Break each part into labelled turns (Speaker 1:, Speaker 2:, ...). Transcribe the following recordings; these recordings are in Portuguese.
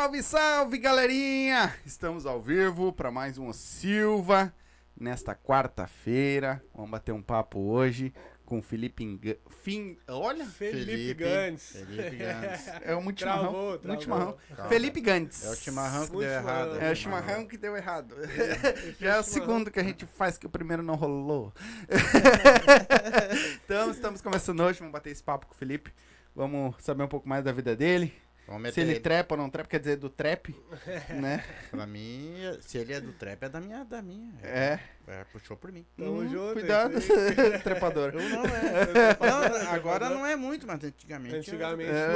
Speaker 1: Salve, salve, galerinha! Estamos ao vivo para mais uma Silva nesta quarta-feira. Vamos bater um papo hoje com o Felipe Enga... Fim... Olha,
Speaker 2: Felipe,
Speaker 3: Felipe
Speaker 2: Gantz.
Speaker 3: Felipe Gantz.
Speaker 1: é um muito chimarrão.
Speaker 2: Travou, travou.
Speaker 1: chimarrão.
Speaker 3: Calma.
Speaker 1: Felipe Gantz.
Speaker 3: É o chimarrão que
Speaker 2: Muito
Speaker 3: deu errado.
Speaker 2: chimarrão.
Speaker 1: É o chimarrão que deu errado. Já é o segundo que a gente faz que o primeiro não rolou. então, estamos começando hoje, vamos bater esse papo com o Felipe. Vamos saber um pouco mais da vida dele.
Speaker 3: Vamos
Speaker 1: Se ele
Speaker 3: ele.
Speaker 1: trepa ou não trepa, quer dizer, do trap, né?
Speaker 3: Pra mim, se ele é do trap, é da minha. Da minha.
Speaker 1: É.
Speaker 3: É, puxou por mim.
Speaker 2: Tamo
Speaker 1: Hum,
Speaker 2: junto,
Speaker 1: Cuidado,
Speaker 2: é
Speaker 1: trepador.
Speaker 3: Eu não é. Não, agora não é muito, mas antigamente.
Speaker 2: Antigamente
Speaker 1: É,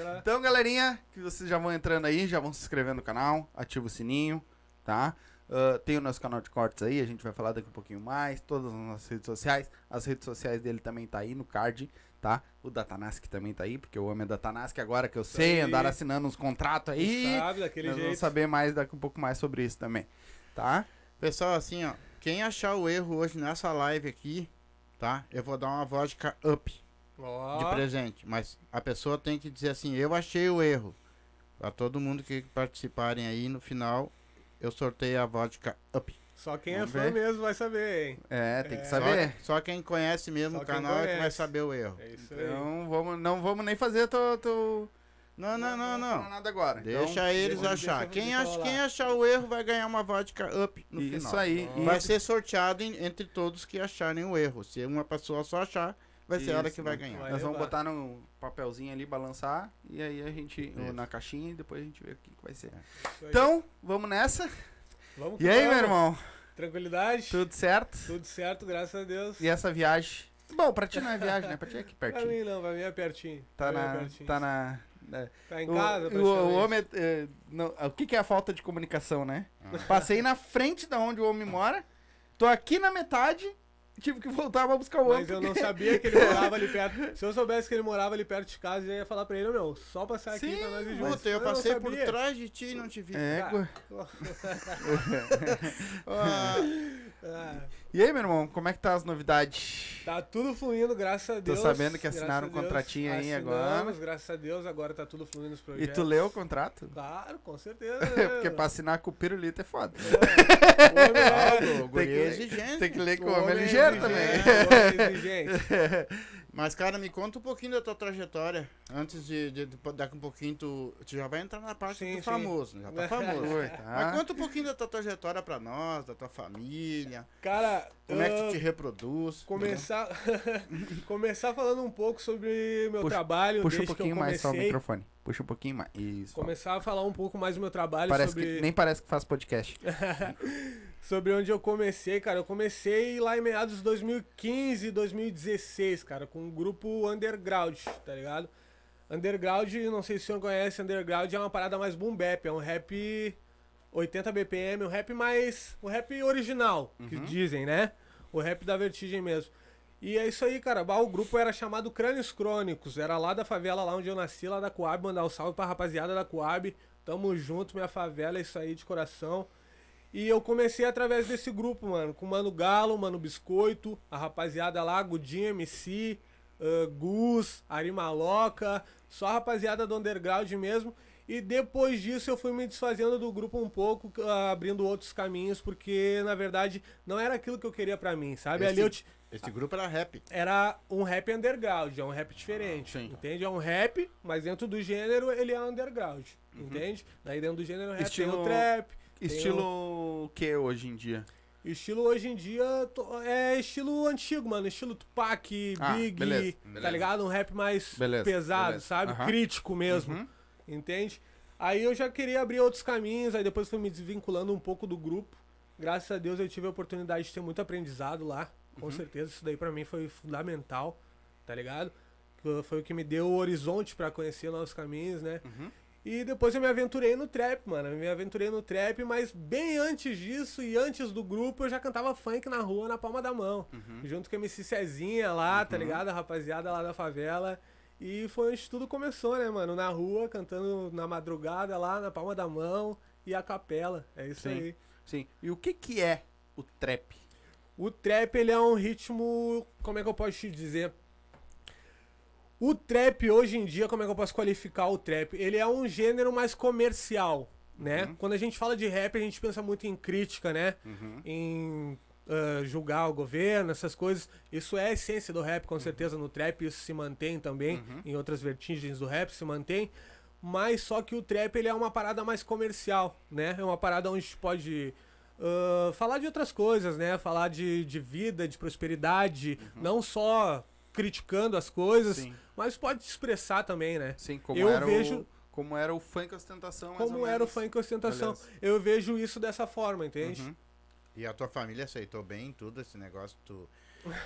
Speaker 2: era...
Speaker 1: Então, galerinha, que vocês já vão entrando aí, já vão se inscrever no canal, ativa o sininho, tá? Ah, tem o nosso canal de cortes aí, a gente vai falar daqui um pouquinho mais, todas as nossas redes sociais. As redes sociais dele também tá aí no card, tá? O Datanask também tá aí, porque o homem é Datanask agora que eu sei,
Speaker 2: aí.
Speaker 1: andar assinando uns contratos aí.
Speaker 2: Sabe, daquele
Speaker 1: Nós vamos
Speaker 2: jeito.
Speaker 1: saber mais daqui um pouco mais sobre isso também, tá?
Speaker 3: Pessoal, assim, ó. Quem achar o erro hoje nessa live aqui, tá? Eu vou dar uma vodka up
Speaker 2: Ó,
Speaker 3: de presente. Mas a pessoa tem que dizer assim, eu achei o erro. Pra todo mundo que participarem aí, no final, eu sorteio a vodka up.
Speaker 2: Só quem é
Speaker 1: Vamos
Speaker 2: fã
Speaker 1: ver.
Speaker 2: mesmo vai saber, hein?
Speaker 1: É, tem que
Speaker 2: É.
Speaker 1: saber.
Speaker 3: Só, só quem conhece mesmo
Speaker 2: Só
Speaker 3: o canal é que vai saber o erro.
Speaker 2: É isso aí.
Speaker 1: Então, vamos, não vamos nem fazer tu, tu...
Speaker 3: Não, não, não,
Speaker 1: vamos falar
Speaker 3: não.
Speaker 1: nada agora.
Speaker 3: Deixa
Speaker 1: Então,
Speaker 3: eles achar. quem, quem achar o erro vai ganhar uma vodka up no
Speaker 1: Isso
Speaker 3: final.
Speaker 1: aí.
Speaker 2: Ó.
Speaker 1: e-
Speaker 3: Vai ser sorteado em- entre todos que acharem o erro. Se uma pessoa só achar, vai ser ela
Speaker 1: Isso,
Speaker 3: que vai
Speaker 1: né?
Speaker 3: ganhar.
Speaker 2: Vai
Speaker 1: Nós vamos
Speaker 2: levar.
Speaker 1: botar no papelzinho ali, balançar, e aí a gente,
Speaker 3: Isso.
Speaker 1: na caixinha, e depois a gente vê o que, que vai ser.
Speaker 2: Isso aí.
Speaker 1: Então, vamos nessa.
Speaker 2: Vamos
Speaker 1: E aí,
Speaker 2: vamos.
Speaker 1: meu irmão?
Speaker 2: Tranquilidade?
Speaker 1: Tudo certo?
Speaker 2: Tudo certo, graças a Deus.
Speaker 1: E essa viagem? Bom, pra ti não é viagem, né? Pra ti é aqui
Speaker 2: Pra
Speaker 1: pertinho.
Speaker 2: mim não, pra mim é pertinho.
Speaker 1: Tá
Speaker 2: Pra mim é
Speaker 1: na.
Speaker 2: pertinho.
Speaker 1: Tá na. né?
Speaker 2: Tá em
Speaker 1: O-
Speaker 2: casa,
Speaker 1: o, o homem. é- é, não, o que, que é a falta de comunicação, né?
Speaker 3: Ah.
Speaker 1: Passei na frente da onde o homem mora, tô aqui na metade, tive que voltar pra buscar o homem.
Speaker 2: Mas eu não
Speaker 1: porque-
Speaker 2: sabia que ele morava ali perto. Se eu soubesse que ele morava ali perto de casa, eu ia falar pra ele, "Ô, meu, só passar aqui
Speaker 1: Sim,
Speaker 2: pra nós ir juntos.
Speaker 3: Puta, eu
Speaker 2: não
Speaker 3: passei por trás de ti e não te vi.
Speaker 1: Égua.
Speaker 3: Ah,
Speaker 2: Ah,
Speaker 1: E aí, meu irmão, como é que tá as novidades?
Speaker 2: tá tudo fluindo, graças a
Speaker 1: Tô
Speaker 2: Deus.
Speaker 1: sabendo que assinaram um
Speaker 2: Deus.
Speaker 1: contratinho aí agora.
Speaker 2: Graças a Deus, agora tá tudo fluindo os
Speaker 1: E
Speaker 2: projetos.
Speaker 1: tu leu o contrato?
Speaker 2: Claro, com certeza.
Speaker 1: Porque pra assinar com o pirulito é foda.
Speaker 2: O homem é-
Speaker 3: o guri
Speaker 1: que
Speaker 3: é.
Speaker 1: Tem que ler que o homem é ligeiro também.
Speaker 2: o homem é exigente.
Speaker 3: Mas, cara, me conta um pouquinho da tua trajetória. Antes de, de, de daqui um pouquinho tu, tu já vai entrar na parte
Speaker 2: Sim,
Speaker 3: do
Speaker 2: sim.
Speaker 3: famoso. Já tá famoso.
Speaker 1: Oi,
Speaker 3: Mas
Speaker 1: tá?
Speaker 3: conta um pouquinho da tua trajetória pra nós, da tua família.
Speaker 2: Cara,
Speaker 3: Como é que tu te reproduz.
Speaker 2: Começar, começar falando um pouco sobre meu
Speaker 1: Puxa-
Speaker 2: trabalho.
Speaker 1: Puxa um
Speaker 2: desde que eu
Speaker 1: pouquinho mais só o microfone. Puxa um pouquinho mais. Isso.
Speaker 2: Começar a falar um pouco mais do meu trabalho
Speaker 1: Parece
Speaker 2: sobre,
Speaker 1: que, nem parece que faz podcast.
Speaker 2: sobre onde eu comecei, cara. Eu comecei lá em meados de 2015, 2016, cara, com um grupo underground, tá ligado? Underground, não sei se o senhor conhece, underground é uma parada mais boom bap, é um rap 80 BPM, um rap mais, o rap original, que dizem, né? O rap da vertigem mesmo. E é isso aí, cara. O grupo era chamado Crânios Crônicos. Era lá da favela, lá onde eu nasci, lá da Coab. Mandar um salve pra rapaziada da Coab. Tamo junto, minha favela, é isso aí de coração. E eu comecei através desse grupo, mano. Com o Mano Galo, Mano Biscoito, a rapaziada lá, Gudinho MC, ah, Gus, Ari Maloca. Só a rapaziada do underground mesmo. E depois disso eu fui me desfazendo do grupo um pouco, ah, abrindo outros caminhos, porque na verdade não era aquilo que eu queria pra mim, sabe?
Speaker 3: Esse-
Speaker 2: Ali eu, ti-
Speaker 3: Esse grupo era rap.
Speaker 2: era um rap underground, é um rap diferente,
Speaker 1: sim.
Speaker 2: entende? É um rap, mas dentro do gênero ele é underground, entende? Daí dentro do gênero rap
Speaker 1: Estilo-
Speaker 2: tem o trap,
Speaker 1: Estilo o que hoje em dia?
Speaker 2: estilo hoje em dia é estilo antigo, mano, estilo Tupac,
Speaker 1: Ah,
Speaker 2: Big,
Speaker 1: beleza,
Speaker 2: tá
Speaker 1: beleza.
Speaker 2: ligado? Um rap mais
Speaker 1: Beleza,
Speaker 2: pesado, sabe?
Speaker 1: Aham.
Speaker 2: Crítico mesmo,
Speaker 1: Uhum.
Speaker 2: entende? Aí eu já queria abrir outros caminhos, aí depois fui me desvinculando um pouco do grupo. Graças a Deus eu tive a oportunidade de ter muito aprendizado lá. Com
Speaker 1: Uhum.
Speaker 2: certeza, isso daí pra mim foi fundamental, tá ligado? Foi o que me deu o horizonte pra conhecer novos caminhos, né?
Speaker 1: Uhum.
Speaker 2: E depois eu me aventurei no trap, mano. Eu me aventurei no trap, mas bem antes disso e antes do grupo eu já cantava funk na rua, na palma da mão.
Speaker 1: Uhum.
Speaker 2: Junto com a MC Cezinha lá, tá ligado? A rapaziada lá da favela. E foi onde tudo começou, né, mano? Na rua, cantando na madrugada lá, na palma da mão e a capela. É isso
Speaker 1: Sim.
Speaker 2: aí.
Speaker 1: Sim. E o que que é o trap?
Speaker 2: O trap, ele é um ritmo. Como é que eu posso te dizer? O trap hoje em dia, como é que eu posso qualificar o trap? Ele é um gênero mais comercial, né?
Speaker 1: Uhum.
Speaker 2: Quando a gente fala de rap, a gente pensa muito em crítica, né?
Speaker 1: Uhum.
Speaker 2: Em ah, julgar o governo, essas coisas. Isso é a essência do rap, com certeza, no trap. Isso se mantém também.
Speaker 1: Uhum.
Speaker 2: Em outras vertigens do rap se mantém. Mas só que o trap ele é uma parada mais comercial, né? É uma parada onde a gente pode ah, falar de outras coisas, né? Falar de, de vida, de prosperidade. Não só criticando as coisas,
Speaker 1: Sim.
Speaker 2: mas pode expressar também, né?
Speaker 1: Sim, como
Speaker 2: Eu
Speaker 1: era
Speaker 2: vejo-
Speaker 1: o como era o funk ostentação,
Speaker 2: Como era o funk ostentação.
Speaker 1: Beleza.
Speaker 2: Eu vejo isso dessa forma, entende?
Speaker 1: Uhum.
Speaker 3: E a tua família aceitou bem tudo esse negócio, tu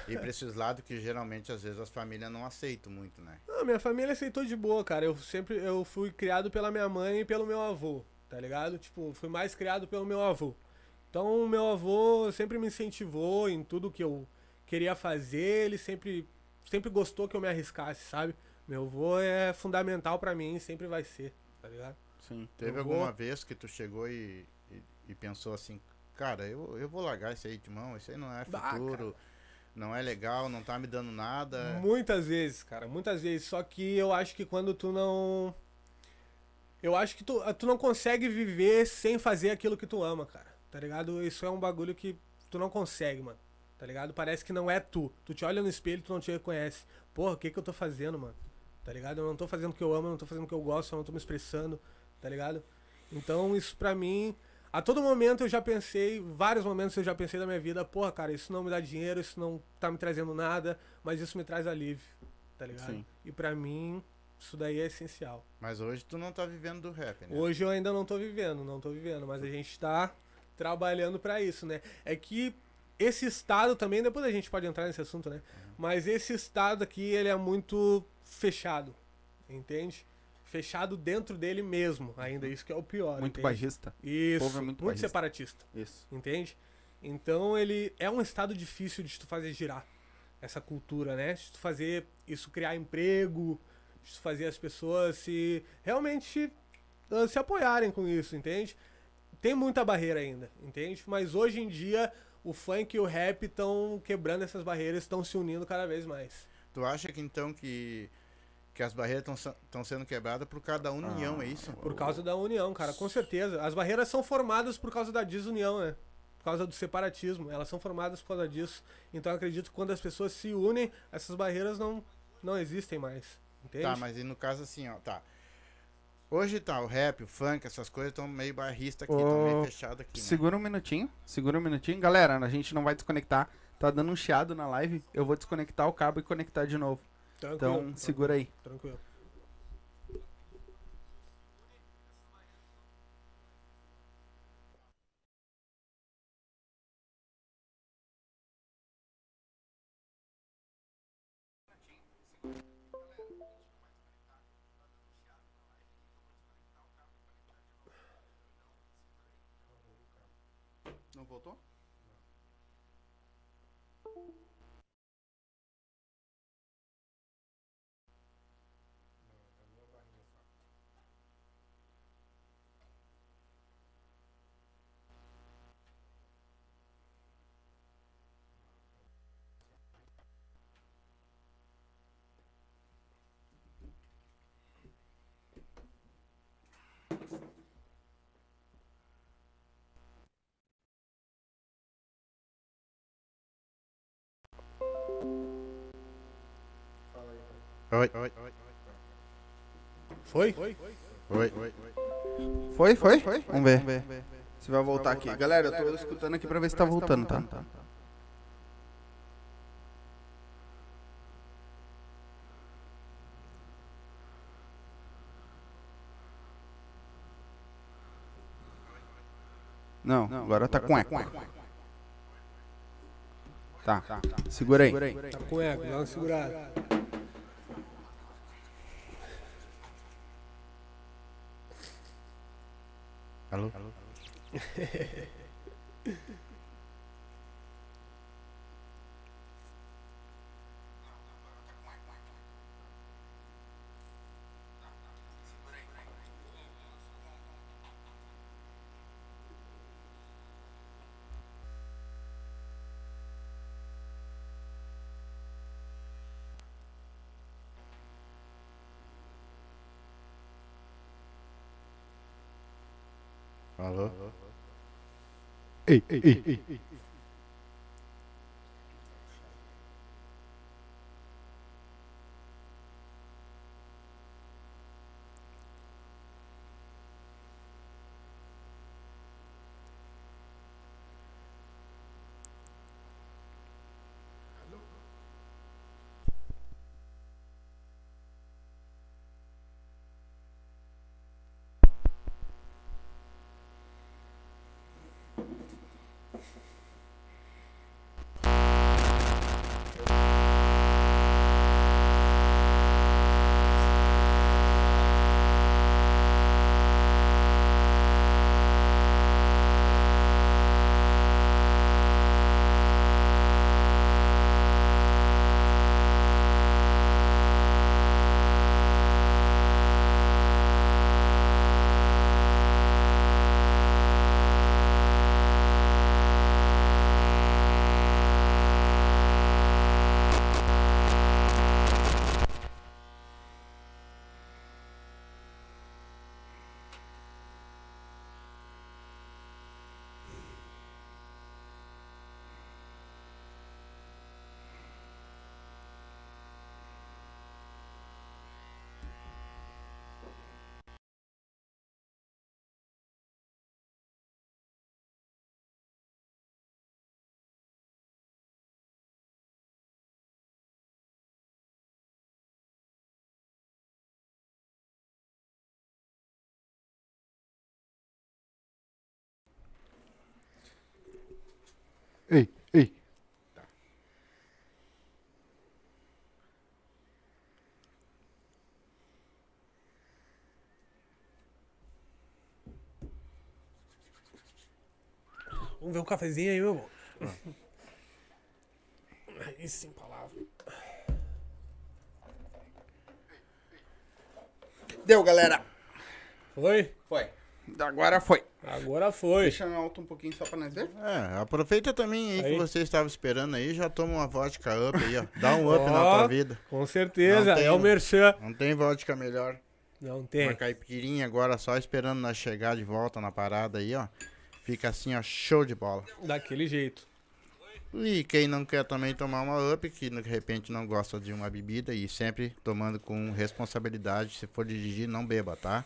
Speaker 3: ir pra esses lados que geralmente às vezes as famílias não aceitam muito, né?
Speaker 2: Não, minha família aceitou de boa, cara. Eu sempre eu fui criado pela minha mãe e pelo meu avô, tá ligado? Tipo, fui mais criado pelo meu avô. Então, o meu avô sempre me incentivou em tudo que eu queria fazer, ele sempre sempre gostou que eu me arriscasse, sabe? Meu avô é fundamental pra mim, sempre vai ser, tá ligado?
Speaker 1: Sim.
Speaker 3: Teve
Speaker 2: Eu vou-
Speaker 3: alguma vez que tu chegou e, e, e pensou assim, cara, eu, eu vou largar isso aí de mão, isso aí não é
Speaker 2: Bah,
Speaker 3: futuro, não é legal, não tá me dando nada.
Speaker 2: Muitas vezes, cara, muitas vezes. Só que eu acho que quando tu não. Eu acho que tu, tu não consegue viver sem fazer aquilo que tu ama, cara. Tá ligado? Isso é um bagulho que tu não consegue, mano. Tá ligado? Parece que não é tu. Tu te olha no espelho e tu não te reconhece. Porra, o que que eu tô fazendo, mano? Tá ligado? Eu não tô fazendo o que eu amo, eu não tô fazendo o que eu gosto, eu não tô me expressando, tá ligado? Então isso pra mim. A todo momento eu já pensei, vários momentos eu já pensei da minha vida, porra, cara, isso não me dá dinheiro, isso não tá me trazendo nada, mas isso me traz alívio, tá ligado?
Speaker 1: Sim.
Speaker 2: E pra mim, isso daí é essencial.
Speaker 3: Mas hoje tu não tá vivendo do rap, né?
Speaker 2: Hoje eu ainda não tô vivendo, não tô vivendo, mas a gente tá trabalhando pra isso, né? É que esse estado também, depois a gente pode entrar nesse assunto, né? Mas esse estado aqui, ele é muito fechado, entende? Fechado dentro dele mesmo, ainda isso que é o pior.
Speaker 1: Muito
Speaker 2: entende?
Speaker 1: bairrista.
Speaker 2: Isso,
Speaker 1: povo é muito
Speaker 2: muito, separatista,
Speaker 1: Isso.
Speaker 2: entende? Então ele é um estado difícil de tu fazer girar essa cultura, né? De tu fazer isso criar emprego, de tu fazer as pessoas se realmente ah, se apoiarem com isso, entende? Tem muita barreira ainda, entende? Mas hoje em dia o funk e o rap estão quebrando essas barreiras, estão se unindo cada vez mais.
Speaker 3: Tu acha que então que, que as barreiras estão sendo quebradas por causa da união,
Speaker 1: Ah.
Speaker 3: é isso?
Speaker 2: Por causa da união, cara, com certeza. As barreiras são formadas por causa da desunião, né? Por causa do separatismo. Elas são formadas por causa disso. Então eu acredito que quando as pessoas se unem, essas barreiras não, não existem mais. Entende?
Speaker 3: Tá, mas e no caso assim, ó, tá. Hoje tá, o rap, o funk, essas coisas estão meio barrista aqui, estão meio
Speaker 1: Ô,
Speaker 3: fechado aqui, né?
Speaker 1: Segura um minutinho. Segura um minutinho. Galera, a gente não vai desconectar. Tá dando um chiado na live. Eu vou desconectar o cabo e conectar de novo.
Speaker 2: Tranquilo,
Speaker 1: Então,
Speaker 2: tranquilo,
Speaker 1: segura aí.
Speaker 2: Tranquilo.
Speaker 3: Oi, oi,
Speaker 2: Foi?
Speaker 3: oi, oi.
Speaker 1: Foi, foi? Vamos ver. Se vai voltar aqui. Galera, eu tô escutando aqui pra ver se tá voltando, tá? Não, agora tá com eco. Tá, segura aí.
Speaker 2: Tá com eco, dá uma segurada.
Speaker 3: Alô? Falou.
Speaker 4: Ei, ei, ei, ei. Ei, ei.
Speaker 2: Vamos ver um cafezinho aí, meu irmão. Aí sim, palavra.
Speaker 1: Deu, galera.
Speaker 2: Foi?
Speaker 1: Foi. Agora foi.
Speaker 2: Agora foi.
Speaker 1: Deixa eu alto um pouquinho só pra nós ver.
Speaker 3: É, aproveita também aí,
Speaker 2: Aí.
Speaker 3: que você estava esperando aí, já toma uma vodka up aí, ó. Dá um up na
Speaker 2: Ó.
Speaker 3: tua vida.
Speaker 2: Com certeza,
Speaker 3: Não tem,
Speaker 2: é o merchan.
Speaker 3: Não tem vodka melhor.
Speaker 2: Não
Speaker 3: Uma
Speaker 2: tem.
Speaker 3: caipirinha agora só esperando nós chegar de volta na parada aí, ó. Fica assim, ó, show de bola.
Speaker 2: Daquele jeito.
Speaker 3: E quem não quer também tomar uma up, que de repente não gosta de uma bebida e sempre tomando com responsabilidade, se for dirigir, não beba, tá?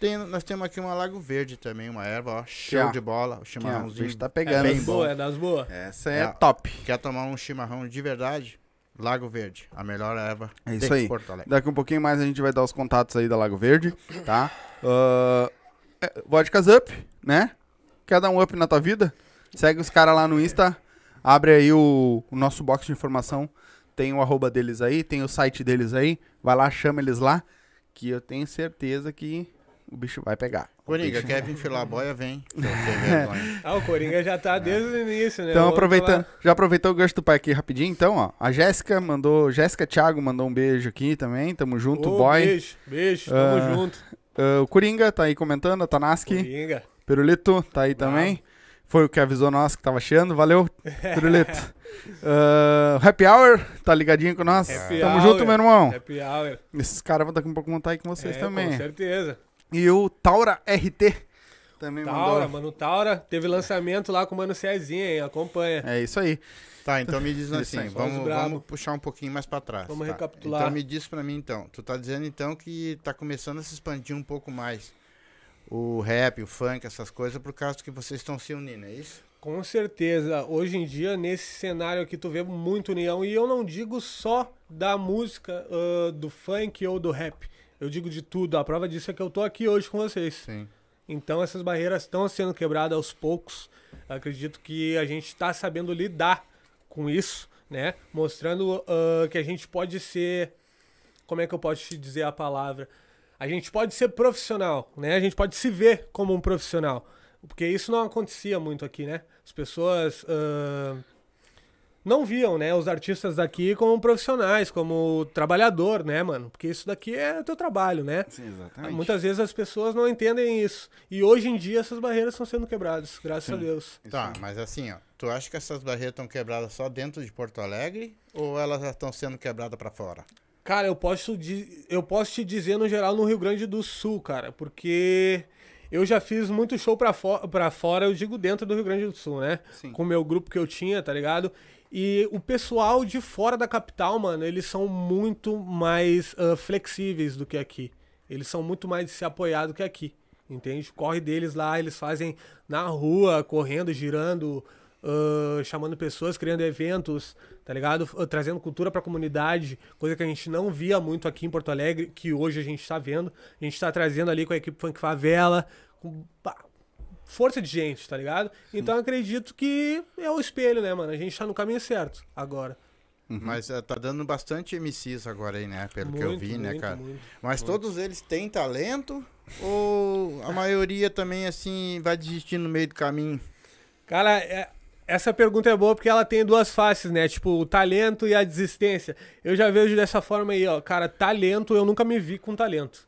Speaker 3: Tem, nós temos aqui uma Lago Verde também, uma erva, ó, show de bola, o chimarrãozinho.
Speaker 1: a gente tá
Speaker 2: É
Speaker 1: pegando.
Speaker 3: bem
Speaker 2: das
Speaker 3: bom.
Speaker 2: boas, é das boas.
Speaker 1: Essa é,
Speaker 3: É.
Speaker 1: top.
Speaker 3: Quer tomar um chimarrão de verdade? Lago Verde, a melhor erva
Speaker 1: É isso aí.
Speaker 3: Porto Alegre.
Speaker 1: Daqui um pouquinho mais a gente vai dar os contatos aí da Lago Verde, tá? Uh, é, Vodkas Up, né? Quer dar um up na tua vida? Segue os caras lá no Insta. Abre aí o, o nosso box de informação. Tem o arroba deles aí, tem o site deles aí. Vai lá, chama eles lá. Que eu tenho certeza que o bicho vai pegar.
Speaker 3: Coringa,
Speaker 1: bicho-
Speaker 3: quer vir filar a boia, vem.
Speaker 2: Ah, o Coringa já tá desde o início, né?
Speaker 1: Então, aproveitando, já aproveitou o gancho do pai aqui rapidinho, então, ó. A Jéssica mandou, Jéssica Thiago mandou um beijo aqui também. Tamo junto,
Speaker 2: Ô,
Speaker 1: boy.
Speaker 2: Beijo, beijo, tamo
Speaker 1: Ah,
Speaker 2: junto.
Speaker 1: Ah, o Coringa tá aí comentando, a Tanaski.
Speaker 2: Coringa.
Speaker 1: Pirulito tá aí também. Foi o que avisou nós que tava achando. Valeu, Pirulito. Ah, Happy Hour, tá ligadinho com nós?
Speaker 2: Happy
Speaker 1: Tamo
Speaker 2: Hour.
Speaker 1: junto, meu irmão.
Speaker 2: Happy Hour.
Speaker 1: Esses caras vão daqui um pouco montar aí com vocês
Speaker 2: É,
Speaker 1: também.
Speaker 2: Com certeza.
Speaker 1: E o Taura RT também
Speaker 2: Taura,
Speaker 1: mandou.
Speaker 2: mano, Taura. Teve lançamento lá com o Mano Cezinha, hein? Acompanha.
Speaker 1: É isso aí.
Speaker 3: Tá, então me diz assim,
Speaker 1: aí,
Speaker 3: vamos, vamos puxar um pouquinho mais pra trás.
Speaker 2: Vamos
Speaker 3: tá?
Speaker 2: recapitular.
Speaker 3: Então me diz pra mim então, tu tá dizendo então que tá começando a se expandir um pouco mais o rap, o funk, essas coisas, por causa que vocês estão se unindo, é isso?
Speaker 2: Com certeza. Hoje em dia, nesse cenário aqui, tu vê muito união. E eu não digo só da música, ah, do funk ou do rap. Eu digo de tudo. A prova disso é que eu tô aqui hoje com vocês.
Speaker 3: Sim.
Speaker 2: Então essas barreiras estão sendo quebradas aos poucos. Acredito que a gente está sabendo lidar com isso, né? Mostrando ah, que a gente pode ser. Como é que eu posso te dizer a palavra? A gente pode ser profissional, né? A gente pode se ver como um profissional. Porque isso não acontecia muito aqui, né? As pessoas ah, não viam, né? Os artistas daqui como profissionais, como trabalhador, né, mano? Porque isso daqui é teu trabalho, né?
Speaker 1: Sim, exatamente.
Speaker 2: Muitas vezes as pessoas não entendem isso. E hoje em dia essas barreiras estão sendo quebradas, graças a Deus.
Speaker 3: Tá, mas assim, ó, tu acha que essas barreiras estão quebradas só dentro de Porto Alegre ou elas já estão sendo quebradas pra fora?
Speaker 2: Cara, eu posso, eu posso te dizer no geral no Rio Grande do Sul, cara, porque eu já fiz muito show pra, fo pra fora, eu digo dentro do Rio Grande do Sul, né?
Speaker 1: Sim.
Speaker 2: Com o meu grupo que eu tinha, tá ligado? E o pessoal de fora da capital, mano, eles são muito mais ah, flexíveis do que aqui. Eles são muito mais de se apoiar do que aqui. Entende? Corre deles lá, eles fazem na rua, correndo, girando, ah, chamando pessoas, criando eventos, tá ligado? Ah, Trazendo cultura pra comunidade, coisa que a gente não via muito aqui em Porto Alegre, que hoje a gente tá vendo. A gente tá trazendo ali com a equipe Funk Favela, com força de gente, tá ligado? Então eu acredito que é o espelho, né, mano? A gente tá no caminho certo agora.
Speaker 3: Mas eh, tá dando bastante MCs agora aí, né? Pelo que eu
Speaker 2: Muito,
Speaker 3: vi, né,
Speaker 2: muito,
Speaker 3: cara?
Speaker 2: muito.
Speaker 3: Mas todos eles têm talento? Ou a maioria também, assim, vai desistir no meio do caminho?
Speaker 2: Cara, é- essa pergunta é boa porque ela tem duas faces, né? Tipo, o talento e a desistência. Eu já vejo dessa forma aí, ó. Cara, talento, eu nunca me vi com talento.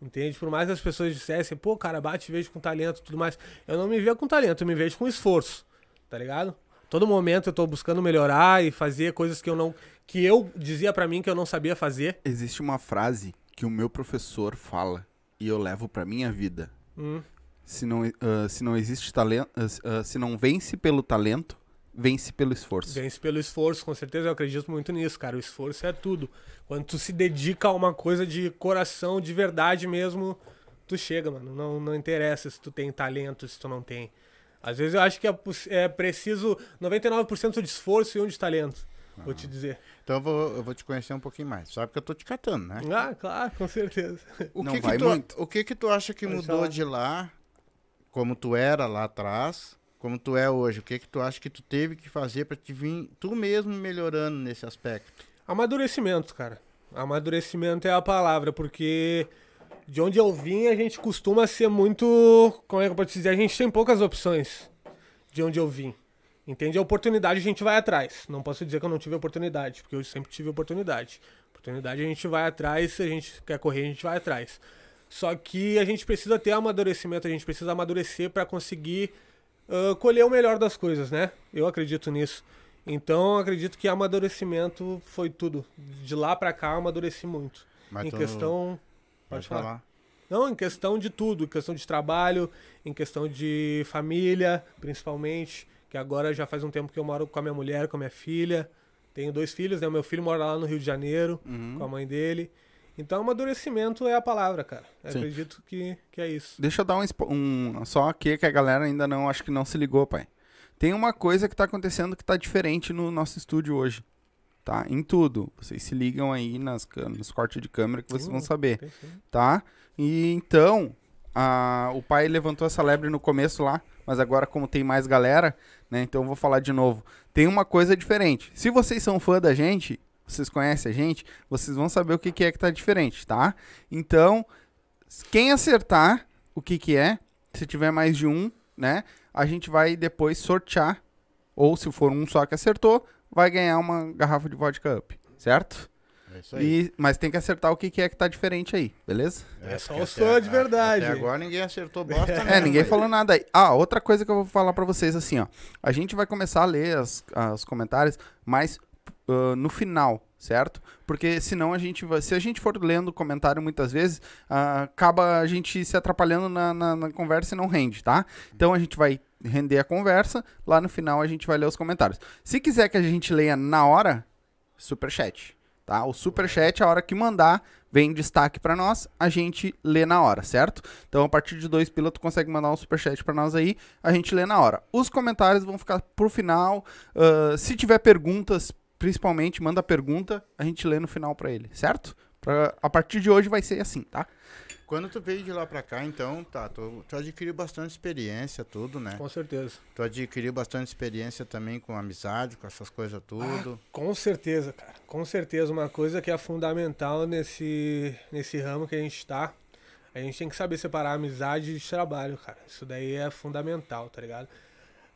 Speaker 2: Entende? Por mais que as pessoas dissessem, pô, cara, bate e vejo com talento e tudo mais. Eu não me via com talento, eu me vejo com esforço. Tá ligado? Todo momento eu tô buscando melhorar e fazer coisas que eu não. que eu dizia pra mim que eu não sabia fazer.
Speaker 1: Existe uma frase que o meu professor fala e eu levo pra minha vida.
Speaker 2: Hum.
Speaker 1: Se não, ah, se não existe talento, ah, se não vence pelo talento, vence pelo esforço.
Speaker 2: Vence pelo esforço, com certeza eu acredito muito nisso, cara. O esforço é tudo. Quando tu se dedica a uma coisa de coração, de verdade mesmo, tu chega, mano. Não, não interessa se tu tem talento, se tu não tem. Às vezes eu acho que é, é preciso 99% de esforço e um de talento. Vou te dizer.
Speaker 3: Então eu vou, eu vou te conhecer um pouquinho mais. Sabe que eu tô te catando, né?
Speaker 2: Ah, claro, com certeza.
Speaker 3: O
Speaker 1: Não
Speaker 3: que,
Speaker 1: vai
Speaker 3: que tu,
Speaker 1: muito.
Speaker 3: o que que tu acha que
Speaker 2: Pode
Speaker 3: mudou
Speaker 2: falar.
Speaker 3: de lá, como tu era lá atrás, como tu é hoje? O que que tu acha que tu teve que fazer pra te vir tu mesmo melhorando nesse aspecto?
Speaker 2: Amadurecimento, cara. Amadurecimento é a palavra, porque de onde eu vim a gente costuma ser muito. Como é que eu posso dizer? A gente tem poucas opções de onde eu vim. Entende? A oportunidade a gente vai atrás. Não posso dizer que eu não tive oportunidade, porque eu sempre tive oportunidade. Oportunidade a gente vai atrás, se a gente quer correr, a gente vai atrás. Só que a gente precisa ter amadurecimento, a gente precisa amadurecer para conseguir ah, colher o melhor das coisas, né? Eu acredito nisso. Então, acredito que amadurecimento foi tudo. De lá pra cá, amadureci muito.
Speaker 3: Mas
Speaker 2: em questão.
Speaker 3: Pode falar.
Speaker 2: Não, em questão de tudo. Em questão de trabalho, em questão de família, principalmente. Que agora já faz um tempo que eu moro com a minha mulher, com a minha filha. Tenho dois filhos, né? O meu filho mora lá no Rio de Janeiro,
Speaker 1: Uhum.
Speaker 2: com a mãe dele. Então, amadurecimento é a palavra, cara. Acredito que, que é isso.
Speaker 1: Deixa eu dar um, um só aqui que a galera ainda não acho que não se ligou, pai. Tem uma coisa que tá acontecendo que tá diferente no nosso estúdio hoje. Tá? Em tudo. Vocês se ligam aí nas, nos cortes de câmera que vocês vão
Speaker 2: Uh.
Speaker 1: saber,
Speaker 2: Tem sim.
Speaker 1: tá? E então, a- o pai levantou essa lebre no começo lá, mas agora como tem mais galera, né? Então eu vou falar de novo. Tem uma coisa diferente. Se vocês são fã da gente, vocês conhecem a gente, vocês vão saber o que, que é que tá diferente, tá? Então, quem acertar o que que é, se tiver mais de um, né? A gente vai depois sortear, ou se for um só que acertou, vai ganhar uma garrafa de vodka up, certo?
Speaker 3: É isso aí.
Speaker 1: E, mas tem que acertar o que que é que tá diferente aí, beleza?
Speaker 2: É só os
Speaker 3: até-
Speaker 2: fãs de verdade.
Speaker 3: Até agora ninguém acertou bosta
Speaker 1: É, ninguém falou nada aí. Ah, outra coisa que eu vou falar pra vocês assim, ó. A gente vai começar a ler as, os comentários, mas no final, certo? Porque senão a gente vai. Se a gente for lendo comentário muitas vezes, ah, acaba a gente se atrapalhando na, na- na conversa e não rende, tá? Então a gente vai render a conversa, lá no final a gente vai ler os comentários. Se quiser que a gente leia na hora, superchat. Tá? O superchat, a hora que mandar, vem destaque pra nós, a gente lê na hora, certo? Então, a partir de dois pila, tu consegue mandar um superchat pra nós aí, a gente lê na hora. Os comentários vão ficar pro final. ah, se tiver perguntas, principalmente, manda pergunta, a gente lê no final pra ele, certo? Pra- a partir de hoje vai ser assim, tá?
Speaker 3: Quando tu veio de lá pra cá, então, tá, tu, tu adquiriu bastante experiência, tudo, né?
Speaker 2: Com certeza.
Speaker 3: Tu adquiriu bastante experiência também com amizade, com essas coisas tudo.
Speaker 2: Com certeza, cara. Com certeza. Uma coisa que é fundamental nesse, nesse ramo que a gente tá. A gente tem que saber separar amizade de trabalho, cara. Isso daí é fundamental, tá ligado?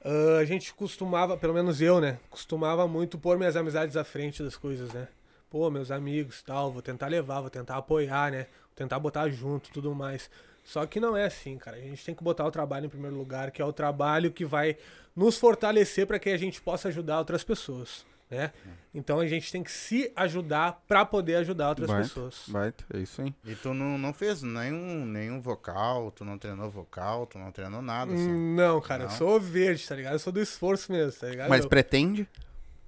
Speaker 2: Ah, a gente costumava, pelo menos eu, né? Costumava muito pôr minhas amizades à frente das coisas, né? Pô, meus amigos tal, vou tentar levar, vou tentar apoiar, né? Vou tentar botar junto tudo mais. Só que não é assim, cara. A gente tem que botar o trabalho em primeiro lugar, que é o trabalho que vai nos fortalecer para que a gente possa ajudar outras pessoas. Né? Então a gente tem que se ajudar pra poder ajudar outras pessoas.
Speaker 1: Baita, é isso aí.
Speaker 3: E tu não, não fez nenhum, nenhum vocal, tu não treinou vocal, tu não treinou nada, assim.
Speaker 2: Não, cara, eu
Speaker 3: Não?
Speaker 2: sou verde, tá ligado? Eu sou do esforço mesmo, tá ligado?
Speaker 1: Mas
Speaker 2: eu,
Speaker 1: pretende?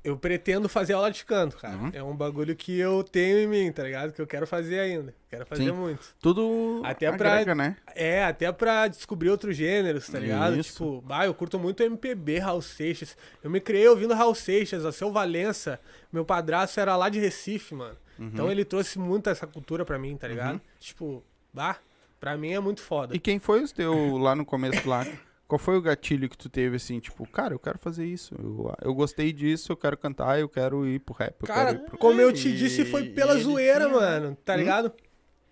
Speaker 2: Eu pretendo fazer aula de canto, cara.
Speaker 1: Uhum.
Speaker 2: É um bagulho que eu tenho em mim, tá ligado? Que eu quero fazer ainda. Quero fazer
Speaker 1: Sim.
Speaker 2: muito.
Speaker 1: Tudo
Speaker 2: Até pra-
Speaker 1: agrega, né?
Speaker 2: É, até pra descobrir outros gêneros, tá ligado?
Speaker 1: Isso.
Speaker 2: Tipo, bah, eu curto muito MPB, Raul Seixas. Eu me criei ouvindo Raul Seixas, a seu Valença. Meu padrasto era lá de Recife, mano.
Speaker 1: Uhum.
Speaker 2: Então ele trouxe muito essa cultura pra mim, tá ligado? Tipo, bah, pra mim é muito foda.
Speaker 1: E quem foi os teu lá no começo lá? Qual foi o gatilho que tu teve assim, tipo, cara, eu quero fazer isso. Eu, eu gostei disso, eu quero cantar, eu quero ir pro rap. Eu
Speaker 2: Cara,
Speaker 1: quero ir pro...
Speaker 2: como eu te disse, foi pela zoeira,
Speaker 3: tinha-
Speaker 2: mano, tá
Speaker 1: Hum?
Speaker 2: ligado?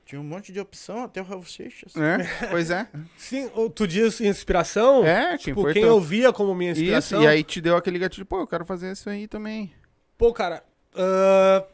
Speaker 3: Tinha um monte de opção, até o Raul Seixas.
Speaker 1: É, pois é.
Speaker 2: Sim, tu diz inspiração?
Speaker 1: É, quem
Speaker 2: Tipo,
Speaker 1: foi
Speaker 2: quem
Speaker 1: teu-
Speaker 2: eu via como minha
Speaker 1: Isso,
Speaker 2: inspiração.
Speaker 1: e aí te deu aquele gatilho, pô, eu quero fazer isso aí também.
Speaker 2: Pô, cara, ah,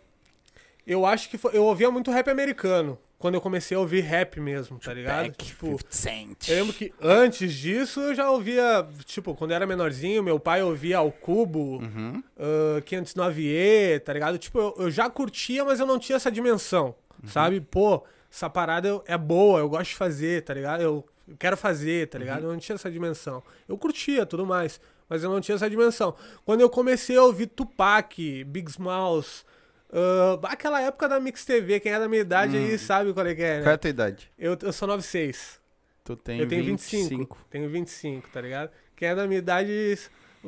Speaker 2: eu acho que foi, eu ouvia muito rap americano. Quando eu comecei a ouvir rap mesmo, tá ligado?
Speaker 1: Back,
Speaker 2: Tipo,
Speaker 1: 50 Cent.
Speaker 2: eu lembro que antes disso eu já ouvia, tipo, quando eu era menorzinho, meu pai ouvia ao Cubo,
Speaker 1: Uhum.
Speaker 2: ah, 509E, tá ligado? Tipo, eu, eu já curtia, mas eu não tinha essa dimensão,
Speaker 1: Uhum.
Speaker 2: sabe? Pô, essa parada é boa, eu gosto de fazer, tá ligado? Eu, quero fazer, tá
Speaker 1: Uhum.
Speaker 2: ligado? Eu não tinha essa dimensão. Eu curtia tudo mais, mas eu não tinha essa dimensão. Quando eu comecei a ouvir Tupac, Big Smalls, ah, aquela época da Mix TV, quem é da minha idade
Speaker 1: Hum.
Speaker 2: aí sabe qual é que é,
Speaker 1: Qual é a
Speaker 2: né?
Speaker 1: tua idade?
Speaker 2: Eu, eu sou 96.
Speaker 1: Tu tem
Speaker 2: Eu tenho
Speaker 1: 25.
Speaker 2: 25. Tenho 25, tá ligado? Quem é da minha idade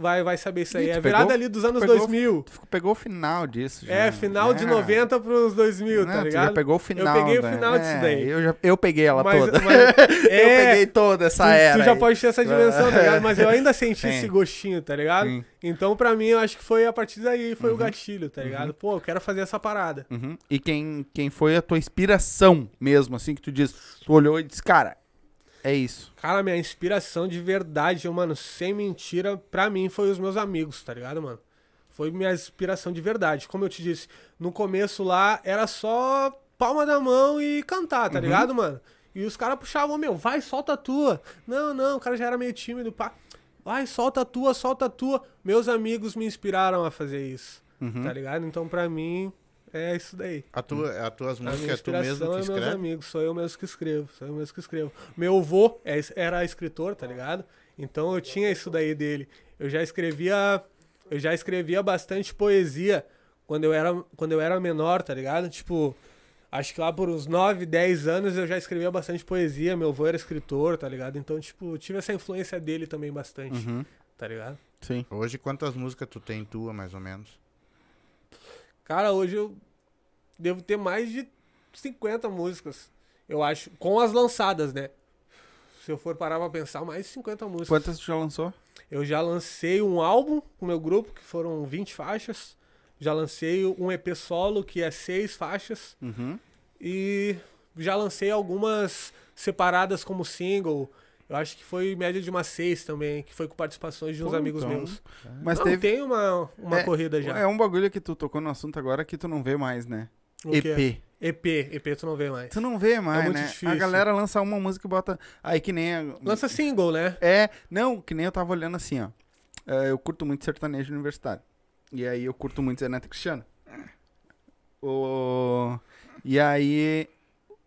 Speaker 2: vai, vai saber isso aí. É virada
Speaker 1: pegou-
Speaker 2: ali dos anos
Speaker 1: pegou-
Speaker 2: 2000.
Speaker 1: Tu pegou o final disso. já.
Speaker 2: É, final de
Speaker 1: É.
Speaker 2: 90 pros 2000,
Speaker 1: Não,
Speaker 2: tá ligado?
Speaker 1: já pegou o final.
Speaker 2: peguei o
Speaker 1: né?
Speaker 2: final disso
Speaker 1: É,
Speaker 2: daí.
Speaker 1: Eu, já, eu peguei ela
Speaker 2: Mas-
Speaker 1: toda.
Speaker 2: mas-
Speaker 1: eu
Speaker 2: é,
Speaker 1: peguei toda essa
Speaker 2: tu,
Speaker 1: era.
Speaker 2: tu já
Speaker 1: aí.
Speaker 2: pode ter essa dimensão, tá ligado? Mas eu ainda senti
Speaker 1: Sim.
Speaker 2: esse gostinho, tá ligado?
Speaker 1: Sim.
Speaker 2: Então, pra mim, eu acho que foi a partir daí, foi o gatilho, tá ligado? Pô, eu quero fazer essa parada.
Speaker 1: Uhum. E quem, quem foi a tua inspiração mesmo, assim, que tu diz, tu olhou e disse, cara, é isso.
Speaker 2: Cara, minha inspiração de verdade, mano, sem mentira, pra mim foi os meus amigos, tá ligado, mano? Foi minha inspiração de verdade. Como eu te disse, no começo lá era só palma da mão e cantar, tá ligado, mano? E os caras puxavam, meu, vai, solta a tua. Não, não, o cara já era meio tímido, pá. Vai, solta a tua, solta a tua. Meus amigos me inspiraram a fazer isso,
Speaker 1: Uhum.
Speaker 2: tá ligado? Então, pra mim, é isso daí.
Speaker 3: A tua, as tuas músicas é tu mesmo
Speaker 2: inspiração
Speaker 3: que
Speaker 2: é meus
Speaker 3: escreve?
Speaker 2: amigos, sou eu mesmo que escrevo, sou eu mesmo que escrevo. Meu avô é era escritor, tá ligado? Então eu tinha isso daí dele. Eu já escrevia, eu já escrevia bastante poesia quando eu era, quando eu era menor, tá ligado? Tipo, acho que lá por uns 9, 10 anos eu já escrevia bastante poesia, meu avô era escritor, tá ligado? Então, tipo, tive essa influência dele também bastante,
Speaker 1: Uhum.
Speaker 2: tá ligado?
Speaker 1: Sim.
Speaker 3: Hoje, quantas músicas tu tem tua, mais ou menos?
Speaker 2: Cara, hoje eu devo ter mais de 50 músicas. Eu acho, com as lançadas, né? Se eu for parar pra pensar, mais de 50 músicas.
Speaker 1: Quantas tu já lançou?
Speaker 2: Eu já lancei um álbum com o meu grupo, que foram 20 faixas. Já lancei um EP solo, que é 6 faixas.
Speaker 1: Uhum.
Speaker 2: E já lancei algumas separadas como single. Eu acho que foi média de umas 6 também, que foi com participações de uns
Speaker 1: Pô,
Speaker 2: amigos
Speaker 1: então,
Speaker 2: meus.
Speaker 1: Mas
Speaker 2: Não,
Speaker 1: teve.
Speaker 2: tem uma, uma
Speaker 1: É,
Speaker 2: corrida já.
Speaker 1: É um bagulho que tu tocou no assunto agora que tu não vê mais, né?
Speaker 2: O que é?
Speaker 1: EP.
Speaker 2: EP, EP tu não vê mais.
Speaker 1: Tu não vê mais,
Speaker 2: muito
Speaker 1: né?
Speaker 2: difícil.
Speaker 1: A galera lança uma música e bota. Aí que nem. a-
Speaker 2: Lança single, né?
Speaker 1: É, não, que nem eu tava olhando assim, ó. É, eu curto muito sertanejo universitário. E aí eu curto muito Zeneta Cristiano. O... E aí,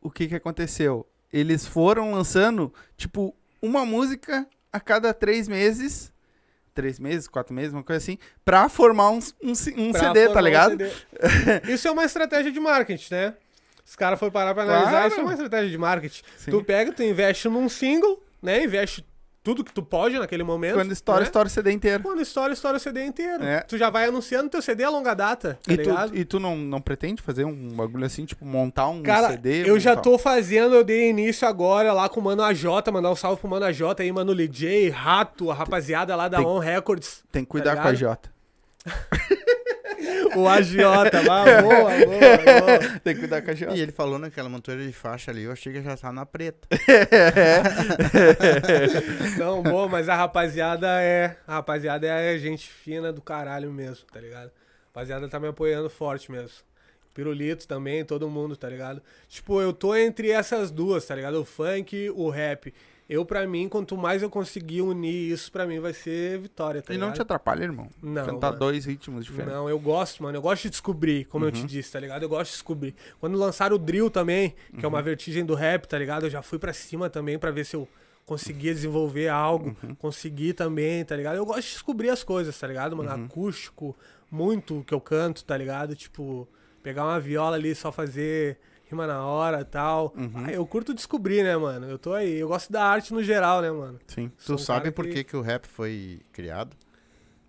Speaker 1: o que que aconteceu? Eles foram lançando, tipo, uma música a cada três meses. Três meses, quatro meses, uma coisa assim, pra formar um, um, um CD, tá
Speaker 2: um
Speaker 1: ligado?
Speaker 2: CD. Isso é uma estratégia de marketing, né? Os caras foram parar pra analisar,
Speaker 1: Claro.
Speaker 2: isso é uma estratégia de marketing.
Speaker 1: Sim.
Speaker 2: Tu pega, tu investe num single, né? Investe tudo que tu pode naquele momento.
Speaker 1: Quando estoura,
Speaker 2: né?
Speaker 1: estoura o CD inteiro.
Speaker 2: Quando estoura, estoura o CD inteiro.
Speaker 1: É.
Speaker 2: Tu já vai anunciando teu CD a longa data, tá
Speaker 1: E tu,
Speaker 2: ligado?
Speaker 1: e tu não, não pretende fazer um bagulho assim, tipo, montar um
Speaker 2: Cara,
Speaker 1: CD?
Speaker 2: eu já
Speaker 1: montar-
Speaker 2: tô fazendo, eu dei início agora lá com o Mano AJ, mandar um salve pro Mano AJ aí, Mano LJ, Rato, a rapaziada lá da
Speaker 1: Tem-
Speaker 2: On Records.
Speaker 1: Tem que cuidar
Speaker 2: tá
Speaker 1: com a
Speaker 2: ligado? O agiota, lá, boa, boa, boa.
Speaker 1: Tem que cuidar com a Jota.
Speaker 3: E ele falou naquela montoeira de faixa ali, eu achei que já tá na preta.
Speaker 2: Não, boa, mas a rapaziada é. A rapaziada é gente fina do caralho mesmo, tá ligado? A rapaziada tá me apoiando forte mesmo. Pirulito também, todo mundo, tá ligado? Tipo, eu tô entre essas duas, tá ligado? O funk, o rap. Eu, pra mim, quanto mais eu conseguir unir isso, pra mim vai ser vitória, tá
Speaker 1: e não
Speaker 2: ligado?
Speaker 1: te atrapalha, irmão.
Speaker 2: Não,
Speaker 1: Cantar
Speaker 2: mano.
Speaker 1: dois ritmos diferentes.
Speaker 2: Não, eu gosto, mano. Eu gosto de descobrir, como eu
Speaker 1: Uhum.
Speaker 2: te disse, tá ligado? Eu gosto de descobrir. Quando lançaram o Drill também, que é
Speaker 1: Uhum.
Speaker 2: uma vertigem do rap, tá ligado? Eu já fui pra cima também pra ver se eu conseguia desenvolver algo.
Speaker 1: Uhum.
Speaker 2: Consegui também, tá ligado? Eu gosto de descobrir as coisas, tá ligado, mano?
Speaker 1: Uhum.
Speaker 2: Acústico, muito que eu canto, tá ligado? Tipo, pegar uma viola ali, só fazer rima na hora e tal.
Speaker 1: Uhum.
Speaker 2: Ah, eu curto descobrir, né, mano? Eu tô aí. Eu gosto da arte no geral, né, mano?
Speaker 1: Sim.
Speaker 2: Sou
Speaker 3: Tu
Speaker 2: um
Speaker 3: sabe por
Speaker 2: que-
Speaker 3: que, que o rap foi criado?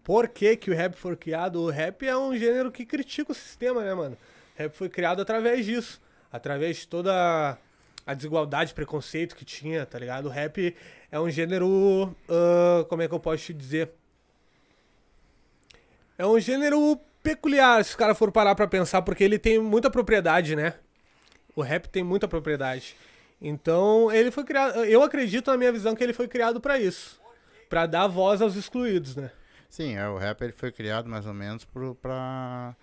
Speaker 2: Por que, que o rap foi criado? O rap é um gênero que critica o sistema, né, mano? O rap foi criado através disso. Através de toda a desigualdade, preconceito que tinha, tá ligado? O rap é um gênero. ah, como é que eu posso te dizer? É um gênero peculiar, se os caras for parar pra pensar, porque ele tem muita propriedade, né? O rap tem muita propriedade. Então, ele foi criado. Eu acredito, na minha visão, que ele foi criado pra isso. Pra dar voz aos excluídos, né?
Speaker 3: Sim, é, o rap ele foi criado mais ou menos pro, pra,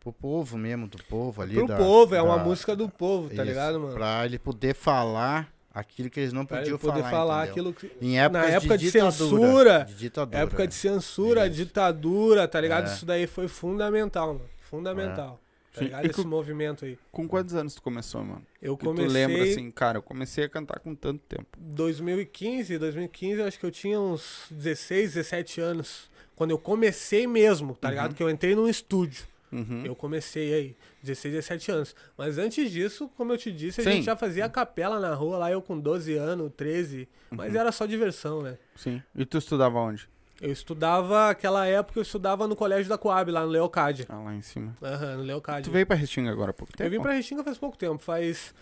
Speaker 3: pro povo mesmo, do povo ali.
Speaker 2: Pro
Speaker 3: da-
Speaker 2: povo, é uma
Speaker 3: da-
Speaker 2: música do povo, tá
Speaker 3: isso,
Speaker 2: ligado, mano?
Speaker 3: Pra ele poder falar aquilo que eles não
Speaker 2: Pra
Speaker 3: podiam
Speaker 2: ele poder
Speaker 3: falar, entendeu?
Speaker 2: aquilo que.
Speaker 3: Em épocas
Speaker 2: Na época de
Speaker 3: ditadura,
Speaker 2: censura,
Speaker 3: De ditadura.
Speaker 2: Época de censura,
Speaker 3: Isso.
Speaker 2: ditadura, tá ligado?
Speaker 3: É.
Speaker 2: Isso daí foi fundamental, mano. Fundamental. Tá ligado?
Speaker 1: e
Speaker 2: Esse
Speaker 1: com-
Speaker 2: movimento aí.
Speaker 1: Com quantos anos tu começou, mano?
Speaker 2: Eu comecei.
Speaker 1: tu lembra assim, cara, eu comecei a cantar com tanto tempo.
Speaker 2: 2015, 2015, eu acho que eu tinha uns 16, 17 anos. Quando eu comecei mesmo, tá ligado? Que eu entrei num estúdio.
Speaker 1: Uhum.
Speaker 2: Eu comecei aí, 16, 17 anos. Mas antes disso, como eu te disse, a
Speaker 1: Sim.
Speaker 2: gente já fazia capela na rua, lá eu com 12 anos, 13. Mas
Speaker 1: Uhum.
Speaker 2: era só diversão, né?
Speaker 1: Sim. E tu estudava onde?
Speaker 2: Eu estudava, aquela época eu estudava no colégio da Coab, lá no Leocádia.
Speaker 1: Ah, lá em cima.
Speaker 2: Aham, no Leocádia.
Speaker 1: Tu veio pra Restinga agora há pouco tempo?
Speaker 2: Eu vim pra Restinga faz pouco tempo, faz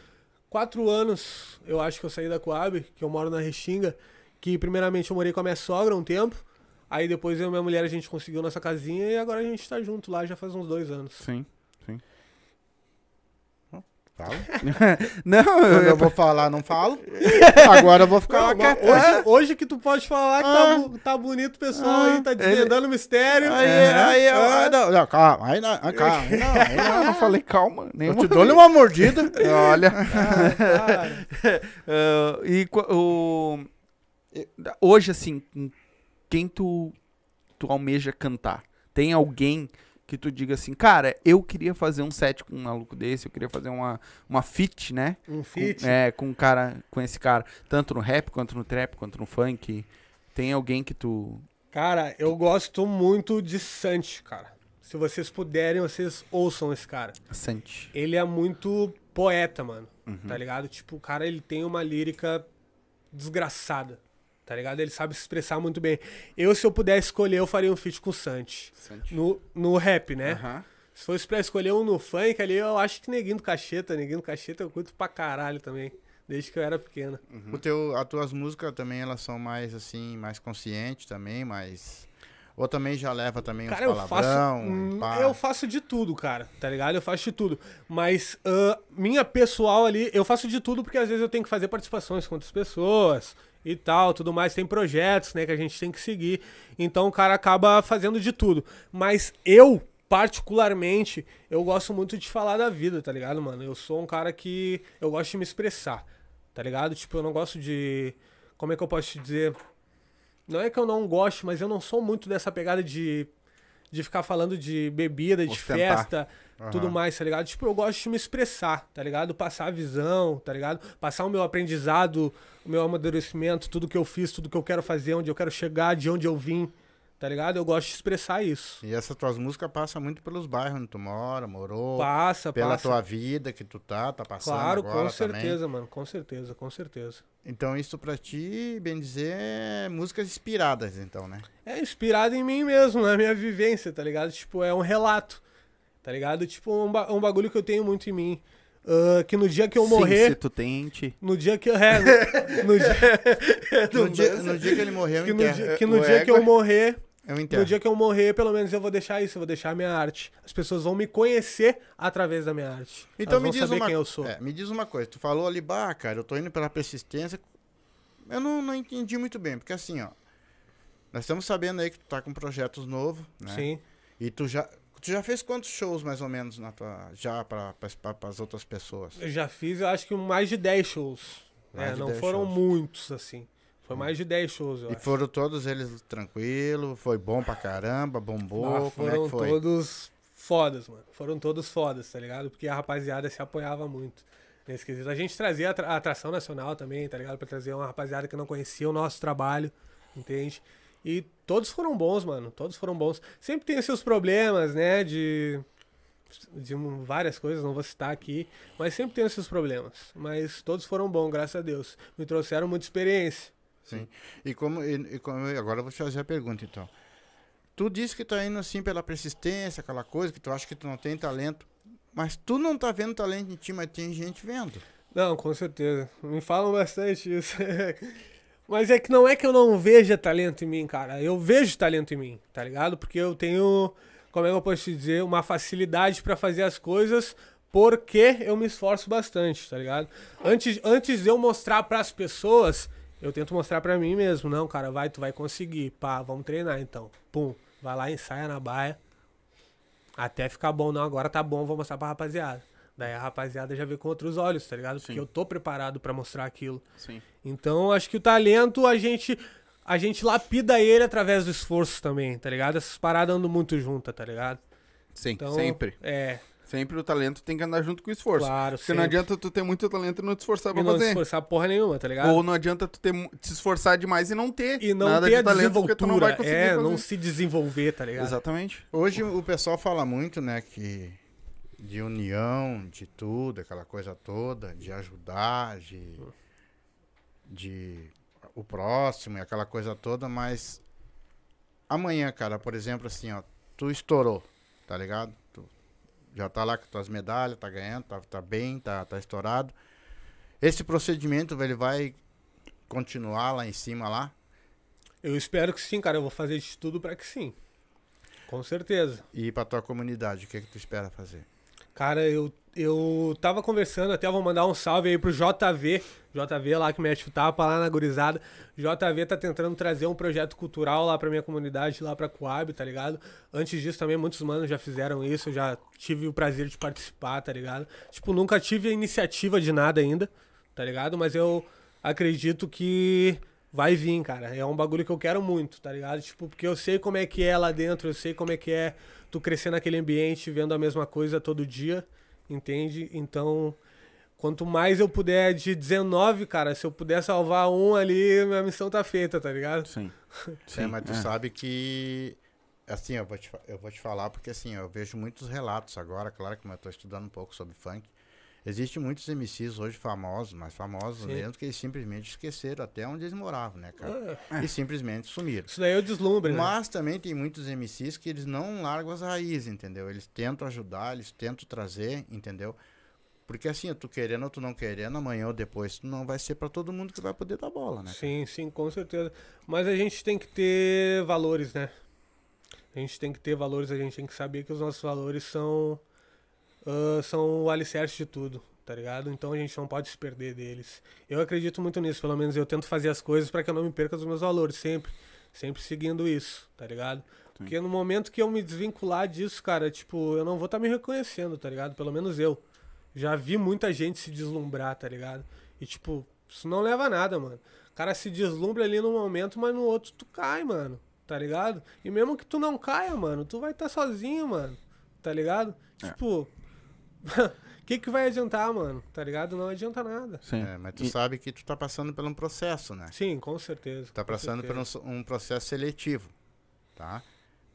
Speaker 2: quatro anos eu acho que eu saí da Coab, que eu moro na Restinga, que primeiramente eu morei com a minha sogra um tempo, aí depois eu e minha mulher a gente conseguiu nossa casinha e agora a gente tá junto lá já faz uns dois anos.
Speaker 1: Sim.
Speaker 3: Fala.
Speaker 1: Não,
Speaker 3: Quando
Speaker 1: eu,
Speaker 3: eu vou falar, não falo. Agora eu vou ficar
Speaker 2: Não, hoje, hoje que tu pode falar que tá,
Speaker 3: Ah.
Speaker 2: bu- tá bonito o pessoal
Speaker 3: Ah.
Speaker 2: aí, tá desvendando o mistério.
Speaker 3: Aí,
Speaker 2: Aham.
Speaker 3: aí, eu-
Speaker 2: Ah.
Speaker 3: ah, não, não, calma, aí não, ah, calma, aí não, aí
Speaker 1: não, eu não falei calma. Nem
Speaker 3: Eu te dou uma mordida.
Speaker 1: Olha.
Speaker 2: Ah.
Speaker 1: Ah, e o... hoje, assim, quem tu, tu almeja cantar? Tem alguém que tu diga assim, cara, eu queria fazer um set com um maluco desse, eu queria fazer uma, uma fit, né?
Speaker 2: Um
Speaker 1: Com-
Speaker 2: feat.
Speaker 1: é, com um cara, com esse cara, tanto no rap, quanto no trap, quanto no funk. Tem alguém que tu.
Speaker 2: Cara, eu gosto muito de Santi, cara. Se vocês puderem, vocês ouçam esse cara.
Speaker 1: sente?
Speaker 2: Ele é muito poeta, mano.
Speaker 1: Uhum.
Speaker 2: Tá ligado? Tipo, o cara, ele tem uma lírica desgraçada. Tá ligado? Ele sabe se expressar muito bem. Eu, se eu pudesse escolher, eu faria um feat com o Santi.
Speaker 1: Sente.
Speaker 2: No, no rap, né?
Speaker 1: Aham.
Speaker 2: Se fosse pra escolher um no funk ali, eu acho que Neguinho do Cacheta. Neguinho do Cacheta eu curto pra caralho também. Desde que eu era pequeno.
Speaker 3: O teu, as tuas músicas também, elas são mais, assim, mais conscientes também, mais... Ou também já leva também
Speaker 2: Cara,
Speaker 3: uns
Speaker 2: eu faço.
Speaker 3: palavrão,
Speaker 2: hum. Eu faço de tudo, cara. Tá ligado? Eu faço de tudo. Mas ah, minha pessoal ali, eu faço de tudo porque às vezes eu tenho que fazer participações com outras pessoas e tal, tudo mais. Tem projetos, né, que a gente tem que seguir. Então o cara acaba fazendo de tudo. Mas eu, particularmente, eu gosto muito de falar da vida, tá ligado, mano? Eu sou um cara que eu gosto de me expressar, tá ligado? Tipo, eu não gosto de. Como é que eu posso te dizer? Não é que eu não gosto, mas eu não sou muito dessa pegada de, de ficar falando de bebida, de
Speaker 1: Ostentar.
Speaker 2: festa, tudo
Speaker 3: Aham.
Speaker 2: mais, tá ligado? Tipo, eu gosto de me expressar, tá ligado? Passar a visão, tá ligado? Passar o meu aprendizado, o meu amadurecimento, tudo que eu fiz, tudo que eu quero fazer, onde eu quero chegar, de onde eu vim, tá ligado? Eu gosto de expressar isso.
Speaker 3: E essas tuas músicas passam muito pelos bairros onde tu mora, morou,
Speaker 2: Passa,
Speaker 3: pela
Speaker 2: passa.
Speaker 3: tua vida que tu tá, tá passando
Speaker 2: Claro,
Speaker 3: agora
Speaker 2: com
Speaker 3: também.
Speaker 2: certeza, mano. Com certeza, com certeza.
Speaker 3: Então isso pra ti, bem dizer, é músicas inspiradas, então, né?
Speaker 2: É inspirado em mim mesmo, na minha vivência, tá ligado? Tipo, é um relato, tá ligado? Tipo, um, ba- um bagulho que eu tenho muito em mim. Ah, que no dia que eu
Speaker 1: Sim,
Speaker 2: morrer.
Speaker 1: se tu tem, te...
Speaker 2: No dia que eu. É, no, no dia.
Speaker 3: No dia, no dia que ele morreu,
Speaker 2: que
Speaker 3: eu
Speaker 2: no dia, que no
Speaker 3: O
Speaker 2: dia que eu morrer.
Speaker 3: Eu enterro.
Speaker 2: No dia que eu morrer, pelo menos eu vou deixar isso, eu vou deixar a minha arte. As pessoas vão me conhecer através da minha arte.
Speaker 3: Então
Speaker 2: Elas
Speaker 3: me diz, uma,
Speaker 2: quem eu sou.
Speaker 3: é, me diz uma coisa, tu falou ali, bah, cara, eu tô indo pela persistência. Eu não, não entendi muito bem, porque assim, ó, nós estamos sabendo aí que tu tá com projetos novos, né?
Speaker 2: Sim.
Speaker 3: E tu já, tu já fez quantos shows mais ou menos na tua, já para as outras pessoas?
Speaker 2: Eu já fiz, eu acho que mais de 10 shows.
Speaker 3: Mais
Speaker 2: É,
Speaker 3: de
Speaker 2: não
Speaker 3: 10
Speaker 2: foram
Speaker 3: shows.
Speaker 2: muitos, assim. Foi mais de 10 shows, eu
Speaker 3: E
Speaker 2: acho.
Speaker 3: foram todos eles tranquilos, foi bom pra caramba, bombou,
Speaker 2: Ah,
Speaker 3: como é
Speaker 2: foram
Speaker 3: que foi?
Speaker 2: todos fodas, mano. Foram todos fodas, tá ligado? Porque a rapaziada se apoiava muito nesse quesito. A gente trazia a atra- a atração nacional também, tá ligado? Pra trazer uma rapaziada que não conhecia o nosso trabalho, entende? E todos foram bons, mano. Todos foram bons. Sempre tem seus problemas, né? De. De um- várias coisas, não vou citar aqui. Mas sempre tem os seus problemas. Mas todos foram bons, graças a Deus. Me trouxeram muita experiência.
Speaker 3: Sim. E como, e, e como agora eu vou te fazer a pergunta então. Tu disse que tá indo assim pela persistência, aquela coisa, que tu acha que tu não tem talento. Mas tu não tá vendo talento em ti, mas tem gente vendo.
Speaker 2: Não, com certeza. Me falam bastante isso. Mas é que não é que eu não veja talento em mim, cara. Eu vejo talento em mim, tá ligado? Porque eu tenho, como é que eu posso te dizer, uma facilidade pra fazer as coisas porque eu me esforço bastante, tá ligado? Antes, antes de eu mostrar pras pessoas, eu tento mostrar pra mim mesmo. Não, cara, vai, tu vai conseguir. Pá, vamos treinar então. Pum, vai lá, ensaia na baia. Até ficar bom. Não, agora tá bom, vou mostrar pra rapaziada. Daí a rapaziada já vê com outros olhos, tá ligado? Porque
Speaker 1: Sim.
Speaker 2: eu tô preparado pra mostrar aquilo.
Speaker 1: Sim.
Speaker 2: Então, acho que o talento a gente a gente lapida ele através do esforço também, tá ligado? Essas paradas andam muito juntas, tá ligado?
Speaker 1: Sim,
Speaker 2: Então,
Speaker 1: sempre.
Speaker 2: É,
Speaker 1: Sempre o talento tem que andar junto com o esforço.
Speaker 2: claro,
Speaker 1: Porque não adianta tu ter muito talento e não te esforçar
Speaker 2: e
Speaker 1: pra
Speaker 2: não
Speaker 1: fazer.
Speaker 2: esforçar porra nenhuma, tá ligado?
Speaker 1: Ou não adianta tu ter, te esforçar demais e não ter
Speaker 2: e não
Speaker 1: nada
Speaker 2: ter
Speaker 1: de
Speaker 2: a
Speaker 1: talento porque tu não vai
Speaker 2: desenvoltura,
Speaker 1: conseguir
Speaker 2: é,
Speaker 1: fazer.
Speaker 2: não se desenvolver, tá ligado?
Speaker 1: Exatamente.
Speaker 3: Hoje o pessoal fala muito, né, que de união, de tudo, aquela coisa toda, de ajudar, de, de o próximo e aquela coisa toda, mas amanhã, cara, por exemplo, assim, ó, tu estourou, tá ligado? Já tá lá com tuas medalhas, tá ganhando, tá, tá bem, tá, tá estourado. Esse procedimento, ele vai continuar lá em cima lá?
Speaker 2: Eu espero que sim, cara. Eu vou fazer de tudo pra que sim. Com certeza.
Speaker 3: E pra tua comunidade, o que que tu espera fazer?
Speaker 2: Cara, eu, eu tava conversando, até vou mandar um salve aí pro JV. JV lá que mete o tapa lá na gurizada. JV tá tentando trazer um projeto cultural lá pra minha comunidade, lá pra Coab, tá ligado? Antes disso também muitos manos já fizeram isso, eu já tive o prazer de participar, tá ligado? Tipo, nunca tive a iniciativa de nada ainda, tá ligado? Mas eu acredito que vai vir, cara. É um bagulho que eu quero muito, tá ligado? Tipo, porque eu sei como é que é lá dentro, eu sei como é que é tu crescer naquele ambiente, vendo a mesma coisa todo dia, entende? Então, quanto mais eu puder de 19, cara, se eu puder salvar um ali, minha missão tá feita, tá ligado?
Speaker 1: Sim.
Speaker 3: É, mas tu sabe que. Assim, eu vou, te, eu vou te falar porque assim, eu vejo muitos relatos agora, claro que eu tô estudando um pouco sobre funk. Existem muitos MCs hoje famosos, mais famosos
Speaker 2: Sim.
Speaker 3: dentro, que eles simplesmente esqueceram até onde eles moravam, né, cara?
Speaker 2: Ah,
Speaker 3: E simplesmente sumiram.
Speaker 2: Isso daí é o deslumbre, né?
Speaker 3: Mas também tem muitos MCs que eles não largam as raízes, entendeu? Eles tentam ajudar, eles tentam trazer, entendeu? Porque assim, tu querendo ou tu não querendo, amanhã ou depois, não vai ser pra todo mundo que vai poder dar bola, né?
Speaker 2: Sim, sim, com certeza. Mas a gente tem que ter valores, né? A gente tem que ter valores, a gente tem que saber que os nossos valores são, ah, são o alicerce de tudo, tá ligado? Então a gente não pode se perder deles. Eu acredito muito nisso, pelo menos eu tento fazer as coisas para que eu não me perca dos meus valores, sempre. Sempre seguindo isso, tá ligado? Porque no momento que eu me desvincular disso, cara, tipo, eu não vou estar me reconhecendo, tá ligado? Pelo menos eu. Já vi muita gente se deslumbrar, tá ligado? E tipo, isso não leva a nada, mano. O cara se deslumbra ali no momento, mas no outro tu cai, mano. Tá ligado? E mesmo que tu não caia, mano, tu vai estar sozinho, mano. Tá ligado?
Speaker 1: É.
Speaker 2: Tipo, o que que vai adiantar, mano? Tá ligado? Não adianta nada.
Speaker 1: Sim.
Speaker 3: É, mas tu
Speaker 1: E-
Speaker 3: sabe que tu tá passando por um processo, né?
Speaker 2: Sim, com certeza.
Speaker 3: Tá
Speaker 2: com
Speaker 3: passando por
Speaker 2: certeza.
Speaker 3: um, so- um processo seletivo, tá?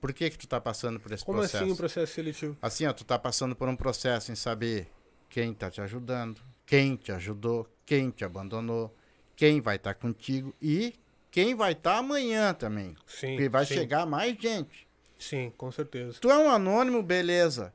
Speaker 3: Por que que tu tá passando por esse
Speaker 2: Como
Speaker 3: processo?
Speaker 2: assim o processo seletivo?
Speaker 3: Assim, ó, tu tá passando por um processo em saber quem tá te ajudando, quem te ajudou, quem te abandonou, quem vai estar contigo e quem vai estar amanhã também.
Speaker 2: Sim.
Speaker 3: Porque vai
Speaker 2: sim,
Speaker 3: chegar mais gente.
Speaker 2: Sim, com certeza.
Speaker 3: Tu é um anônimo, beleza.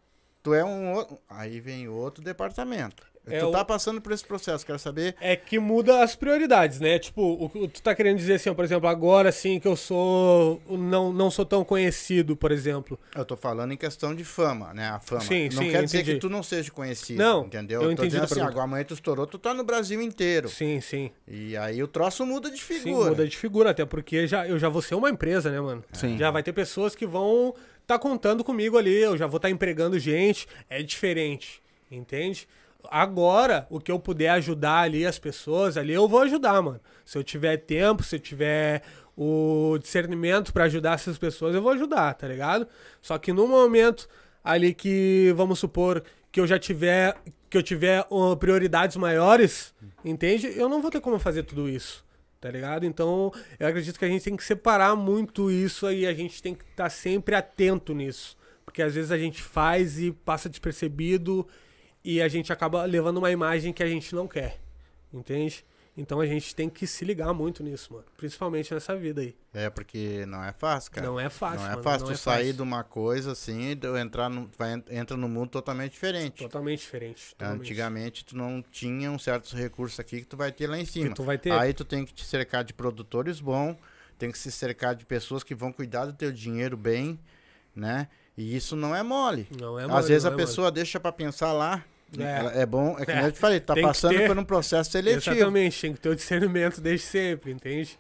Speaker 3: Tu é um outro. Aí vem outro departamento.
Speaker 2: É
Speaker 3: tu
Speaker 2: o-
Speaker 3: tá passando por esse processo, quero saber.
Speaker 2: É que muda as prioridades, né? Tipo, o tu tá querendo dizer assim, ó, por exemplo, agora assim que eu sou. Não, não sou tão conhecido, por exemplo.
Speaker 3: Eu tô falando em questão de fama, né? A fama.
Speaker 2: Sim,
Speaker 3: não
Speaker 2: sim,
Speaker 3: quer dizer
Speaker 2: entendi.
Speaker 3: que tu não seja conhecido.
Speaker 2: Não,
Speaker 3: entendeu?
Speaker 2: eu
Speaker 3: tô
Speaker 2: entendi
Speaker 3: dizendo assim, agora amanhã tu estourou, tu tá no Brasil inteiro.
Speaker 2: Sim, sim.
Speaker 3: E aí o troço muda de
Speaker 2: Sim,
Speaker 3: figura.
Speaker 2: muda de figura, até porque já, eu já vou ser uma empresa, né, mano?
Speaker 1: Sim.
Speaker 2: Já vai ter pessoas que vão tá contando comigo ali, eu já vou estar empregando gente, é diferente, entende? Agora, o que eu puder ajudar ali as pessoas, ali eu vou ajudar, mano. Se eu tiver tempo, se eu tiver o discernimento pra ajudar essas pessoas, eu vou ajudar, tá ligado? Só que no momento ali que, vamos supor, que eu já tiver, que eu tiver uh, prioridades maiores, entende? Eu não vou ter como fazer tudo isso, tá ligado? Então, eu acredito que a gente tem que separar muito isso aí, a gente tem que estar sempre atento nisso. Porque às vezes a gente faz e passa despercebido e a gente acaba levando uma imagem que a gente não quer, entende? Então a gente tem que se ligar muito nisso, mano. Principalmente nessa vida aí.
Speaker 3: É, porque não é fácil, cara.
Speaker 2: Não é fácil,
Speaker 3: Não é
Speaker 2: mano,
Speaker 3: fácil
Speaker 2: não
Speaker 3: tu
Speaker 2: é
Speaker 3: sair
Speaker 2: fácil.
Speaker 3: de uma coisa assim, eu entrar no, vai, entra num mundo totalmente diferente.
Speaker 2: Totalmente diferente. totalmente.
Speaker 3: Antigamente tu não tinha um certos recursos aqui que tu vai ter lá em cima.
Speaker 2: Que tu vai ter.
Speaker 3: Aí tu tem que te cercar de produtores bons, tem que se cercar de pessoas que vão cuidar do teu dinheiro bem, né? E isso não é mole.
Speaker 2: Não é
Speaker 3: Às
Speaker 2: mole,
Speaker 3: vezes
Speaker 2: não
Speaker 3: a
Speaker 2: é mole.
Speaker 3: pessoa deixa pra pensar lá.
Speaker 2: É.
Speaker 3: Ela- É, bom, é que
Speaker 2: É.
Speaker 3: eu te falei, tá
Speaker 2: Tem
Speaker 3: passando
Speaker 2: ter.
Speaker 3: por um processo seletivo.
Speaker 2: Exatamente, tem que ter o discernimento desde sempre, entende?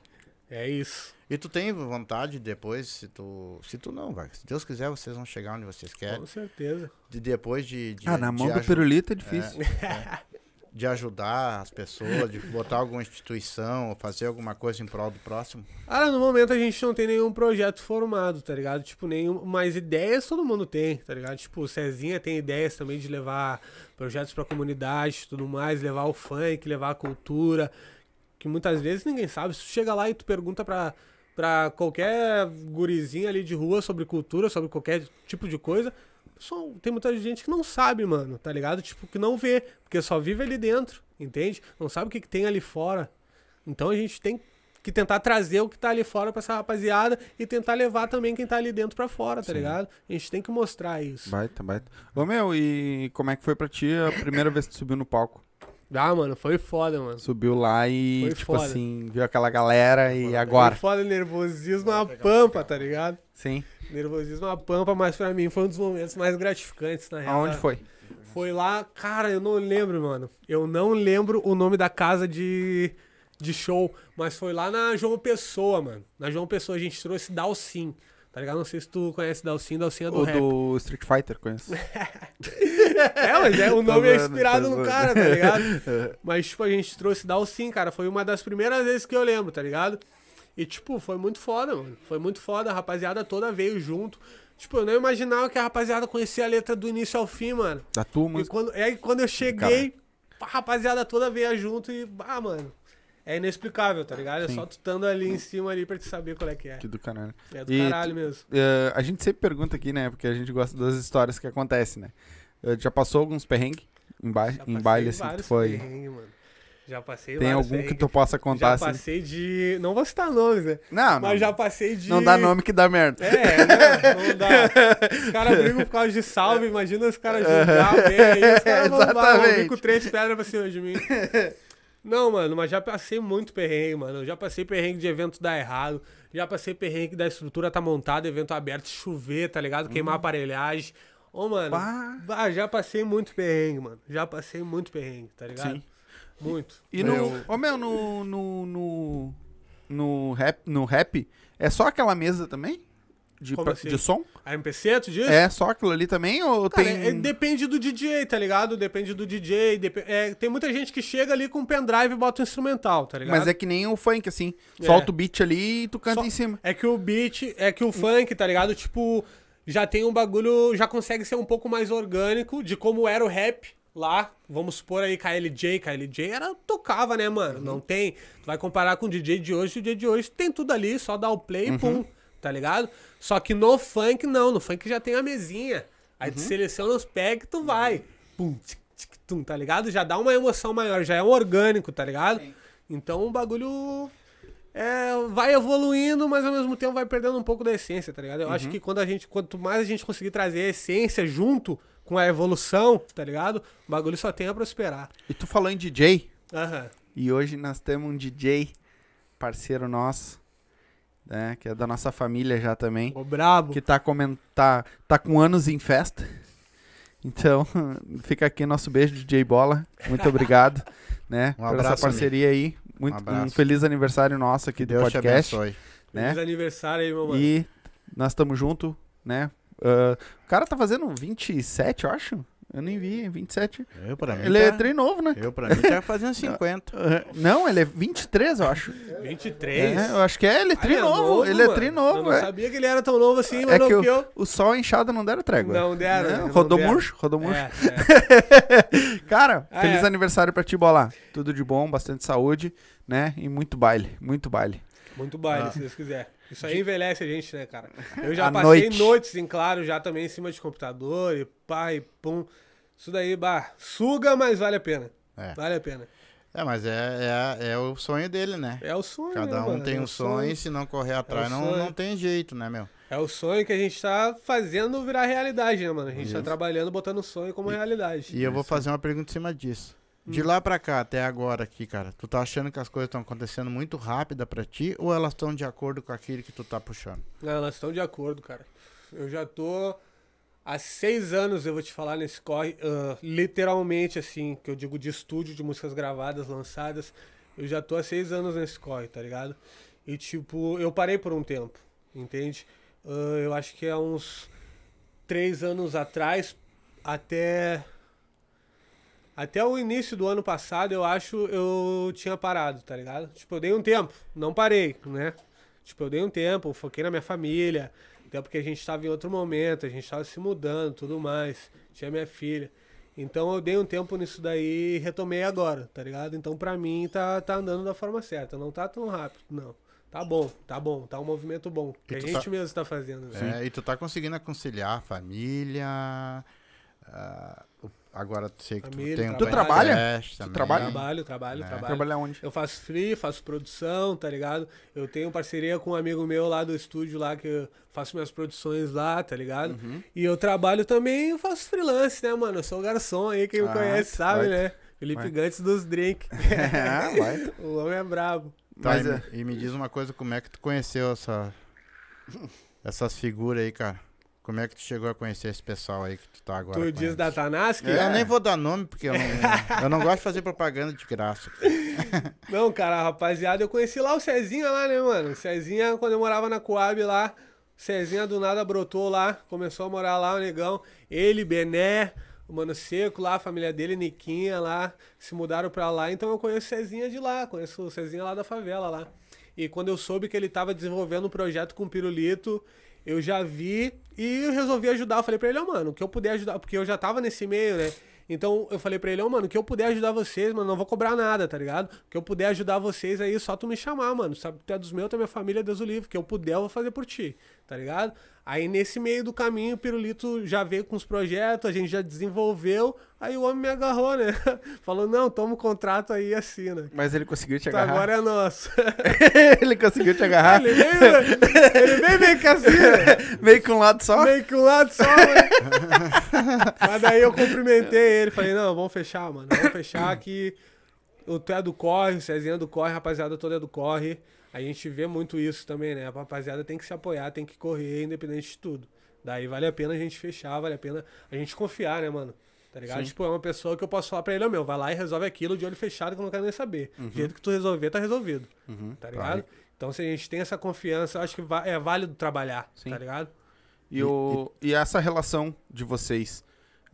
Speaker 2: É isso.
Speaker 3: E tu tem vontade depois, se tu. Se tu não, vai. Se Deus quiser, vocês vão chegar onde vocês querem.
Speaker 2: Com certeza.
Speaker 3: De depois de. de
Speaker 1: Ah, na
Speaker 3: de
Speaker 1: mão do
Speaker 3: aju-
Speaker 1: pirulito é difícil.
Speaker 3: De ajudar as pessoas, de botar alguma instituição, fazer alguma coisa em prol do próximo.
Speaker 2: Ah, no momento a gente não tem nenhum projeto formado, tá ligado? Tipo, nenhum. Mas ideias todo mundo tem, tá ligado? Tipo, o Cezinha tem ideias também de levar projetos pra comunidade tudo mais, levar o funk, levar a cultura. Que muitas vezes ninguém sabe. Se tu chega lá e tu pergunta pra, pra qualquer gurizinho ali de rua sobre cultura, sobre qualquer tipo de coisa. Pessoal, tem muita gente que não sabe, mano, tá ligado? Tipo, que não vê, porque só vive ali dentro, entende? Não sabe o que, que tem ali fora. Então a gente tem que tentar trazer o que tá ali fora pra essa rapaziada e tentar levar também quem tá ali dentro pra fora, tá
Speaker 1: Sim.
Speaker 2: ligado? A gente tem que mostrar isso.
Speaker 1: Baita, baita. Ô meu, e como é que foi pra ti a primeira vez que tu subiu no palco?
Speaker 2: Ah, mano, foi foda, mano.
Speaker 1: Subiu lá e,
Speaker 2: Foi
Speaker 1: tipo
Speaker 2: foda.
Speaker 1: assim, viu aquela galera e agora?
Speaker 2: Foi foda, nervosismo a pampa, tá ligado?
Speaker 1: Sim.
Speaker 2: Nervosismo a pampa, mas pra mim foi um dos momentos mais gratificantes, na real.
Speaker 1: Aonde foi?
Speaker 2: Foi lá, cara, eu não lembro, mano. Eu não lembro o nome da casa de, de show, mas foi lá na João Pessoa, mano. Na João Pessoa a gente trouxe Dalcin, tá ligado? Não sei se tu conhece Dalcin, Dalcin é do
Speaker 1: O
Speaker 2: rap.
Speaker 1: do Street Fighter, conheço.
Speaker 2: É, mas é, o
Speaker 1: Tô
Speaker 2: nome é inspirado
Speaker 1: tô
Speaker 2: no cara, tá ligado? Mas, tipo, a gente trouxe Dalcin, cara. Foi uma das primeiras vezes que eu lembro, tá ligado? E, tipo, foi muito foda, mano. Foi muito foda. A rapaziada toda veio junto. Tipo, eu não imaginava que a rapaziada conhecia a letra do início ao fim, mano.
Speaker 1: Da tua
Speaker 2: E quando, é, e quando eu cheguei, a rapaziada toda veio junto e, ah, mano. É inexplicável, tá ligado? É
Speaker 1: Sim.
Speaker 2: só tu estando ali em cima ali pra te saber qual é que é.
Speaker 1: Que do caralho.
Speaker 2: É do
Speaker 1: E
Speaker 2: caralho mesmo.
Speaker 1: Eh, a gente sempre pergunta aqui, né? Porque a gente gosta das histórias que acontecem, né? Eh, já passou alguns perrengues em, ba em baile, assim, que foi?
Speaker 2: perrengues, mano. Já passei
Speaker 1: Tem
Speaker 2: vários
Speaker 1: algum que tu possa contar,
Speaker 2: Já
Speaker 1: assim?
Speaker 2: passei de. Não vou citar nomes, né?
Speaker 1: Não, não.
Speaker 2: Mas já passei de.
Speaker 1: Não dá nome que dá merda.
Speaker 2: É, não, não dá. Os caras brigam por causa de salve, imagina os caras julgar bem aí. Os caras vão, vão vir com três pedras pra cima de mim. Não, mano, mas já passei muito perrengue, mano. Eu já passei perrengue de evento dar errado. Já passei perrengue da estrutura tá montada, evento aberto, chover, tá ligado? Queimar aparelhagem. Ô, mano,
Speaker 1: Bah.
Speaker 2: bah, já passei muito perrengue, mano. Já passei muito perrengue, tá ligado?
Speaker 1: Sim.
Speaker 2: Muito.
Speaker 1: E no.
Speaker 3: Eu-
Speaker 1: Ô, meu, no. No. No, no rap, no rap, é só aquela mesa também? De, pra-
Speaker 2: assim?
Speaker 1: de som?
Speaker 2: A MPC, tu diz?
Speaker 1: É só aquilo ali também? Ou
Speaker 2: Cara,
Speaker 1: tem.
Speaker 2: é- depende do DJ, tá ligado? Depende do DJ. depe- é, tem muita gente que chega ali com um pendrive e bota o instrumental, tá ligado?
Speaker 1: Mas é que nem o funk, assim.
Speaker 2: É.
Speaker 1: Solta o beat ali e tu canta
Speaker 2: Só-
Speaker 1: em cima.
Speaker 2: É que o beat, é que o funk, tá ligado? Tipo, já tem um bagulho, já consegue ser um pouco mais orgânico de como era o rap lá. Vamos supor aí KLJ, KLJ era tocava, né, mano? Não tem. Tu vai comparar com o DJ de hoje, o DJ de hoje tem tudo ali, só dá o play e pum, tá ligado? Só que no funk não, no funk já tem a mesinha. Aí tu seleciona os peg e tu vai. Pum, tic, tic, tum, tá ligado? Já dá uma emoção maior, já é um orgânico, tá ligado? Então o bagulho é, vai evoluindo, mas ao mesmo tempo vai perdendo um pouco da essência, tá ligado? Eu acho que quando a gente, quanto mais a gente conseguir trazer a essência junto com a evolução, tá ligado? O bagulho só tem a prosperar.
Speaker 1: E tu falou em DJ.
Speaker 2: Aham.
Speaker 1: E hoje nós temos um DJ, parceiro nosso, né? Que é da nossa família já também.
Speaker 2: O brabo.
Speaker 1: Que tá, coment... tá, tá com anos em festa. Então, fica aqui nosso beijo, DJ Bola. Muito obrigado, né?
Speaker 3: Um
Speaker 1: por essa
Speaker 3: abraço,
Speaker 1: parceria aí. Muito, um,
Speaker 3: abraço.
Speaker 1: feliz aniversário nosso aqui do
Speaker 3: Deus te
Speaker 1: podcast.
Speaker 3: abençoe.
Speaker 1: né?
Speaker 2: Feliz aniversário aí, meu mano.
Speaker 1: E nós estamos junto, né? Ah, o cara tá fazendo 27, eu acho. Eu nem vi, 27.
Speaker 3: Eu, pra mim,
Speaker 1: Ele é
Speaker 3: tá,
Speaker 1: trem novo, né?
Speaker 3: eu, pra mim, tá fazendo 50.
Speaker 1: Uh, Não, ele é 23, eu acho.
Speaker 2: 23.
Speaker 1: É, eu acho que é, ele é
Speaker 2: Ah,
Speaker 1: tri novo. ele é
Speaker 2: mano.
Speaker 1: tri
Speaker 2: Eu
Speaker 1: novo,
Speaker 2: não
Speaker 1: é.
Speaker 2: sabia que ele era tão novo assim,
Speaker 1: É
Speaker 2: mas não
Speaker 1: que o,
Speaker 2: eu...
Speaker 1: o sol e a enxada não deram trégua.
Speaker 2: Não deram,
Speaker 1: É,
Speaker 2: né? Não
Speaker 1: rodou
Speaker 2: deram.
Speaker 1: murcho, rodou murcho.
Speaker 2: É, é.
Speaker 1: Cara,
Speaker 2: Ah,
Speaker 1: feliz
Speaker 2: é.
Speaker 1: aniversário pra ti, Bola. Tudo de bom, bastante saúde, né? E muito baile, muito baile.
Speaker 2: Muito baile,
Speaker 1: Ah.
Speaker 2: se Deus quiser. Isso aí envelhece a gente, né, cara? Eu já
Speaker 1: À
Speaker 2: passei
Speaker 1: noite.
Speaker 2: noites, em claro, já também em cima de computador e pá e pum. Isso daí, bah, suga, mas vale a pena.
Speaker 3: É.
Speaker 2: Vale a pena.
Speaker 3: É, mas é, é, é o sonho dele, né?
Speaker 2: É o sonho,
Speaker 3: Cada
Speaker 2: né,
Speaker 3: um
Speaker 2: mano?
Speaker 3: tem
Speaker 2: é
Speaker 3: um
Speaker 2: o
Speaker 3: sonho e se não correr atrás, não,
Speaker 2: sonho.
Speaker 3: não tem jeito, né, meu?
Speaker 2: É o sonho que a gente tá fazendo virar realidade, né, mano? A gente tá
Speaker 3: Isso.
Speaker 2: trabalhando, botando o sonho como realidade.
Speaker 3: E eu vou fazer uma pergunta em cima disso. De lá pra cá, até agora aqui, cara, tu tá achando que as coisas estão acontecendo muito rápida pra ti ou elas estão de acordo com aquilo que tu tá puxando?
Speaker 2: Não, elas estão de acordo, cara. Eu já tô há seis anos, eu vou te falar, nesse corre, ah, literalmente, assim, que eu digo de estúdio, de músicas gravadas, lançadas. Eu já tô há seis anos nesse corre, tá ligado? E, tipo, eu parei por um tempo, entende? Ah, eu acho que há uns três anos atrás, até. Até o início do ano passado, eu acho, eu tinha parado, tá ligado? Tipo, eu dei um tempo, não parei, né? Tipo, eu dei um tempo, foquei na minha família, até porque a gente tava em outro momento, a gente tava se mudando, tudo mais, tinha minha filha. Então eu dei um tempo nisso daí e retomei agora, tá ligado? Então pra mim tá, tá andando da forma certa, não tá tão rápido, não. Tá bom, tá bom, tá um movimento bom, que a gente
Speaker 3: tá-
Speaker 2: mesmo tá fazendo. né?
Speaker 3: É, e tu tá conseguindo conciliar a família. ah, o- agora tu sei que
Speaker 2: Família,
Speaker 3: tu tem um
Speaker 2: Tu
Speaker 1: trabalha?
Speaker 3: podcast
Speaker 1: Tu trabalha?
Speaker 2: Trabalho, trabalho,
Speaker 3: É.
Speaker 2: trabalho.
Speaker 1: Trabalhar onde?
Speaker 2: Eu faço free, faço produção, tá ligado? Eu tenho parceria com um amigo meu lá do estúdio lá, que eu faço minhas produções lá, tá ligado?
Speaker 1: Uhum.
Speaker 2: E eu trabalho também, eu faço freelance, né, mano? Eu sou garçom aí, quem me
Speaker 1: Ah,
Speaker 2: conhece sabe,
Speaker 1: vai.
Speaker 2: né? Felipe
Speaker 1: Vai.
Speaker 2: Gantes dos Drink.
Speaker 1: Ah, vai.
Speaker 2: o homem é brabo.
Speaker 3: Tá,
Speaker 1: Mas
Speaker 3: e,
Speaker 1: é-
Speaker 3: me- e me diz uma coisa, como é que tu conheceu essa, essas figuras aí, cara? Como é que tu chegou a conhecer esse pessoal aí que tu tá agora?
Speaker 2: tu diz da Tanaski?
Speaker 1: É.
Speaker 3: Eu nem vou dar nome, porque eu não, eu não gosto de fazer propaganda de graça.
Speaker 2: Não, cara, rapaziada, eu conheci lá o Cezinha lá, né, mano? O Cezinha, quando eu morava na Coab lá, o Cezinha do nada brotou lá, começou a morar lá, o negão. Ele, Bené, o Mano Seco lá, a família dele, Niquinha lá, se mudaram pra lá. Então eu conheço o Cezinha de lá, conheço o Cezinha lá da favela lá. E quando eu soube que ele tava desenvolvendo um projeto com o Pirulito, eu já vi e eu resolvi ajudar. Eu falei pra ele, ó, mano, o que eu puder ajudar, porque eu já tava nesse meio, né? Então eu falei pra ele, ó, mano, o que eu puder ajudar vocês, mano, não vou cobrar nada, tá ligado? Que eu puder ajudar vocês aí, só tu me chamar, mano. Sabe, tu é dos meus, tu é minha família, Deus o livre. Que eu puder, eu vou fazer por ti, tá ligado? Aí nesse meio do caminho, o Pirulito já veio com os projetos, a gente já desenvolveu. Aí o homem me agarrou, né? Falou, não, toma o contrato aí e assina.
Speaker 1: Mas ele conseguiu te
Speaker 2: Então
Speaker 1: agarrar.
Speaker 2: agora é nosso.
Speaker 1: ele conseguiu te agarrar.
Speaker 2: ele veio, ele veio meio que assim, né?
Speaker 1: Meio com um lado só.
Speaker 2: Meio que um lado só, né? Mas daí eu cumprimentei ele, falei, não, vamos fechar, mano. Vamos fechar que o tu é do corre, o Cezinha é do corre, a rapaziada toda é do corre. A gente vê muito isso também, né? A rapaziada tem que se apoiar, tem que correr, independente de tudo. Daí vale a pena a gente fechar, vale a pena a gente confiar, né, mano? Tá ligado?
Speaker 1: Sim.
Speaker 2: Tipo, é uma pessoa que eu posso falar pra ele, ó, meu, vai lá e resolve aquilo de olho fechado que eu não quero nem saber. Do jeito que tu resolver, tá resolvido.
Speaker 1: Uhum.
Speaker 2: Tá ligado? Então, se a gente tem essa confiança, eu acho que é válido trabalhar,
Speaker 1: Sim.
Speaker 2: tá ligado?
Speaker 1: E, o, e essa relação de vocês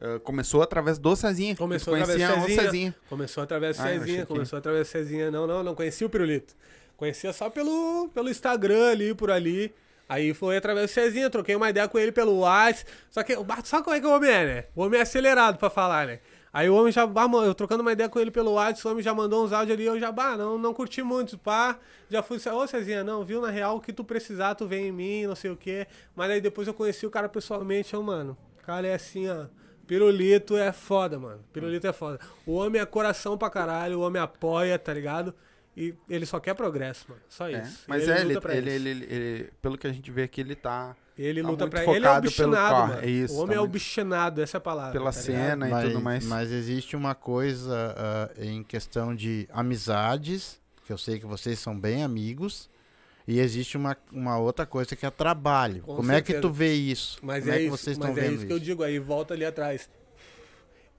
Speaker 1: eh, começou através do Cezinha.
Speaker 2: Começou através do Cezinha.
Speaker 1: Cezinha.
Speaker 2: Começou através do
Speaker 1: Ah,
Speaker 2: Cezinha,
Speaker 1: que-
Speaker 2: começou através do Cezinha. Não, não, não conhecia o Pirulito. Conhecia só pelo, pelo Instagram ali, por ali. Aí foi através do Cezinha, troquei uma ideia com ele pelo WhatsApp. Só que, sabe como é que o homem é, né? O homem é acelerado pra falar, né? Aí o homem já, bah, mano, eu trocando uma ideia com ele pelo WhatsApp, o homem já mandou uns áudios ali, eu já, bah, não, não curti muito, pá. Já fui, ô Cezinha, não, viu, na real, o que tu precisar, tu vem em mim, não sei o quê. Mas aí depois eu conheci o cara pessoalmente, eu, mano, o cara é assim, ó. Pirulito é foda, mano. Pirulito é foda. O homem é coração pra caralho, o homem apoia, tá ligado? E ele só quer progresso, mano. Só
Speaker 1: É,
Speaker 2: isso.
Speaker 1: Mas é,
Speaker 2: luta
Speaker 1: ele,
Speaker 2: pra
Speaker 1: ele,
Speaker 2: isso.
Speaker 1: ele, ele- ele- pelo que a gente vê aqui, ele tá
Speaker 2: Ele
Speaker 1: tá
Speaker 2: luta
Speaker 1: muito
Speaker 2: pra ele. É
Speaker 1: focado pelo
Speaker 2: obstinado, mano.
Speaker 1: é isso,
Speaker 2: o homem
Speaker 1: tá
Speaker 2: é
Speaker 1: muito-
Speaker 2: obstinado, essa é a palavra.
Speaker 1: pela
Speaker 2: tá ligado?
Speaker 1: cena e tudo mais.
Speaker 3: mas existe uma coisa ah, em questão de amizades, que eu sei que vocês são bem amigos, e existe uma, uma outra coisa que é trabalho.
Speaker 2: Com
Speaker 3: Como é que
Speaker 2: certeza.
Speaker 3: tu vê isso?
Speaker 2: Mas
Speaker 3: Como
Speaker 2: é,
Speaker 3: é, que
Speaker 2: isso,
Speaker 3: vocês
Speaker 2: mas
Speaker 3: estão
Speaker 2: é
Speaker 3: vendo
Speaker 2: isso que eu digo aí, volta ali atrás.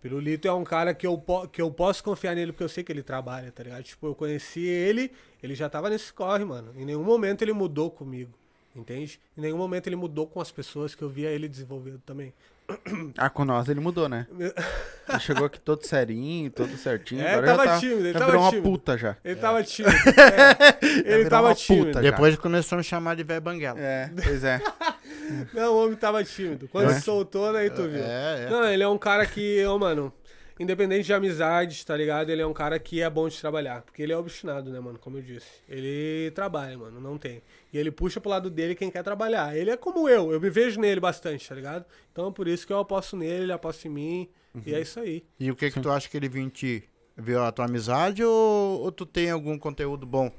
Speaker 2: Pirulito é um cara que eu, que eu posso confiar nele porque eu sei que ele trabalha, tá ligado? Tipo, eu conheci ele, ele já tava nesse corre, mano. Em nenhum momento ele mudou comigo, entende? Em nenhum momento ele mudou com as pessoas que eu via ele desenvolvendo também,
Speaker 1: Ah, com nós ele mudou, né? Ele chegou aqui todo serinho, todo certinho.
Speaker 2: É,
Speaker 1: agora
Speaker 2: tava
Speaker 1: já tá,
Speaker 2: tímido, ele
Speaker 1: já
Speaker 2: tava
Speaker 1: virou uma
Speaker 2: tímido.
Speaker 1: puta já.
Speaker 2: Ele tava tímido. é, ele tava
Speaker 1: uma
Speaker 2: tímido.
Speaker 1: puta.
Speaker 3: Depois começou a me chamar de velho banguela.
Speaker 1: É, pois é.
Speaker 2: Não, o homem tava tímido. Quando
Speaker 1: É.
Speaker 2: se soltou, daí tu viu.
Speaker 3: É, é.
Speaker 2: Não, ele é um cara que, ô, mano, independente de amizade, tá ligado? Ele é um cara que é bom de trabalhar. Porque ele é obstinado, né, mano? Como eu disse. Ele trabalha, mano, não tem. E ele puxa pro lado dele quem quer trabalhar. Ele é como eu, eu me vejo nele bastante, tá ligado? Então é por isso que eu aposto nele, ele aposta em mim. E é isso aí.
Speaker 3: E o que que tu acha que ele viu em ti? Viu a tua amizade ou, ou tu tem algum conteúdo bom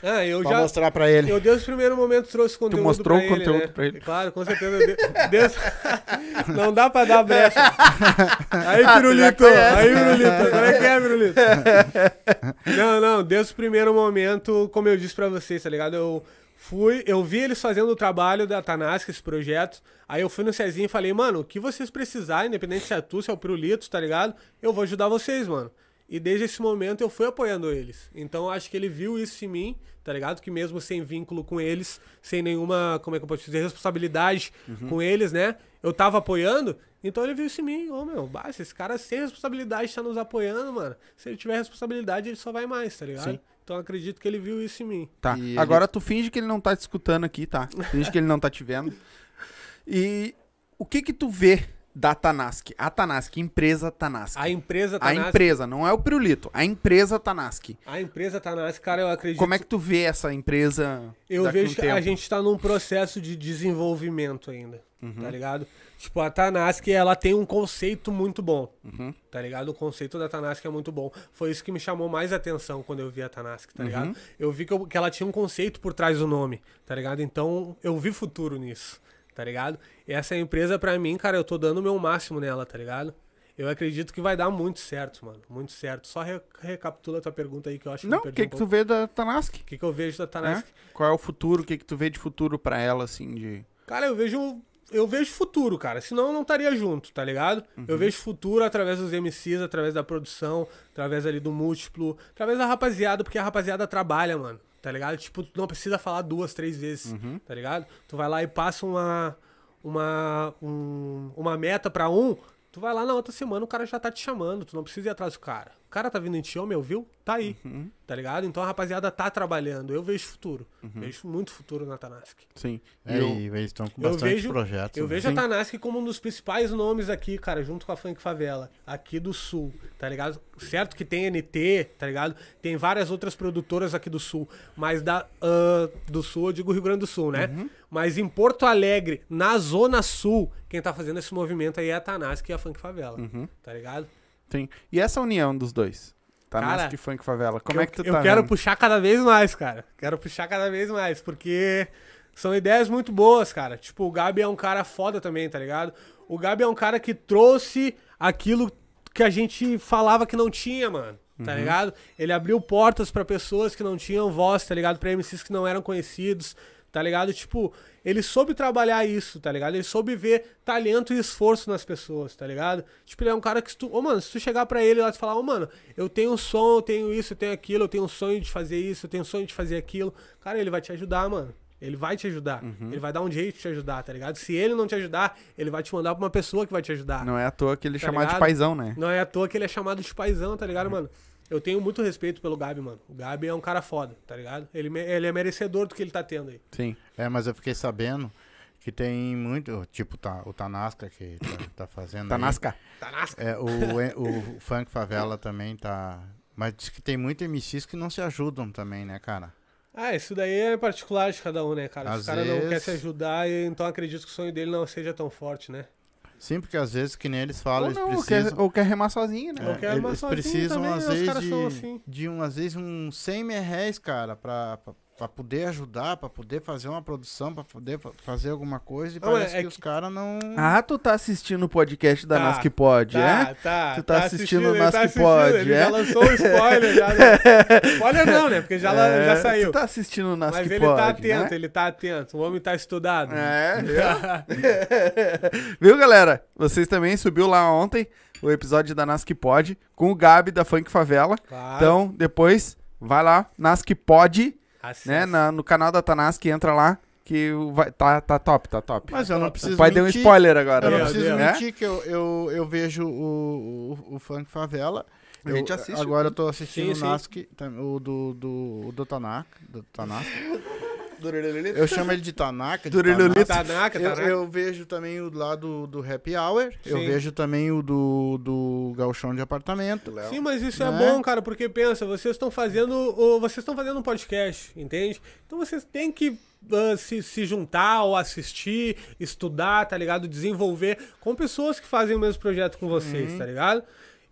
Speaker 2: Ah, eu
Speaker 3: pra
Speaker 2: já.
Speaker 3: mostrar pra ele?
Speaker 2: Eu desde o primeiro momento trouxe conteúdo
Speaker 1: mostrou
Speaker 2: pra
Speaker 1: o
Speaker 2: ele,
Speaker 1: conteúdo
Speaker 2: né?
Speaker 1: pra ele.
Speaker 2: Claro, com certeza. eu de- Desde... Não dá pra dar brecha. Aí,
Speaker 1: Ah, tu já
Speaker 2: Pirulito. Aí, Pirulito. Agora é que é, Pirulito. Não, não. Desde o primeiro momento, como eu disse pra vocês, tá ligado? Eu fui, eu vi eles fazendo o trabalho da Tanasca, esse projeto. Aí eu fui no Cezinho e falei, mano, o que vocês precisarem, independente se é tu, se é o Pirulito, tá ligado? Eu vou ajudar vocês, mano. E desde esse momento eu fui apoiando eles. Então eu acho que ele viu isso em mim, tá ligado? Que mesmo sem vínculo com eles, sem nenhuma, como é que eu posso dizer, responsabilidade com eles, né? Eu tava apoiando, então ele viu isso em mim. Ô, meu, basta, esse cara sem responsabilidade tá nos apoiando, mano. Se ele tiver responsabilidade, ele só vai mais, tá ligado?
Speaker 1: Sim.
Speaker 2: Então eu acredito que ele viu isso em mim.
Speaker 1: Tá.
Speaker 3: E ele-
Speaker 1: Agora tu finge que ele não tá te escutando aqui, tá? Finge que ele não tá te vendo. E o que que tu vê da Tanask? A Tanask, empresa Tanask.
Speaker 2: A empresa
Speaker 1: A
Speaker 2: Tanasc,
Speaker 1: empresa, não é o Pirulito, a empresa Tanask.
Speaker 2: a empresa Tanasc, cara, eu acredito
Speaker 1: Como é que tu vê essa empresa
Speaker 2: Eu
Speaker 1: daqui a um
Speaker 2: vejo que a
Speaker 1: tempo?
Speaker 2: gente tá num processo de desenvolvimento ainda,
Speaker 1: Uhum.
Speaker 2: tá ligado? Tipo, a Tanask, ela tem um conceito muito bom,
Speaker 1: Uhum.
Speaker 2: tá ligado? O conceito da Tanask é muito bom. Foi isso que me chamou mais atenção quando eu vi a Tanask, tá ligado?
Speaker 1: Uhum.
Speaker 2: Eu vi que, eu- que ela tinha um conceito por trás do nome, tá ligado? Então, eu vi futuro nisso, tá ligado? E essa empresa, pra mim, cara, eu tô dando o meu máximo nela, tá ligado? Eu acredito que vai dar muito certo, mano. Muito certo. Só re- recapitula a tua pergunta aí que eu acho que
Speaker 1: Não, o que
Speaker 2: um
Speaker 1: que tu
Speaker 2: pouco.
Speaker 1: vê da Tanask?
Speaker 2: O que, que eu vejo da Tanask?
Speaker 1: É? Qual é o futuro? O que que tu vê de futuro pra ela, assim, de...
Speaker 2: Cara, eu vejo. Eu vejo futuro, cara. Senão eu não estaria junto, tá ligado?
Speaker 1: Uhum.
Speaker 2: Eu vejo futuro através dos MCs, através da produção, através ali do múltiplo, através da rapaziada, porque a rapaziada trabalha, mano. Tá ligado? Tipo, tu não precisa falar duas, três vezes,
Speaker 1: Uhum.
Speaker 2: tá ligado? Tu vai lá e passa uma. Uma. um- uma meta pra um. Tu vai lá na outra semana, o cara já tá te chamando. Tu não precisa ir atrás do cara. O cara tá vindo em ti, meu, viu? Tá aí.
Speaker 1: Uhum.
Speaker 2: Tá ligado? Então a rapaziada tá trabalhando. Eu vejo futuro. Vejo muito futuro na Tanask.
Speaker 1: Sim.
Speaker 3: É,
Speaker 1: E eu-
Speaker 3: e eles estão com bastante
Speaker 2: vejo-
Speaker 3: projetos.
Speaker 2: Eu
Speaker 3: né?
Speaker 2: vejo a Tanask como um dos principais nomes aqui, cara, junto com a Funk Favela, aqui do Sul, tá ligado? Certo que tem NT, tá ligado? Tem várias outras produtoras aqui do Sul, mas da, ah, do Sul, eu digo Rio Grande do Sul, né?
Speaker 1: Uhum.
Speaker 2: Mas em Porto Alegre, na Zona Sul, quem tá fazendo esse movimento aí é a Tanask e a Funk Favela,
Speaker 1: Uhum.
Speaker 2: tá ligado?
Speaker 1: Sim. E essa união dos dois? Tanask
Speaker 2: Cara,
Speaker 1: e Funk Favela. Como
Speaker 2: eu,
Speaker 1: é que tu
Speaker 2: eu
Speaker 1: tá
Speaker 2: quero
Speaker 1: vendo?
Speaker 2: puxar cada vez mais, cara. Quero puxar cada vez mais, porque são ideias muito boas, cara. Tipo, o Gabi é um cara foda também, tá ligado? O Gabi é um cara que trouxe aquilo que a gente falava que não tinha, mano. Tá
Speaker 1: Uhum.
Speaker 2: ligado? Ele abriu portas pra pessoas que não tinham voz, tá ligado? Pra MCs que não eram conhecidos, tá ligado? Tipo, ele soube trabalhar isso, tá ligado? Ele soube ver talento e esforço nas pessoas, tá ligado? Tipo, ele é um cara que se tu, ô mano, se tu chegar pra ele lá e falar, ô mano, eu tenho um som, eu tenho isso, eu tenho aquilo, eu tenho um sonho de fazer isso, eu tenho um sonho de fazer aquilo, cara, ele vai te ajudar, mano. Ele vai te ajudar.
Speaker 1: Uhum.
Speaker 2: Ele vai dar um jeito de te ajudar, tá ligado? Se ele não te ajudar, ele vai te mandar pra uma pessoa que vai te ajudar.
Speaker 1: Não é à toa que ele
Speaker 2: Tá
Speaker 1: chamar de
Speaker 2: ligado?
Speaker 1: paizão, né?
Speaker 2: Não é à toa que ele é chamado de paizão, tá ligado, mano? Eu tenho muito respeito pelo Gabi, mano. O Gabi é um cara foda, tá ligado? Ele, ele é merecedor do que ele tá tendo aí.
Speaker 1: Sim.
Speaker 3: É, mas eu fiquei sabendo que tem muito, tipo tá, o Tanasca que tá, tá fazendo. aí.
Speaker 1: Tanasca.
Speaker 2: Tá nasca.
Speaker 3: É, o, o Funk Favela também tá. Mas diz que tem muito MCs que não se ajudam também, né, cara?
Speaker 2: Ah, isso daí é particular de cada um, né, cara? Se
Speaker 3: Às
Speaker 2: o cara não
Speaker 3: vezes-
Speaker 2: quer se ajudar, então acredito que o sonho dele não seja tão forte, né?
Speaker 3: Sim, porque às vezes, que nem eles falam,
Speaker 1: Ou
Speaker 3: eles
Speaker 1: não, ou
Speaker 3: precisam.
Speaker 1: quer, ou quer remar sozinho, né?
Speaker 3: É,
Speaker 2: quero uma
Speaker 3: eles
Speaker 2: sozinho
Speaker 3: precisam,
Speaker 2: também,
Speaker 3: às vezes, de,
Speaker 2: assim.
Speaker 3: de um, às vezes, uns 100 mil reais, cara, pra, pra, pra poder ajudar, pra poder fazer uma produção, pra poder fa- fazer alguma coisa. E
Speaker 2: Não,
Speaker 3: parece
Speaker 2: é- é
Speaker 3: que, os caras não.
Speaker 1: Ah, tu tá assistindo o podcast da
Speaker 2: Tá,
Speaker 1: Nas que Pode,
Speaker 2: Tá,
Speaker 1: é?
Speaker 2: tá.
Speaker 1: Tu tá assistindo o
Speaker 2: ele
Speaker 1: Nas
Speaker 2: tá
Speaker 1: que Pode,
Speaker 2: Ele
Speaker 1: é?
Speaker 2: já lançou um spoiler, já. né? spoiler não, né? Porque já,
Speaker 1: É,
Speaker 2: já saiu.
Speaker 1: Tu tá assistindo o Nas
Speaker 2: Mas
Speaker 1: que
Speaker 2: ele
Speaker 1: Pode,
Speaker 2: tá atento,
Speaker 1: né?
Speaker 2: ele tá atento. O homem tá estudado.
Speaker 1: É, viu, galera? Vocês também subiu lá ontem o episódio da Nas que Pode com o Gabi da Funk Favela.
Speaker 2: Claro.
Speaker 1: Então, depois, vai lá, Nas que Pode,
Speaker 2: Acessa.
Speaker 1: né? na- no canal da Tanask, entra lá que vai, tá, tá top, tá top.
Speaker 3: Mas eu não
Speaker 1: o
Speaker 3: preciso
Speaker 1: pai deu um
Speaker 3: mentir.
Speaker 1: spoiler agora.
Speaker 3: Eu não
Speaker 2: Meu
Speaker 3: preciso
Speaker 1: né?
Speaker 3: mentir que eu, eu, eu vejo o, o, o Funk Favela.
Speaker 1: A gente
Speaker 3: Eu-
Speaker 1: assiste
Speaker 3: Agora
Speaker 1: o-
Speaker 3: eu tô assistindo
Speaker 2: Sim,
Speaker 3: o. Nask, o do, do, o do Tanaka. Do Tanaka. Eu chamo ele de Tanaka. de. Tanaka.
Speaker 2: Tanaka,
Speaker 3: Eu,
Speaker 2: Tanaka.
Speaker 3: eu vejo também o lá do, do Happy Hour. Eu
Speaker 2: Sim.
Speaker 3: vejo também o do, do Galchão de Apartamento.
Speaker 2: Sim, mas isso é
Speaker 3: Né?
Speaker 2: bom, cara, porque pensa, vocês estão fazendo, vocês estão fazendo um podcast, entende? Então vocês têm que ah, se, se juntar ou assistir, estudar, tá ligado? Desenvolver com pessoas que fazem o mesmo projeto com vocês,
Speaker 3: Uhum.
Speaker 2: tá ligado?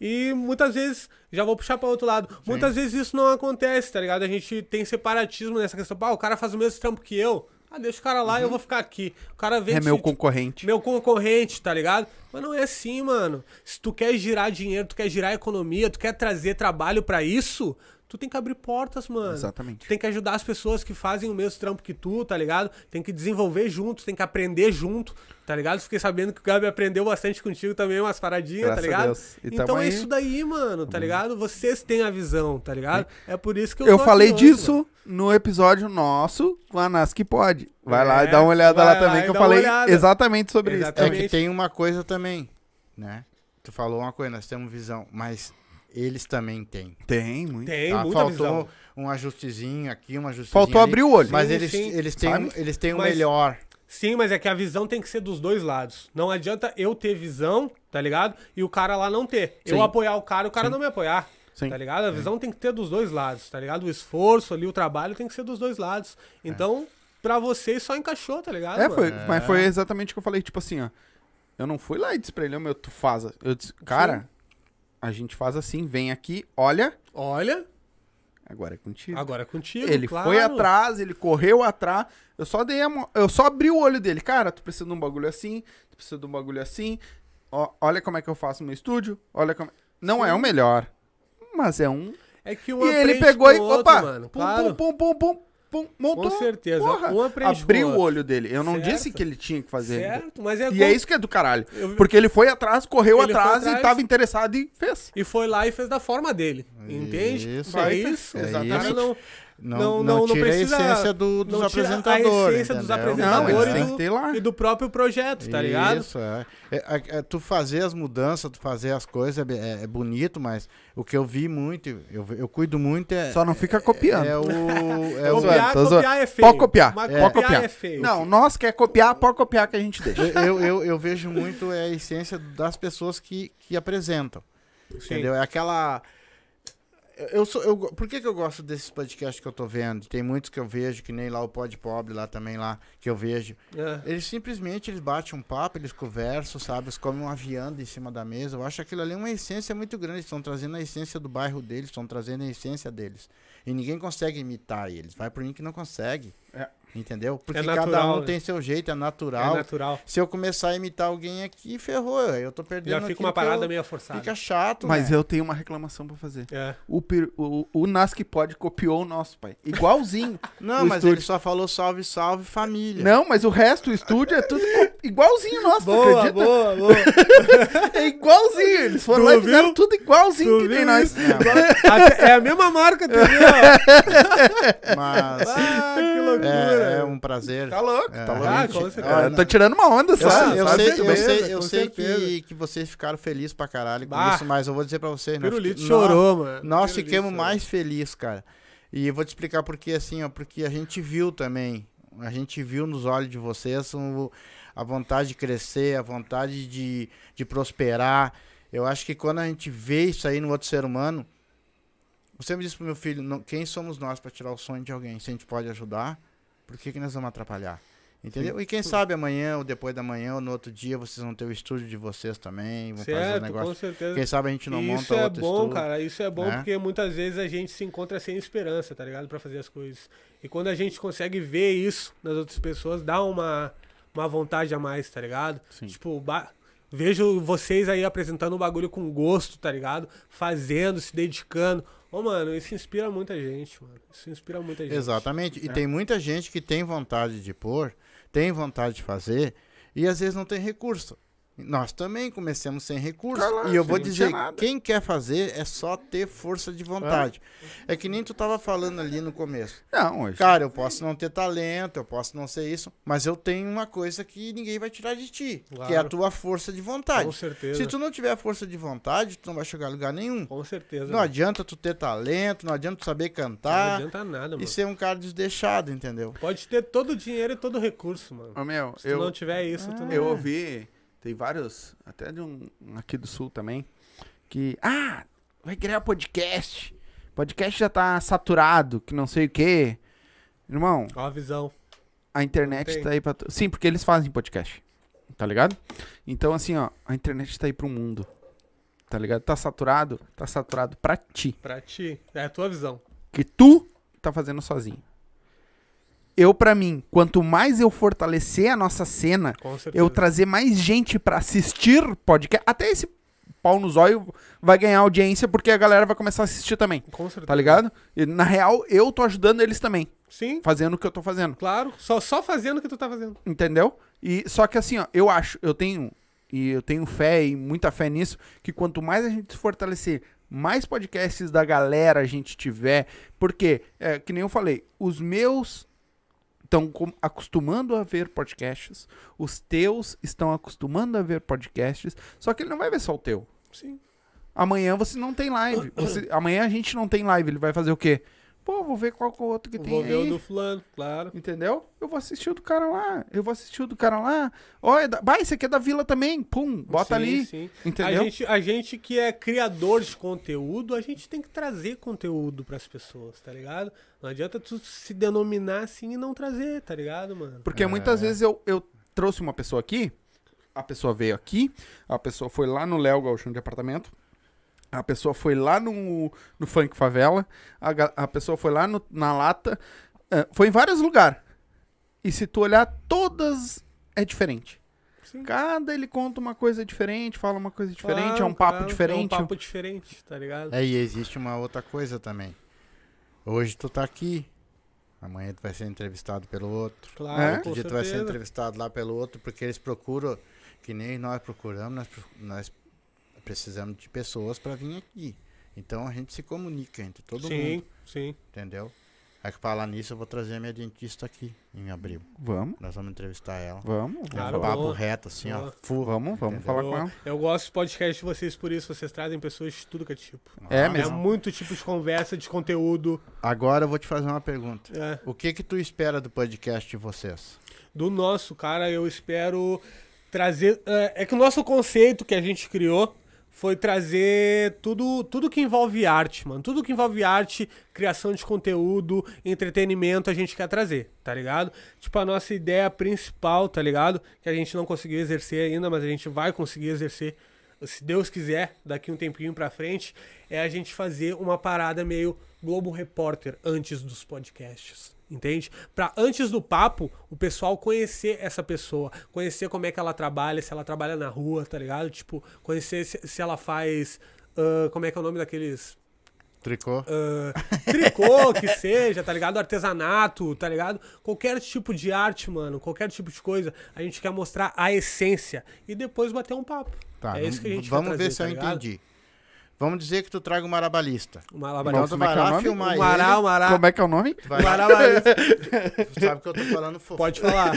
Speaker 2: E muitas vezes, já vou puxar para outro lado, muitas vezes isso não acontece, tá ligado? A gente tem separatismo nessa questão, pá, o cara faz o mesmo trampo que eu, ah, deixa o cara lá, eu vou ficar aqui. O cara vem
Speaker 1: É meu
Speaker 2: te-
Speaker 1: concorrente.
Speaker 2: meu concorrente, tá ligado? Mas não é assim, mano. Se tu quer girar dinheiro, tu quer girar economia, tu quer trazer trabalho pra isso, tu tem que abrir portas, mano.
Speaker 1: Exatamente.
Speaker 2: Tu tem que ajudar as pessoas que fazem o mesmo trampo que tu, tá ligado? Tem que desenvolver junto, tem que aprender junto, tá ligado? Fiquei sabendo que o Gabi aprendeu bastante contigo também, umas paradinhas,
Speaker 1: Graças
Speaker 2: tá
Speaker 1: a
Speaker 2: ligado?
Speaker 1: Deus. E
Speaker 2: Então é
Speaker 1: aí.
Speaker 2: isso daí, mano, tá ligado? Vocês têm a visão, tá ligado? É por isso que eu
Speaker 1: Eu falei
Speaker 2: hoje,
Speaker 1: disso
Speaker 2: mano.
Speaker 1: no episódio nosso com a Nas que pode. Vai lá
Speaker 2: É,
Speaker 1: e dá uma olhada lá
Speaker 2: lá
Speaker 1: também que eu falei exatamente sobre
Speaker 3: É
Speaker 2: Exatamente.
Speaker 3: que tem uma coisa também, né? Tu falou uma coisa, nós temos visão, mas eles também têm.
Speaker 1: Tem, muito.
Speaker 2: Tem
Speaker 3: tá?
Speaker 2: muita
Speaker 3: Faltou
Speaker 2: visão.
Speaker 3: um ajustezinho aqui, um ajustezinho
Speaker 1: Faltou
Speaker 3: ali,
Speaker 1: abrir o olho.
Speaker 3: Mas
Speaker 2: Sim,
Speaker 3: eles,
Speaker 2: sim.
Speaker 3: eles têm,
Speaker 1: Sabe?
Speaker 3: um- eles têm o
Speaker 2: Mas-
Speaker 3: melhor.
Speaker 2: Sim, mas é que a visão tem que ser dos dois lados. Não adianta eu ter visão, tá ligado? E o cara lá não ter. Eu
Speaker 1: Sim.
Speaker 2: apoiar o cara e o cara
Speaker 1: Sim.
Speaker 2: não me apoiar.
Speaker 1: Sim.
Speaker 2: Tá ligado? A visão tem que ter dos dois lados, tá ligado? O esforço ali, o trabalho tem que ser dos dois lados. Então, pra vocês só encaixou, tá ligado?
Speaker 1: É, foi, mas foi exatamente o que eu falei, tipo assim, ó. Eu não fui lá e disse pra ele, "Ô, meu, tu faz. Eu disse, cara, a gente faz assim, vem aqui, olha,
Speaker 2: Olha,
Speaker 1: agora é contigo.
Speaker 2: agora é contigo.
Speaker 1: Ele
Speaker 2: claro.
Speaker 1: foi atrás, ele correu atrás. Eu só dei a eu só abri o olho dele. Cara, tu precisa de um bagulho assim, tu precisa de um bagulho assim. Ó, olha como é que eu faço no meu estúdio. Olha como. Não é o melhor, mas é um.
Speaker 2: É que um
Speaker 1: e ele pegou e
Speaker 2: outro,
Speaker 1: opa,
Speaker 2: mano.
Speaker 1: pum,
Speaker 2: claro.
Speaker 1: pum, pum, pum, pum, montou.
Speaker 2: Com certeza.
Speaker 1: Porra, abriu
Speaker 2: o
Speaker 1: olho dele. Eu não
Speaker 2: Certo.
Speaker 1: disse que ele tinha que fazer.
Speaker 2: Certo, mas é
Speaker 1: E é isso que é do caralho.
Speaker 2: Eu-
Speaker 1: Porque ele foi atrás, correu
Speaker 2: foi
Speaker 1: atrás, e
Speaker 2: atrás.
Speaker 1: tava interessado e fez.
Speaker 2: E foi lá e fez da forma dele. Entende?
Speaker 3: Isso.
Speaker 2: é isso.
Speaker 3: É
Speaker 2: Exatamente.
Speaker 3: isso.
Speaker 2: Não,
Speaker 3: Não,
Speaker 2: Não-
Speaker 3: não,
Speaker 2: não- não
Speaker 3: tira
Speaker 2: precisa-
Speaker 3: a essência do, dos
Speaker 2: não tira a
Speaker 3: apresentadores.
Speaker 2: essência dos
Speaker 3: entendeu?
Speaker 2: apresentadores.
Speaker 1: Não,
Speaker 2: e do- e do próprio projeto, tá ligado?
Speaker 3: Isso, é. É, é, é, Tu fazer as mudanças, tu fazer as coisas é, é- é bonito, mas o que eu vi muito, eu, eu cuido muito é.
Speaker 1: Só não fica copiando.
Speaker 3: É o. É o
Speaker 2: Copiar, copiar é feio.
Speaker 1: Pode copiar.
Speaker 2: Mas
Speaker 3: É.
Speaker 2: copiar
Speaker 1: Pode copiar.
Speaker 2: é feio.
Speaker 1: Não, nós quer copiar, pode copiar que a gente deixa.
Speaker 3: eu, eu, eu vejo muito é a essência das pessoas que, que apresentam.
Speaker 2: Sim.
Speaker 3: Entendeu? É aquela. Eu- sou, eu, por que, que eu gosto desses podcasts que eu tô vendo? Tem muitos que eu vejo, que nem lá o Pod Pobre, lá também, lá, que eu vejo.
Speaker 2: É.
Speaker 3: Eles simplesmente eles batem um papo, eles conversam, sabe? Eles comem uma vianda em cima da mesa. Eu acho aquilo ali uma essência muito grande. Eles estão trazendo a essência do bairro deles, estão trazendo a essência deles. E ninguém consegue imitar eles. Vai por mim que não consegue.
Speaker 1: É.
Speaker 3: Entendeu? Porque
Speaker 2: natural,
Speaker 3: cada um
Speaker 2: né?
Speaker 3: tem seu jeito, é
Speaker 2: É
Speaker 3: natural.
Speaker 2: natural.
Speaker 3: Se eu começar a imitar alguém aqui, ferrou. Eu tô perdendo
Speaker 2: Já fica uma
Speaker 3: que eu-
Speaker 2: parada meio forçada.
Speaker 3: Fica chato,
Speaker 1: Mas
Speaker 3: né?
Speaker 1: eu tenho uma reclamação pra fazer.
Speaker 2: É.
Speaker 1: O, per- o, o Nas que pode copiou o nosso, pai. Igualzinho.
Speaker 3: Não, mas
Speaker 1: estúdio.
Speaker 3: ele só falou salve, salve, família.
Speaker 1: Não, mas o resto, o estúdio é tudo igualzinho nosso,
Speaker 2: Boa,
Speaker 1: acredita?
Speaker 2: boa, boa.
Speaker 1: É igualzinho. Eles foram
Speaker 2: Tu
Speaker 1: lá e fizeram tudo igualzinho
Speaker 2: Tu
Speaker 1: que nem nós.
Speaker 2: É a mesma marca, tu viu?
Speaker 3: Mas
Speaker 2: Ah, que loucura.
Speaker 3: É, é um prazer.
Speaker 1: Tá louco,
Speaker 3: É.
Speaker 1: tá louco.
Speaker 2: Ah.
Speaker 1: É, eu tô tirando uma onda, sabe?
Speaker 3: eu sei, eu sei, eu sei que, que vocês ficaram felizes pra caralho com
Speaker 2: Bah.
Speaker 3: isso, mas eu vou dizer pra vocês, né?
Speaker 2: Pirulito
Speaker 3: Fique-
Speaker 2: chorou, mano.
Speaker 3: Nós
Speaker 2: Pirulito
Speaker 3: ficamos
Speaker 2: chorou.
Speaker 3: mais felizes, cara. E eu vou te explicar por quê, assim, ó, porque a gente viu também, a gente viu nos olhos de vocês o- a vontade de crescer, a vontade de, de prosperar. Eu acho que quando a gente vê isso aí no outro ser humano, eu sempre disse pro meu filho, não- quem somos nós pra tirar o sonho de alguém? Se a gente pode ajudar, por que, que nós vamos atrapalhar? Entendeu? E quem sabe amanhã, ou depois da manhã, ou no outro dia, vocês vão ter o estúdio de vocês também, vão fazer o
Speaker 2: Certo,
Speaker 3: negócio.
Speaker 2: com certeza.
Speaker 3: Quem sabe a gente não
Speaker 2: E
Speaker 3: monta
Speaker 2: isso é
Speaker 3: outro
Speaker 2: bom,
Speaker 3: estúdio.
Speaker 2: cara. Isso é bom
Speaker 3: né?
Speaker 2: porque muitas vezes a gente se encontra sem esperança, tá ligado? Pra fazer as coisas. E quando a gente consegue ver isso nas outras pessoas, dá uma, uma vontade a mais, tá ligado?
Speaker 1: Sim.
Speaker 2: Tipo, ba- vejo vocês aí apresentando o bagulho com gosto, tá ligado? Fazendo, se dedicando. Ô, mano, isso inspira muita gente, mano. Isso inspira muita gente.
Speaker 3: Exatamente. E
Speaker 1: É.
Speaker 3: tem muita gente que tem vontade de pôr, tem vontade de fazer, e às vezes não tem recurso. Nós também começamos sem recurso.
Speaker 1: Claro,
Speaker 3: e eu vou
Speaker 1: não
Speaker 3: dizer, quem quer fazer é só ter força de vontade. É que nem tu tava falando ali no começo.
Speaker 1: Não, hoje.
Speaker 3: Cara, eu posso não ter talento, eu posso não ser isso, mas eu tenho uma coisa que ninguém vai tirar de ti, que é a
Speaker 2: Claro.
Speaker 3: tua força de vontade.
Speaker 2: Com certeza.
Speaker 3: Se tu não tiver força de vontade, tu não vai chegar a lugar nenhum.
Speaker 2: Com certeza.
Speaker 3: Não
Speaker 2: mano.
Speaker 3: adianta tu ter talento, não adianta tu saber
Speaker 2: Não
Speaker 3: cantar
Speaker 2: adianta nada,
Speaker 3: e
Speaker 2: mano.
Speaker 3: ser um cara desdeixado, entendeu?
Speaker 2: Pode ter todo o dinheiro e todo o recurso, mano.
Speaker 1: Ô, meu,
Speaker 2: Se tu
Speaker 1: eu,
Speaker 2: não tiver isso, tu não...
Speaker 1: eu ouvi, tem vários, até de um aqui do sul também, que, ah, vai criar podcast. Podcast já tá saturado, que não sei o quê. Irmão,
Speaker 2: Ó a visão.
Speaker 1: a internet tá aí pra. tu- Sim, porque eles fazem podcast. Tá ligado? Então, assim, ó, a internet tá aí pro mundo. Tá ligado? Tá saturado? Tá saturado pra ti.
Speaker 2: Pra ti. É a tua visão.
Speaker 1: Que tu tá fazendo sozinho. Eu, pra mim, quanto mais eu fortalecer a nossa cena, eu trazer mais gente pra assistir podcast. Até esse pau no zóio vai ganhar audiência porque a galera vai começar a assistir também.
Speaker 2: Com certeza.
Speaker 1: Tá ligado? E, na real, eu tô ajudando eles também,
Speaker 2: Sim,
Speaker 1: fazendo o que eu tô fazendo.
Speaker 2: claro. Só, só fazendo o que tu tá fazendo.
Speaker 1: Entendeu? E só que assim, ó, eu acho, eu tenho e eu tenho fé e muita fé nisso que quanto mais a gente se fortalecer, mais podcasts da galera a gente tiver, porque é, que nem eu falei, os meus estão acostumando a ver podcasts, os teus estão acostumando a ver podcasts, só que ele não vai ver só o teu.
Speaker 2: Sim.
Speaker 1: Amanhã você não tem live. Você- amanhã a gente não tem live, ele vai fazer o quê? Pô, vou ver qual que é o outro que tem
Speaker 2: Vou ver
Speaker 1: aí.
Speaker 2: o do fulano, claro.
Speaker 1: Entendeu? Eu vou assistir o do cara lá. Eu vou assistir o do cara lá. Olha, da... vai, esse aqui é da vila também. Pum, bota
Speaker 2: Sim,
Speaker 1: ali.
Speaker 2: Sim.
Speaker 1: Entendeu?
Speaker 2: A gente, a gente que é criador de conteúdo, a gente tem que trazer conteúdo pras pessoas, tá ligado? Não adianta tu se denominar assim e não trazer, tá ligado, mano?
Speaker 1: Porque muitas vezes eu, eu trouxe uma pessoa aqui, a pessoa veio aqui, a pessoa foi lá no Léo Galchão de apartamento, a pessoa foi lá no, no Funk Favela, a, a pessoa foi lá no- na Lata, eh, foi em vários lugares. E se tu olhar, todas é diferente.
Speaker 2: Sim.
Speaker 1: Cada ele conta uma coisa diferente, fala uma coisa diferente, é
Speaker 2: Claro,
Speaker 1: um papo
Speaker 2: claro,
Speaker 1: diferente.
Speaker 2: É um papo diferente, tá ligado?
Speaker 3: É, e existe uma outra coisa também. Hoje tu tá aqui, amanhã tu vai ser entrevistado pelo outro.
Speaker 2: Claro,
Speaker 1: É?
Speaker 3: Outro dia tu vai ser entrevistado lá pelo outro, porque eles procuram, que nem nós procuramos, nós, pro- nós precisamos de pessoas para vir aqui. Então a gente se comunica entre todo
Speaker 2: Sim,
Speaker 3: mundo,
Speaker 2: sim.
Speaker 3: entendeu? Aí que falar nisso, eu vou trazer a minha dentista aqui em abril.
Speaker 1: Vamos,
Speaker 3: Nós vamos entrevistar ela.
Speaker 1: vamos,
Speaker 3: É
Speaker 2: Claro,
Speaker 3: um papo
Speaker 2: boa.
Speaker 3: reto, assim, ó.
Speaker 2: Boa.
Speaker 3: Full.
Speaker 1: vamos, vamos
Speaker 3: Entendeu?
Speaker 1: falar
Speaker 2: eu,
Speaker 1: com ela.
Speaker 2: eu gosto do podcast de vocês por isso, vocês trazem pessoas de tudo que é tipo.
Speaker 1: É
Speaker 3: Ah,
Speaker 1: mesmo.
Speaker 2: É muito tipo de conversa, de conteúdo.
Speaker 3: Agora eu vou te fazer uma pergunta.
Speaker 2: É.
Speaker 3: O que que tu espera do podcast de vocês?
Speaker 2: Do nosso, cara, eu espero trazer. É, é que o nosso conceito que a gente criou foi trazer tudo, tudo que envolve arte, mano. Tudo que envolve arte, criação de conteúdo, entretenimento, a gente quer trazer, tá ligado? Tipo, a nossa ideia principal, tá ligado? Que a gente não conseguiu exercer ainda, mas a gente vai conseguir exercer, se Deus quiser, daqui um tempinho pra frente, é a gente fazer uma parada meio Globo Repórter antes dos podcasts. Entende? Pra antes do papo, o pessoal conhecer essa pessoa, conhecer como é que ela trabalha, se ela trabalha na rua, tá ligado? Tipo, conhecer se, se ela faz. ah, como é que é o nome daqueles.
Speaker 3: Tricô?
Speaker 2: ah, tricô, que seja, tá ligado? Artesanato, tá ligado? Qualquer tipo de arte, mano, qualquer tipo de coisa, a gente quer mostrar a essência e depois bater um papo.
Speaker 3: Tá,
Speaker 2: é isso que a gente
Speaker 3: vamos ver
Speaker 2: trazer,
Speaker 3: se eu
Speaker 2: tá ligado?
Speaker 3: entendi. Vamos dizer que tu traga um marabalista.
Speaker 2: O
Speaker 3: Então
Speaker 2: malabarista.
Speaker 3: tu
Speaker 1: como é
Speaker 3: vai
Speaker 1: que é o
Speaker 3: lá
Speaker 1: nome?
Speaker 3: filmar
Speaker 2: O Mará, o
Speaker 3: ele.
Speaker 2: Mará.
Speaker 1: Como é que é o nome?
Speaker 3: Tu vai
Speaker 2: O
Speaker 3: lá,
Speaker 2: Marabarista.
Speaker 3: tu sabe que eu tô falando fofo.
Speaker 2: Pode falar.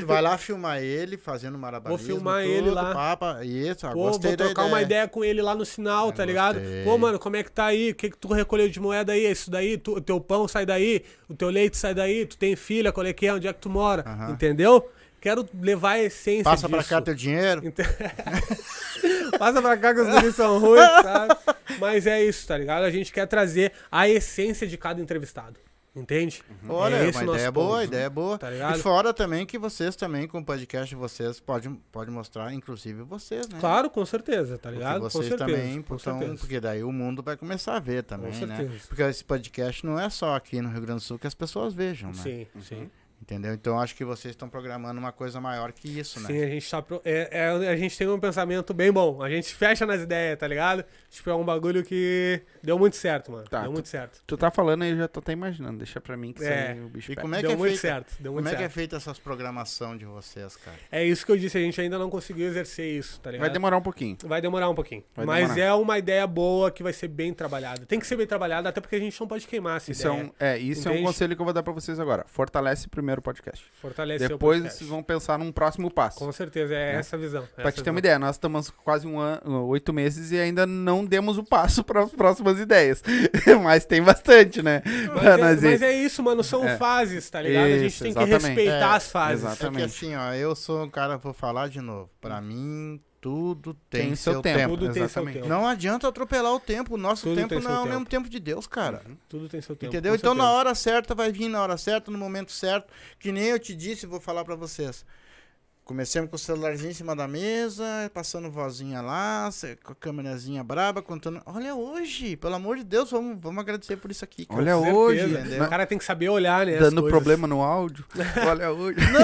Speaker 3: Tu vai lá filmar ele fazendo marabalismo.
Speaker 2: Vou filmar
Speaker 3: tudo,
Speaker 2: ele lá.
Speaker 3: Papa, isso, ah,
Speaker 2: Pô,
Speaker 3: gostei
Speaker 2: vou trocar uma ideia com ele lá no sinal,
Speaker 3: Eu
Speaker 2: tá ligado?
Speaker 3: gostei.
Speaker 2: Pô, mano, como é que tá aí? O que, que tu recolheu de moeda aí? Isso daí? Tu- o teu pão sai daí? O teu leite sai daí? Tu tem filha? Qual é que é? Onde é que tu mora?
Speaker 3: Aham.
Speaker 2: Entendeu? Quero levar a essência
Speaker 3: Passa pra
Speaker 2: disso.
Speaker 3: cá teu dinheiro.
Speaker 2: Passa pra cá que os guris são ruins, sabe? Mas é isso, tá ligado? A gente quer trazer a essência de cada entrevistado. Entende?
Speaker 3: Olha,
Speaker 2: É
Speaker 3: uma ideia boa,
Speaker 2: ponto.
Speaker 3: ideia boa.
Speaker 2: Tá ligado?
Speaker 3: E fora também que vocês também, com o podcast vocês, podem pode mostrar, inclusive, vocês, né?
Speaker 2: Claro, com certeza, tá
Speaker 3: Porque
Speaker 2: ligado? Com
Speaker 3: vocês
Speaker 2: certeza.
Speaker 3: também,
Speaker 2: com
Speaker 3: então,
Speaker 2: certeza.
Speaker 3: porque daí o mundo vai começar a ver também,
Speaker 2: Com
Speaker 3: né? Porque esse podcast não é só aqui no Rio Grande do Sul que as pessoas vejam, né?
Speaker 2: Sim, sim.
Speaker 3: Entendeu? Então acho que vocês estão programando uma coisa maior que isso, né?
Speaker 2: Sim, a gente tá. pro- É, é- a gente tem um pensamento bem bom. A gente fecha nas ideias, tá ligado? Tipo, é um bagulho que deu muito certo, mano.
Speaker 1: Tá,
Speaker 2: deu
Speaker 1: tu-
Speaker 2: muito certo.
Speaker 1: Tu tá falando aí, eu já tô até imaginando. Deixa pra mim que isso
Speaker 2: É.
Speaker 1: aí o bicho
Speaker 3: E como é que
Speaker 2: deu
Speaker 3: é
Speaker 2: muito
Speaker 3: feita,
Speaker 2: certo, deu muito
Speaker 3: como é que é
Speaker 2: certo.
Speaker 3: feita essas programação de vocês, cara?
Speaker 2: É isso que eu disse, a gente ainda não conseguiu exercer isso, tá ligado?
Speaker 1: Vai demorar um pouquinho.
Speaker 2: Vai demorar um pouquinho.
Speaker 1: Vai
Speaker 2: mas
Speaker 1: demorar.
Speaker 2: é uma ideia boa que vai ser bem trabalhada. Tem que ser bem trabalhada, até porque a gente não pode queimar essa
Speaker 1: Isso é
Speaker 2: ideia.
Speaker 1: um, é, isso é um
Speaker 2: Entende?
Speaker 1: conselho que eu vou dar pra vocês agora. Fortalece primeiro o podcast.
Speaker 2: Fortalecer
Speaker 1: Depois
Speaker 2: o podcast.
Speaker 1: vocês vão pensar num próximo passo.
Speaker 2: Com certeza, é
Speaker 1: Né?
Speaker 2: essa a visão.
Speaker 1: Pra te ter uma ideia, nós estamos quase um ano, oito meses e ainda não demos o passo para as próximas ideias. Mas tem bastante, né?
Speaker 2: Mas é, mas é isso, mano. São
Speaker 1: É.
Speaker 2: fases, tá ligado? a gente
Speaker 1: Isso,
Speaker 2: tem que
Speaker 1: exatamente.
Speaker 2: respeitar
Speaker 3: É,
Speaker 2: as fases.
Speaker 1: exato.
Speaker 3: É que
Speaker 1: Exatamente.
Speaker 3: assim, ó, eu sou um cara, vou falar de novo. Pra mim, tudo tem,
Speaker 1: Tem
Speaker 3: seu,
Speaker 1: seu tempo.
Speaker 3: tempo.
Speaker 2: Tudo tem seu
Speaker 1: exatamente.
Speaker 2: tempo.
Speaker 3: Não adianta atropelar o tempo. O nosso
Speaker 2: Tudo
Speaker 3: tempo
Speaker 2: tem
Speaker 3: não é o
Speaker 2: tempo.
Speaker 3: mesmo tempo de Deus, cara.
Speaker 2: Tudo tem seu tempo.
Speaker 3: Entendeu?
Speaker 2: com
Speaker 3: Então na hora certa vai vir na hora certa, no momento certo. Que nem eu te disse, vou falar pra vocês. Comecemos com o celularzinho em cima da mesa, passando vozinha lá, com a câmerazinha braba, contando. Olha hoje, pelo amor de Deus, vamos, vamos agradecer por isso aqui. cara.
Speaker 1: Olha hoje,
Speaker 3: entendeu?
Speaker 2: O cara tem que saber olhar, né?
Speaker 1: dando problema no áudio. Olha hoje.
Speaker 3: Não.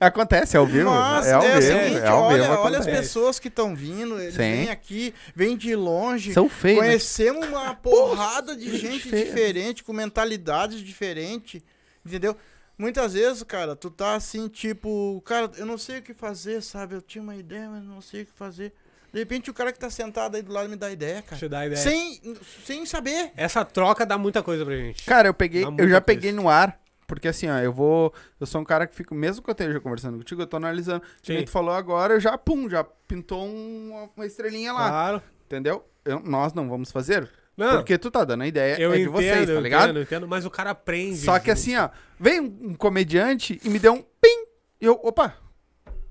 Speaker 1: acontece, é ao vivo.
Speaker 3: Mas
Speaker 1: é ao
Speaker 3: é, o
Speaker 1: vivo.
Speaker 3: seguinte,
Speaker 1: é ao
Speaker 3: olha,
Speaker 1: vivo.
Speaker 3: olha as pessoas que estão vindo, eles
Speaker 1: Sim.
Speaker 3: vêm aqui, vêm de longe.
Speaker 1: São feios. né?
Speaker 3: Conhecemos uma porrada de
Speaker 1: gente
Speaker 3: diferente, com mentalidades diferentes, entendeu? Muitas vezes, cara, tu tá assim, tipo, cara, eu não sei o que fazer, sabe? Eu tinha uma ideia, mas não sei o que fazer. De repente o cara que tá sentado aí do lado me dá ideia, cara.
Speaker 2: Te dá ideia.
Speaker 3: Sem, sem saber.
Speaker 2: Essa troca dá muita coisa pra gente.
Speaker 1: Cara, eu peguei,
Speaker 2: Dá
Speaker 1: eu já
Speaker 2: coisa.
Speaker 1: peguei no ar. Porque assim, ó, eu vou. Eu sou um cara que fico, mesmo que eu esteja conversando contigo, eu tô analisando. Que nem
Speaker 2: Sim.
Speaker 1: tu falou agora, eu já, pum, já pintou um- uma estrelinha lá.
Speaker 2: Claro.
Speaker 1: Entendeu? Eu- nós não vamos fazer.
Speaker 2: Não,
Speaker 1: Porque tu tá dando a ideia
Speaker 2: eu
Speaker 1: é de
Speaker 2: entendo,
Speaker 1: vocês, tá
Speaker 2: eu
Speaker 1: ligado?
Speaker 2: entendo, eu entendo, mas o cara aprende.
Speaker 1: Só que
Speaker 2: junto.
Speaker 1: assim, ó, veio um, comediante e me deu um pim. E eu, opa,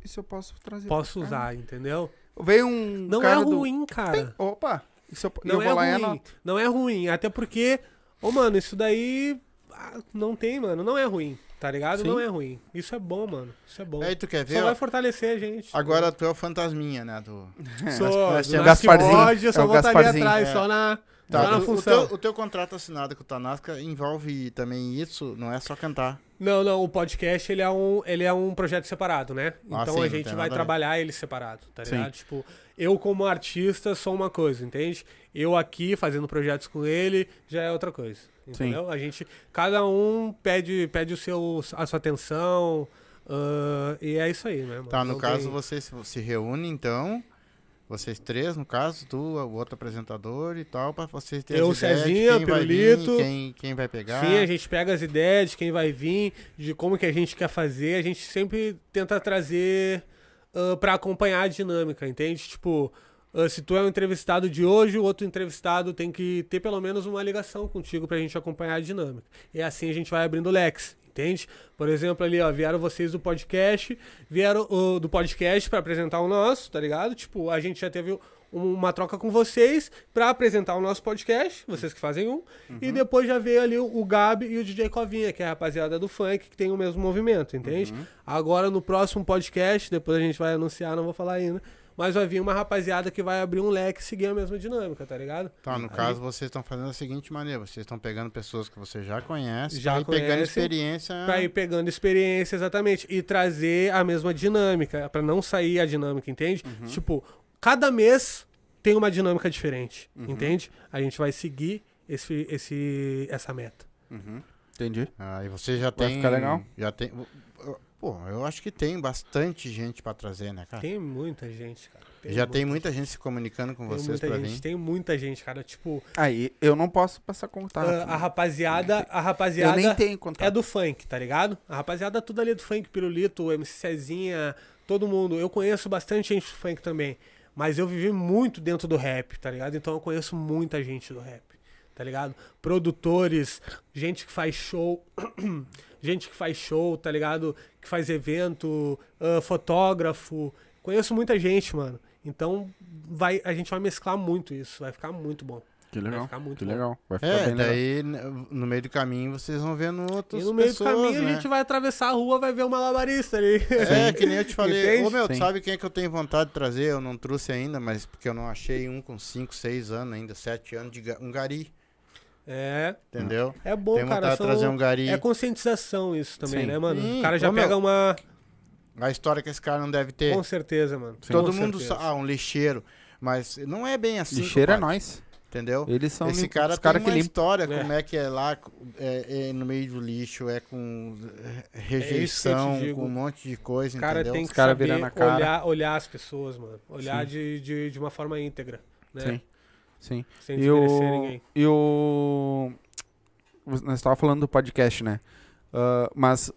Speaker 1: isso eu posso trazer.
Speaker 2: Posso usar, entendeu?
Speaker 1: Veio um
Speaker 2: Não
Speaker 1: cara
Speaker 2: é
Speaker 1: do-
Speaker 2: ruim,
Speaker 1: Pim,
Speaker 2: cara.
Speaker 1: opa, isso eu,
Speaker 2: Não
Speaker 1: eu
Speaker 2: é
Speaker 1: vou lá e
Speaker 2: ruim.
Speaker 1: anoto.
Speaker 2: Não é ruim. Até porque, ô, mano, isso daí ah, não tem, mano. Não é ruim, tá ligado?
Speaker 1: Sim.
Speaker 2: Não é ruim. Isso é bom, mano. Isso é bom.
Speaker 3: Aí tu quer ver,
Speaker 2: Só
Speaker 3: ó,
Speaker 2: vai fortalecer a gente.
Speaker 3: agora tu é o fantasminha, né? Do...
Speaker 2: Sou,
Speaker 3: nós
Speaker 2: do Nasce
Speaker 1: Gasparzinho,
Speaker 2: eu só
Speaker 1: é o
Speaker 2: voltaria
Speaker 1: Gasparzinho.
Speaker 2: atrás,
Speaker 3: É.
Speaker 2: só na,
Speaker 3: Tá,
Speaker 2: só na
Speaker 3: o- o,
Speaker 2: função.
Speaker 3: teu, o teu contrato assinado com o Tanasca envolve também isso, não é só cantar.
Speaker 2: Não, não, o podcast ele é um, ele é um projeto separado, né?
Speaker 3: Ah,
Speaker 2: Então
Speaker 3: sim,
Speaker 2: a gente vai trabalhar ele separado, tá
Speaker 1: Sim.
Speaker 2: ligado? Tipo, eu como artista sou uma coisa, entende? Eu aqui fazendo projetos com ele já é outra coisa. Entendeu? A gente, cada um pede, pede o seu, a sua atenção. ah, e é isso aí, né? mano?
Speaker 3: Tá, no
Speaker 2: Não
Speaker 3: caso
Speaker 2: tem-
Speaker 3: vocês se reúnem então, vocês três, no caso, tu, o outro apresentador e tal, pra vocês terem
Speaker 2: Eu, Cezinha,
Speaker 3: quem vai
Speaker 2: Pirulito.
Speaker 3: quem, quem vai pegar.
Speaker 2: Sim, a gente pega as ideias de quem vai vir, de como que a gente quer fazer, a gente sempre tenta trazer ah, pra acompanhar a dinâmica, entende? Tipo, ah, se tu é um entrevistado de hoje, o outro entrevistado tem que ter pelo menos uma ligação contigo pra gente acompanhar a dinâmica. E assim a gente vai abrindo leques. Entende? Por exemplo, ali, ó, vieram vocês do podcast, vieram o do podcast pra apresentar o nosso, tá ligado? Tipo, a gente já teve um- uma troca com vocês pra apresentar o nosso podcast, vocês que fazem um, e depois já veio ali o, o Gabi e o DJ Covinha, que é a rapaziada do funk, que tem o mesmo movimento, entende? Agora no próximo podcast, depois a gente vai anunciar, não vou falar ainda, mas vai vir uma rapaziada que vai abrir um leque e seguir a mesma dinâmica, tá ligado?
Speaker 3: Tá, no
Speaker 2: Aí-
Speaker 3: caso vocês estão fazendo da seguinte maneira, vocês estão pegando pessoas que você já conhece,
Speaker 2: Já
Speaker 3: pra ir pegando experiência.
Speaker 2: Pra ir pegando experiência, exatamente. E trazer a mesma dinâmica. Pra não sair a dinâmica, entende? Tipo, cada mês tem uma dinâmica diferente. Entende? A gente vai seguir esse, esse, essa meta.
Speaker 1: Uhum. Entendi.
Speaker 3: Ah, e você já
Speaker 1: Vai
Speaker 3: tem.
Speaker 1: ficar legal?
Speaker 3: Já tem. Pô, eu acho que tem bastante gente pra trazer, né, cara?
Speaker 2: Tem muita gente, cara.
Speaker 3: já tem muita gente se comunicando com
Speaker 2: Tem
Speaker 3: vocês
Speaker 2: muita
Speaker 3: pra
Speaker 2: gente,
Speaker 3: vir.
Speaker 2: tem muita gente, cara. Tipo,
Speaker 1: Aí, eu não posso passar contato.
Speaker 2: a, a rapaziada, a
Speaker 1: eu
Speaker 2: rapaziada
Speaker 1: nem tenho contato.
Speaker 2: é do funk, tá ligado? A rapaziada tudo ali é do funk, Pirulito, MC Cezinha, todo mundo. Eu conheço bastante gente do funk também. Mas eu vivi muito dentro do rap, tá ligado? Então eu conheço muita gente do rap, tá ligado? Produtores, gente que faz show, gente que faz show, tá ligado? Que faz evento, ah, fotógrafo. Conheço muita gente, mano. Então vai, a gente vai mesclar muito isso, vai ficar muito bom.
Speaker 1: Que
Speaker 2: Vai
Speaker 1: legal.
Speaker 2: ficar muito
Speaker 1: Que
Speaker 2: bom.
Speaker 1: legal. Vai ficar
Speaker 3: É,
Speaker 1: bem legal.
Speaker 3: daí n- no meio do caminho vocês vão vendo outras
Speaker 2: E no meio
Speaker 3: pessoas,
Speaker 2: do caminho
Speaker 3: né?
Speaker 2: a gente vai atravessar a rua, vai ver um malabarista ali.
Speaker 3: É, que nem eu te falei.
Speaker 2: Entende?
Speaker 3: Ô, meu, tu
Speaker 1: Sim.
Speaker 3: sabe quem é que eu tenho vontade de trazer? Eu não trouxe ainda, mas porque eu não achei um com 5, 6 anos ainda, 7 anos, de um gari.
Speaker 2: É,
Speaker 3: entendeu?
Speaker 2: é bom,
Speaker 3: Tem
Speaker 2: cara. são-
Speaker 3: trazer um gari.
Speaker 2: É conscientização isso também,
Speaker 1: Sim.
Speaker 2: né, mano?
Speaker 3: Sim.
Speaker 2: O cara já
Speaker 3: Ô, meu,
Speaker 2: pega uma.
Speaker 3: A história que esse cara não deve ter.
Speaker 2: Com certeza, mano.
Speaker 3: Todo
Speaker 2: Com
Speaker 3: mundo
Speaker 2: certeza.
Speaker 3: sabe, ah, um lixeiro. Mas não é bem assim.
Speaker 1: Lixeiro é nós.
Speaker 3: Entendeu?
Speaker 1: Eles são
Speaker 3: Esse cara
Speaker 1: os
Speaker 3: tem
Speaker 1: cara
Speaker 3: uma
Speaker 1: que limpam.
Speaker 3: história,
Speaker 2: É.
Speaker 3: como é que é lá é, é no meio do lixo, é com é, rejeição,
Speaker 2: digo.
Speaker 3: com um monte de coisa,
Speaker 2: O cara
Speaker 3: entendeu?
Speaker 2: tem
Speaker 1: Os
Speaker 2: que
Speaker 1: cara
Speaker 2: saber
Speaker 1: virando a cara.
Speaker 2: olhar, olhar as pessoas, mano. Olhar
Speaker 1: Sim.
Speaker 2: de, de, de uma forma íntegra. Né?
Speaker 1: Sim. Sim.
Speaker 2: Sem
Speaker 1: E o,
Speaker 2: ninguém.
Speaker 1: e o. Nós estávamos falando do podcast, né? Ah, mas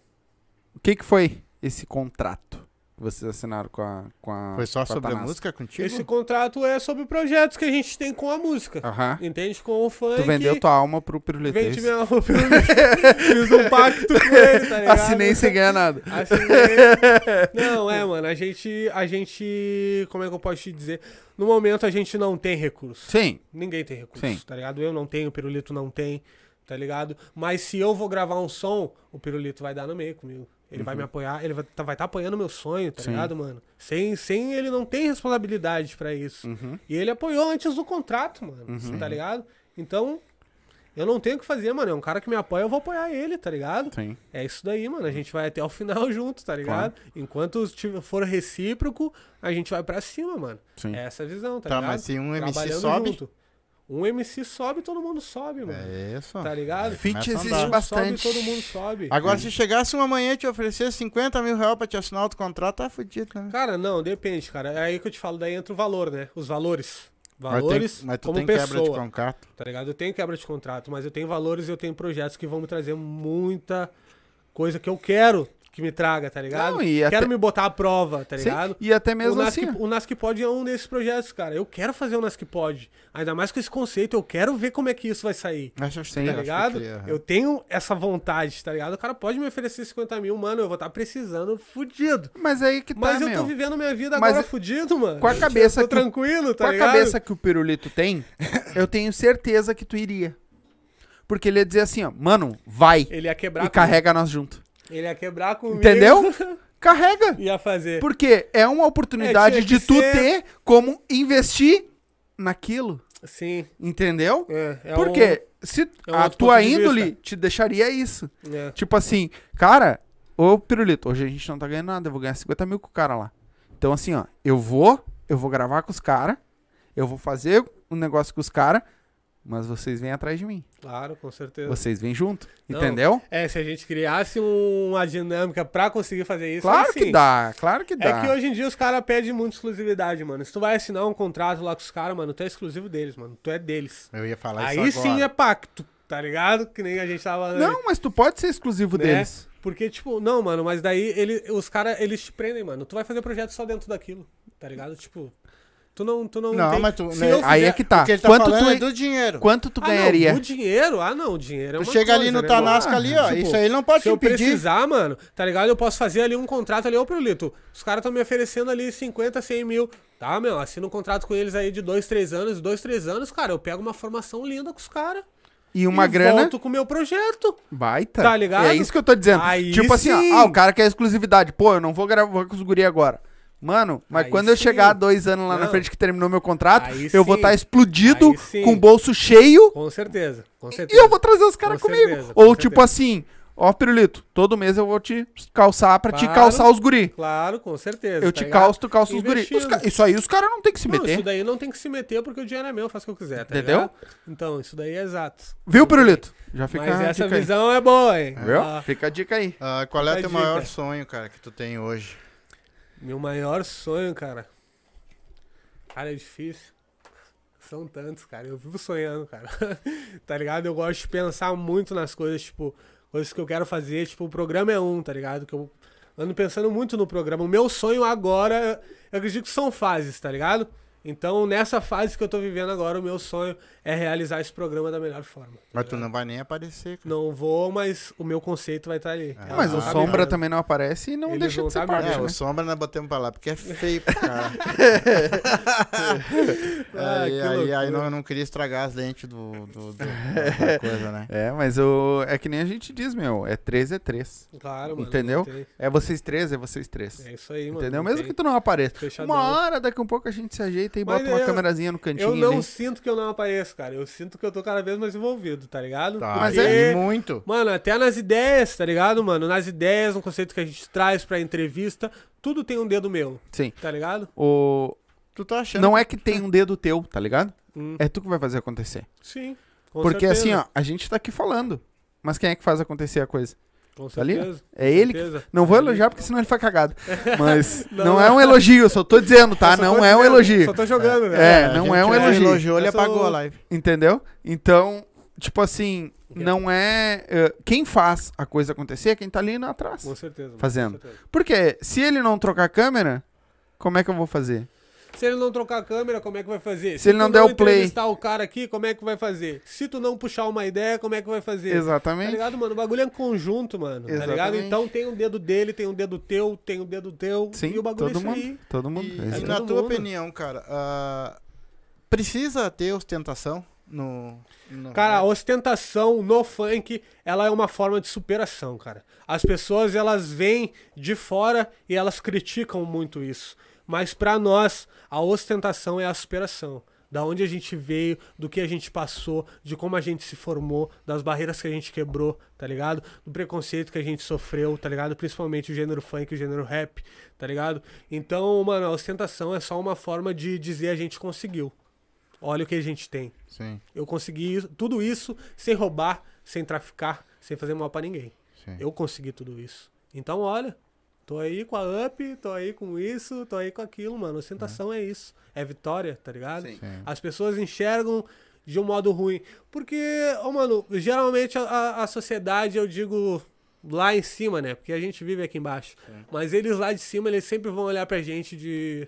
Speaker 1: o que, que foi esse contrato vocês assinaram com a. Com a
Speaker 3: Foi só
Speaker 1: com
Speaker 3: sobre a música contigo?
Speaker 2: Esse contrato é sobre projetos que a gente tem com a música.
Speaker 1: Aham.
Speaker 2: Entende? Com o funk.
Speaker 1: Tu vendeu tua alma pro Pirulito.
Speaker 2: Vende
Speaker 1: isso?
Speaker 2: minha roupa. Fiz um pacto com ele, tá ligado?
Speaker 1: Assinei sem ganhar nada.
Speaker 2: Assinei. Não, é, mano. A gente. A gente. Como é que eu posso te dizer? No momento a gente não tem recurso.
Speaker 1: Sim.
Speaker 2: Ninguém tem recurso,
Speaker 1: Sim.
Speaker 2: tá ligado? Eu não tenho, o Pirulito não tem, tá ligado? Mas se eu vou gravar um som, o Pirulito vai dar no meio comigo. Ele vai me apoiar, ele vai estar vai tá apoiando meu sonho, tá
Speaker 1: Uhum. Sim.
Speaker 2: ligado, mano? Sem, sem ele não tem responsabilidade pra isso.
Speaker 1: Uhum.
Speaker 2: E ele apoiou antes do contrato, mano, tá ligado? Então, eu não tenho o que fazer, mano. É um cara que me apoia, eu vou apoiar ele, tá ligado?
Speaker 1: Sim.
Speaker 2: É isso daí, mano. A gente vai até o final junto, tá ligado? Enquanto tiver- for recíproco, a gente vai pra cima, mano.
Speaker 1: Sim.
Speaker 2: É essa a visão, tá,
Speaker 3: Tá,
Speaker 2: ligado?
Speaker 3: mas se um MC sobe,
Speaker 2: junto. Um MC sobe, todo mundo sobe, mano.
Speaker 3: é isso.
Speaker 2: Tá ligado?
Speaker 1: Fit existe.
Speaker 2: Um
Speaker 1: bastante.
Speaker 2: Sobe, todo mundo sobe.
Speaker 3: Agora, se chegasse uma manhã e te oferecer 50 mil reais pra te assinar outro contrato, tá fudido, né?
Speaker 2: Cara, não, depende, cara. É aí que eu te falo, daí entra o valor, né? Os valores.
Speaker 3: Mas tem-
Speaker 2: Valores
Speaker 3: mas tu
Speaker 2: como
Speaker 3: tem
Speaker 2: pessoa,
Speaker 3: quebra de contrato.
Speaker 2: tá ligado? Eu tenho quebra de contrato, mas eu tenho valores e eu tenho projetos que vão me trazer muita coisa que eu quero que me traga, tá ligado?
Speaker 1: Não, e
Speaker 2: Quero
Speaker 1: até-
Speaker 2: me botar à prova, tá
Speaker 1: Sim,
Speaker 2: ligado?
Speaker 1: E até mesmo
Speaker 2: o,
Speaker 1: assim.
Speaker 2: Nasc, o Nasc Pod é um desses projetos, cara. Eu quero fazer o Nasc Pod. Ainda mais com esse conceito, eu quero ver como é que isso vai sair.
Speaker 3: Acho,
Speaker 1: Sim.
Speaker 2: Tá
Speaker 3: acho
Speaker 2: ligado?
Speaker 3: que é.
Speaker 2: Eu tenho essa vontade, tá ligado? O cara pode me oferecer 50 mil, mano, eu vou estar precisando fudido.
Speaker 1: Mas aí que tá,
Speaker 2: Mas eu
Speaker 1: meu.
Speaker 2: tô vivendo minha vida
Speaker 1: Mas
Speaker 2: agora
Speaker 1: é-
Speaker 2: fudido, mano.
Speaker 1: com a cabeça
Speaker 2: eu tô
Speaker 1: que
Speaker 2: tranquilo, tá
Speaker 1: Com a
Speaker 2: ligado?
Speaker 1: cabeça que o Pirulito tem, eu tenho certeza que tu iria. Porque ele ia dizer assim, ó, mano, vai
Speaker 2: Ele ia quebrar
Speaker 1: e carrega nós junto.
Speaker 2: Ele ia quebrar comigo.
Speaker 1: Entendeu? Carrega.
Speaker 2: ia fazer.
Speaker 1: Porque é uma oportunidade
Speaker 2: É,
Speaker 1: de tu
Speaker 2: ser-
Speaker 1: ter como investir naquilo.
Speaker 2: Sim.
Speaker 1: Entendeu?
Speaker 2: É, é
Speaker 1: Porque se
Speaker 2: é um
Speaker 1: a tua
Speaker 2: de
Speaker 1: índole
Speaker 2: vista.
Speaker 1: te deixaria isso.
Speaker 2: um- é.
Speaker 1: Tipo assim, cara, ô Pirulito, hoje a gente não tá ganhando nada, eu vou ganhar 50 mil com o cara lá. Então assim, ó, eu vou, eu vou gravar com os caras, eu vou fazer um negócio com os caras, mas vocês vêm atrás de mim.
Speaker 2: Claro, com certeza.
Speaker 1: Vocês vêm junto,
Speaker 2: Não,
Speaker 1: entendeu?
Speaker 2: É, se a gente criasse um- uma dinâmica pra conseguir fazer isso,
Speaker 1: Claro
Speaker 2: aí
Speaker 1: que
Speaker 2: sim.
Speaker 1: dá, claro que dá.
Speaker 2: É que hoje em dia os caras pedem muita exclusividade, mano. Se tu vai assinar um contrato lá com os caras, mano, tu é exclusivo deles, mano. Tu é deles.
Speaker 3: Eu ia falar
Speaker 2: Aí
Speaker 3: isso
Speaker 2: sim
Speaker 3: agora.
Speaker 2: é pacto, tá ligado? Que nem a gente tava falando.
Speaker 1: Não, mas tu pode ser exclusivo
Speaker 2: Né?
Speaker 1: deles.
Speaker 2: Porque, tipo, não, mano, mas daí ele, os caras, eles te prendem, mano. Tu vai fazer projeto só dentro daquilo, tá ligado? Tipo, tu não, tu não,
Speaker 3: Não,
Speaker 2: tem...
Speaker 3: mas tu-
Speaker 2: se
Speaker 3: né,
Speaker 2: eu
Speaker 1: Aí é que tá.
Speaker 3: Tá
Speaker 1: Quanto tu,
Speaker 3: é do dinheiro.
Speaker 1: quanto tu
Speaker 2: Ah,
Speaker 1: ganharia?
Speaker 2: Não, o dinheiro? Ah, não, o dinheiro é
Speaker 3: Tu chega ali
Speaker 2: coisa,
Speaker 3: no
Speaker 2: né,
Speaker 3: Tanasca ali, ó.
Speaker 2: Tipo,
Speaker 3: isso aí não pode
Speaker 2: Se
Speaker 3: te
Speaker 2: eu
Speaker 3: impedir.
Speaker 2: precisar, mano, tá ligado? Eu posso fazer ali um contrato ali, ô Pirulito. Os caras estão me oferecendo ali 50, 100 mil. Tá, meu, assina um contrato com eles aí de 2, 3 anos. 2, 3 anos, cara, eu pego uma formação linda com os caras.
Speaker 1: E uma
Speaker 2: e
Speaker 1: grana
Speaker 2: volto com o meu projeto.
Speaker 1: baita.
Speaker 2: Tá ligado?
Speaker 1: É isso que eu tô dizendo.
Speaker 2: Aí
Speaker 1: tipo assim, ó,
Speaker 2: sim.
Speaker 1: ah, o cara quer exclusividade. Pô, eu não vou gravar com os guri agora. Mano, mas
Speaker 2: Aí
Speaker 1: quando eu
Speaker 2: sim.
Speaker 1: chegar dois anos lá na
Speaker 2: Não.
Speaker 1: frente que terminou meu contrato,
Speaker 2: Aí
Speaker 1: eu vou
Speaker 2: sim.
Speaker 1: estar explodido,
Speaker 2: sim.
Speaker 1: com o bolso cheio,
Speaker 2: Com certeza, com
Speaker 1: e
Speaker 2: certeza.
Speaker 1: eu vou trazer os caras
Speaker 2: Com
Speaker 1: comigo.
Speaker 2: certeza, com
Speaker 1: Ou tipo
Speaker 2: certeza.
Speaker 1: assim, ó, Pirulito, todo mês eu vou te calçar pra te
Speaker 2: Claro.
Speaker 1: calçar os guri.
Speaker 2: Claro, com certeza.
Speaker 1: Eu
Speaker 2: tá
Speaker 1: te
Speaker 2: ligado?
Speaker 1: calço, tu calça os guri. Os ca- Isso aí os caras não tem que se
Speaker 2: Não,
Speaker 1: meter.
Speaker 2: isso daí não tem que se meter porque o dinheiro é meu, eu faço o que eu quiser, tá
Speaker 1: Entendeu?
Speaker 2: ligado? Então, isso daí é exato.
Speaker 1: Viu, Pirulito? Já fica
Speaker 2: Mas
Speaker 1: a
Speaker 2: essa
Speaker 1: dica aí.
Speaker 2: visão é boa, hein?
Speaker 1: Viu?
Speaker 2: Ah,
Speaker 1: Fica a dica aí.
Speaker 3: Ah, qual é o teu maior sonho, cara, que tu tem hoje?
Speaker 2: Meu maior sonho, cara. Cara, é difícil. São tantos, cara. Eu vivo sonhando, cara. tá ligado? Eu gosto de pensar muito nas coisas, tipo, coisas que eu quero fazer. Tipo, o programa é um, tá ligado? Que eu ando pensando muito no programa. O meu sonho agora, eu acredito que são fases, tá ligado? Então, nessa fase que eu tô vivendo agora, o meu sonho é realizar esse programa da melhor forma. tá
Speaker 3: Mas tu não vai nem aparecer, cara.
Speaker 2: Não vou, mas o meu conceito vai estar ali.
Speaker 3: Ah,
Speaker 1: Mas o
Speaker 2: tá
Speaker 1: Sombra também não aparece e não
Speaker 2: Eles
Speaker 1: deixa de ser
Speaker 2: tá
Speaker 1: parte,
Speaker 3: É,
Speaker 1: né?
Speaker 3: o sombra nós botamos pra lá, porque é feio pro cara.
Speaker 2: Ah,
Speaker 3: aí, aí, aí não, eu não queria estragar as lentes do, do, do- da coisa, né?
Speaker 1: É, mas o... é que nem a gente diz, meu. É 3 é 3.
Speaker 2: Claro, mano.
Speaker 1: Entendeu? É vocês três, é vocês três.
Speaker 2: É isso aí, mano.
Speaker 1: Entendeu? Mesmo
Speaker 2: tem.
Speaker 1: que tu não apareça.
Speaker 2: Fechadão.
Speaker 1: Uma hora, daqui a um pouco a gente se ajeita aproveita e
Speaker 2: Mas
Speaker 1: bota uma
Speaker 2: eu-
Speaker 1: câmerazinha no
Speaker 2: Eu
Speaker 1: cantinho
Speaker 2: não
Speaker 1: ali.
Speaker 2: sinto que eu não apareço, cara. Eu sinto que eu tô cada vez mais envolvido, tá ligado?
Speaker 3: Tá,
Speaker 1: Mas é-
Speaker 3: é muito.
Speaker 2: Mano, até nas ideias, tá ligado, mano? Nas ideias, no conceito que a gente traz pra entrevista, tudo tem um dedo meu,
Speaker 1: Sim.
Speaker 2: tá ligado?
Speaker 1: O...
Speaker 3: Tu tá achando.
Speaker 1: Não é que tem um dedo teu, tá ligado?
Speaker 2: Hum,
Speaker 1: É tu que vai fazer acontecer.
Speaker 2: sim. com
Speaker 1: Porque
Speaker 2: certeza,
Speaker 1: assim, ó, a gente tá aqui falando. Mas quem é que faz acontecer a coisa?
Speaker 2: Com
Speaker 1: tá
Speaker 2: certeza.
Speaker 1: É
Speaker 2: com
Speaker 1: ele que...
Speaker 2: certeza.
Speaker 1: Não vou
Speaker 2: É
Speaker 1: elogiar porque senão ele foi cagado. Mas
Speaker 2: Não,
Speaker 1: não,
Speaker 2: não.
Speaker 1: é um elogio, eu só tô dizendo, tá? Não
Speaker 2: tô
Speaker 1: é um
Speaker 2: dizendo,
Speaker 1: elogio.
Speaker 2: Só tô jogando, velho.
Speaker 1: É,
Speaker 3: a
Speaker 1: não é um elogio.
Speaker 3: elogiou, ele
Speaker 2: sou-
Speaker 3: apagou a live.
Speaker 1: Entendeu? Então, tipo assim, não é. eh, quem faz a coisa acontecer é quem tá ali na atrás.
Speaker 2: Com certeza. mano,
Speaker 1: Fazendo.
Speaker 2: com certeza.
Speaker 1: Porque se ele não trocar a câmera, como é que eu vou fazer?
Speaker 2: Se ele não trocar a câmera, como é que vai fazer?
Speaker 1: Se ele não der o play.
Speaker 2: entrevistar o cara aqui, como é que vai fazer? Se tu não puxar uma ideia, como é que vai fazer? Tá
Speaker 1: Exatamente.
Speaker 2: ligado, mano? O bagulho é um conjunto, mano. Tá ligado?
Speaker 1: Exatamente.
Speaker 2: Então tem um dedo dele, tem um dedo teu, tem um dedo teu.
Speaker 1: Sim,
Speaker 2: e o bagulho
Speaker 1: todo
Speaker 2: é isso
Speaker 1: mundo.
Speaker 2: aí.
Speaker 1: Todo mundo.
Speaker 3: E, e na
Speaker 2: todo
Speaker 3: tua
Speaker 2: mundo.
Speaker 3: opinião, cara, ah, precisa ter ostentação no. No
Speaker 2: Cara, a ostentação no funk, ela é uma forma de superação, cara. As pessoas, elas vêm de fora e elas criticam muito isso. Mas pra nós, a ostentação é a superação. Da onde a gente veio, do que a gente passou, de como a gente se formou, das barreiras que a gente quebrou, tá ligado? Do preconceito que a gente sofreu, tá ligado? Principalmente o gênero funk e o gênero rap, tá ligado? Então, mano, a ostentação é só uma forma de dizer a gente conseguiu. Olha o que a gente tem.
Speaker 3: Sim,
Speaker 2: Eu consegui isso- tudo isso sem roubar, sem traficar, sem fazer mal pra ninguém.
Speaker 3: sim.
Speaker 2: Eu consegui tudo isso. Então, olha, tô aí com a up, tô aí com isso, tô aí com aquilo, mano. Ostentação é isso. É vitória, tá ligado?
Speaker 1: Sim.
Speaker 3: Sim.
Speaker 2: As pessoas enxergam de um modo ruim. Porque, ó, mano, geralmente a- a, a sociedade, eu digo lá em cima, né? Porque a gente vive aqui embaixo. Mas eles lá de cima, eles sempre vão olhar pra gente de,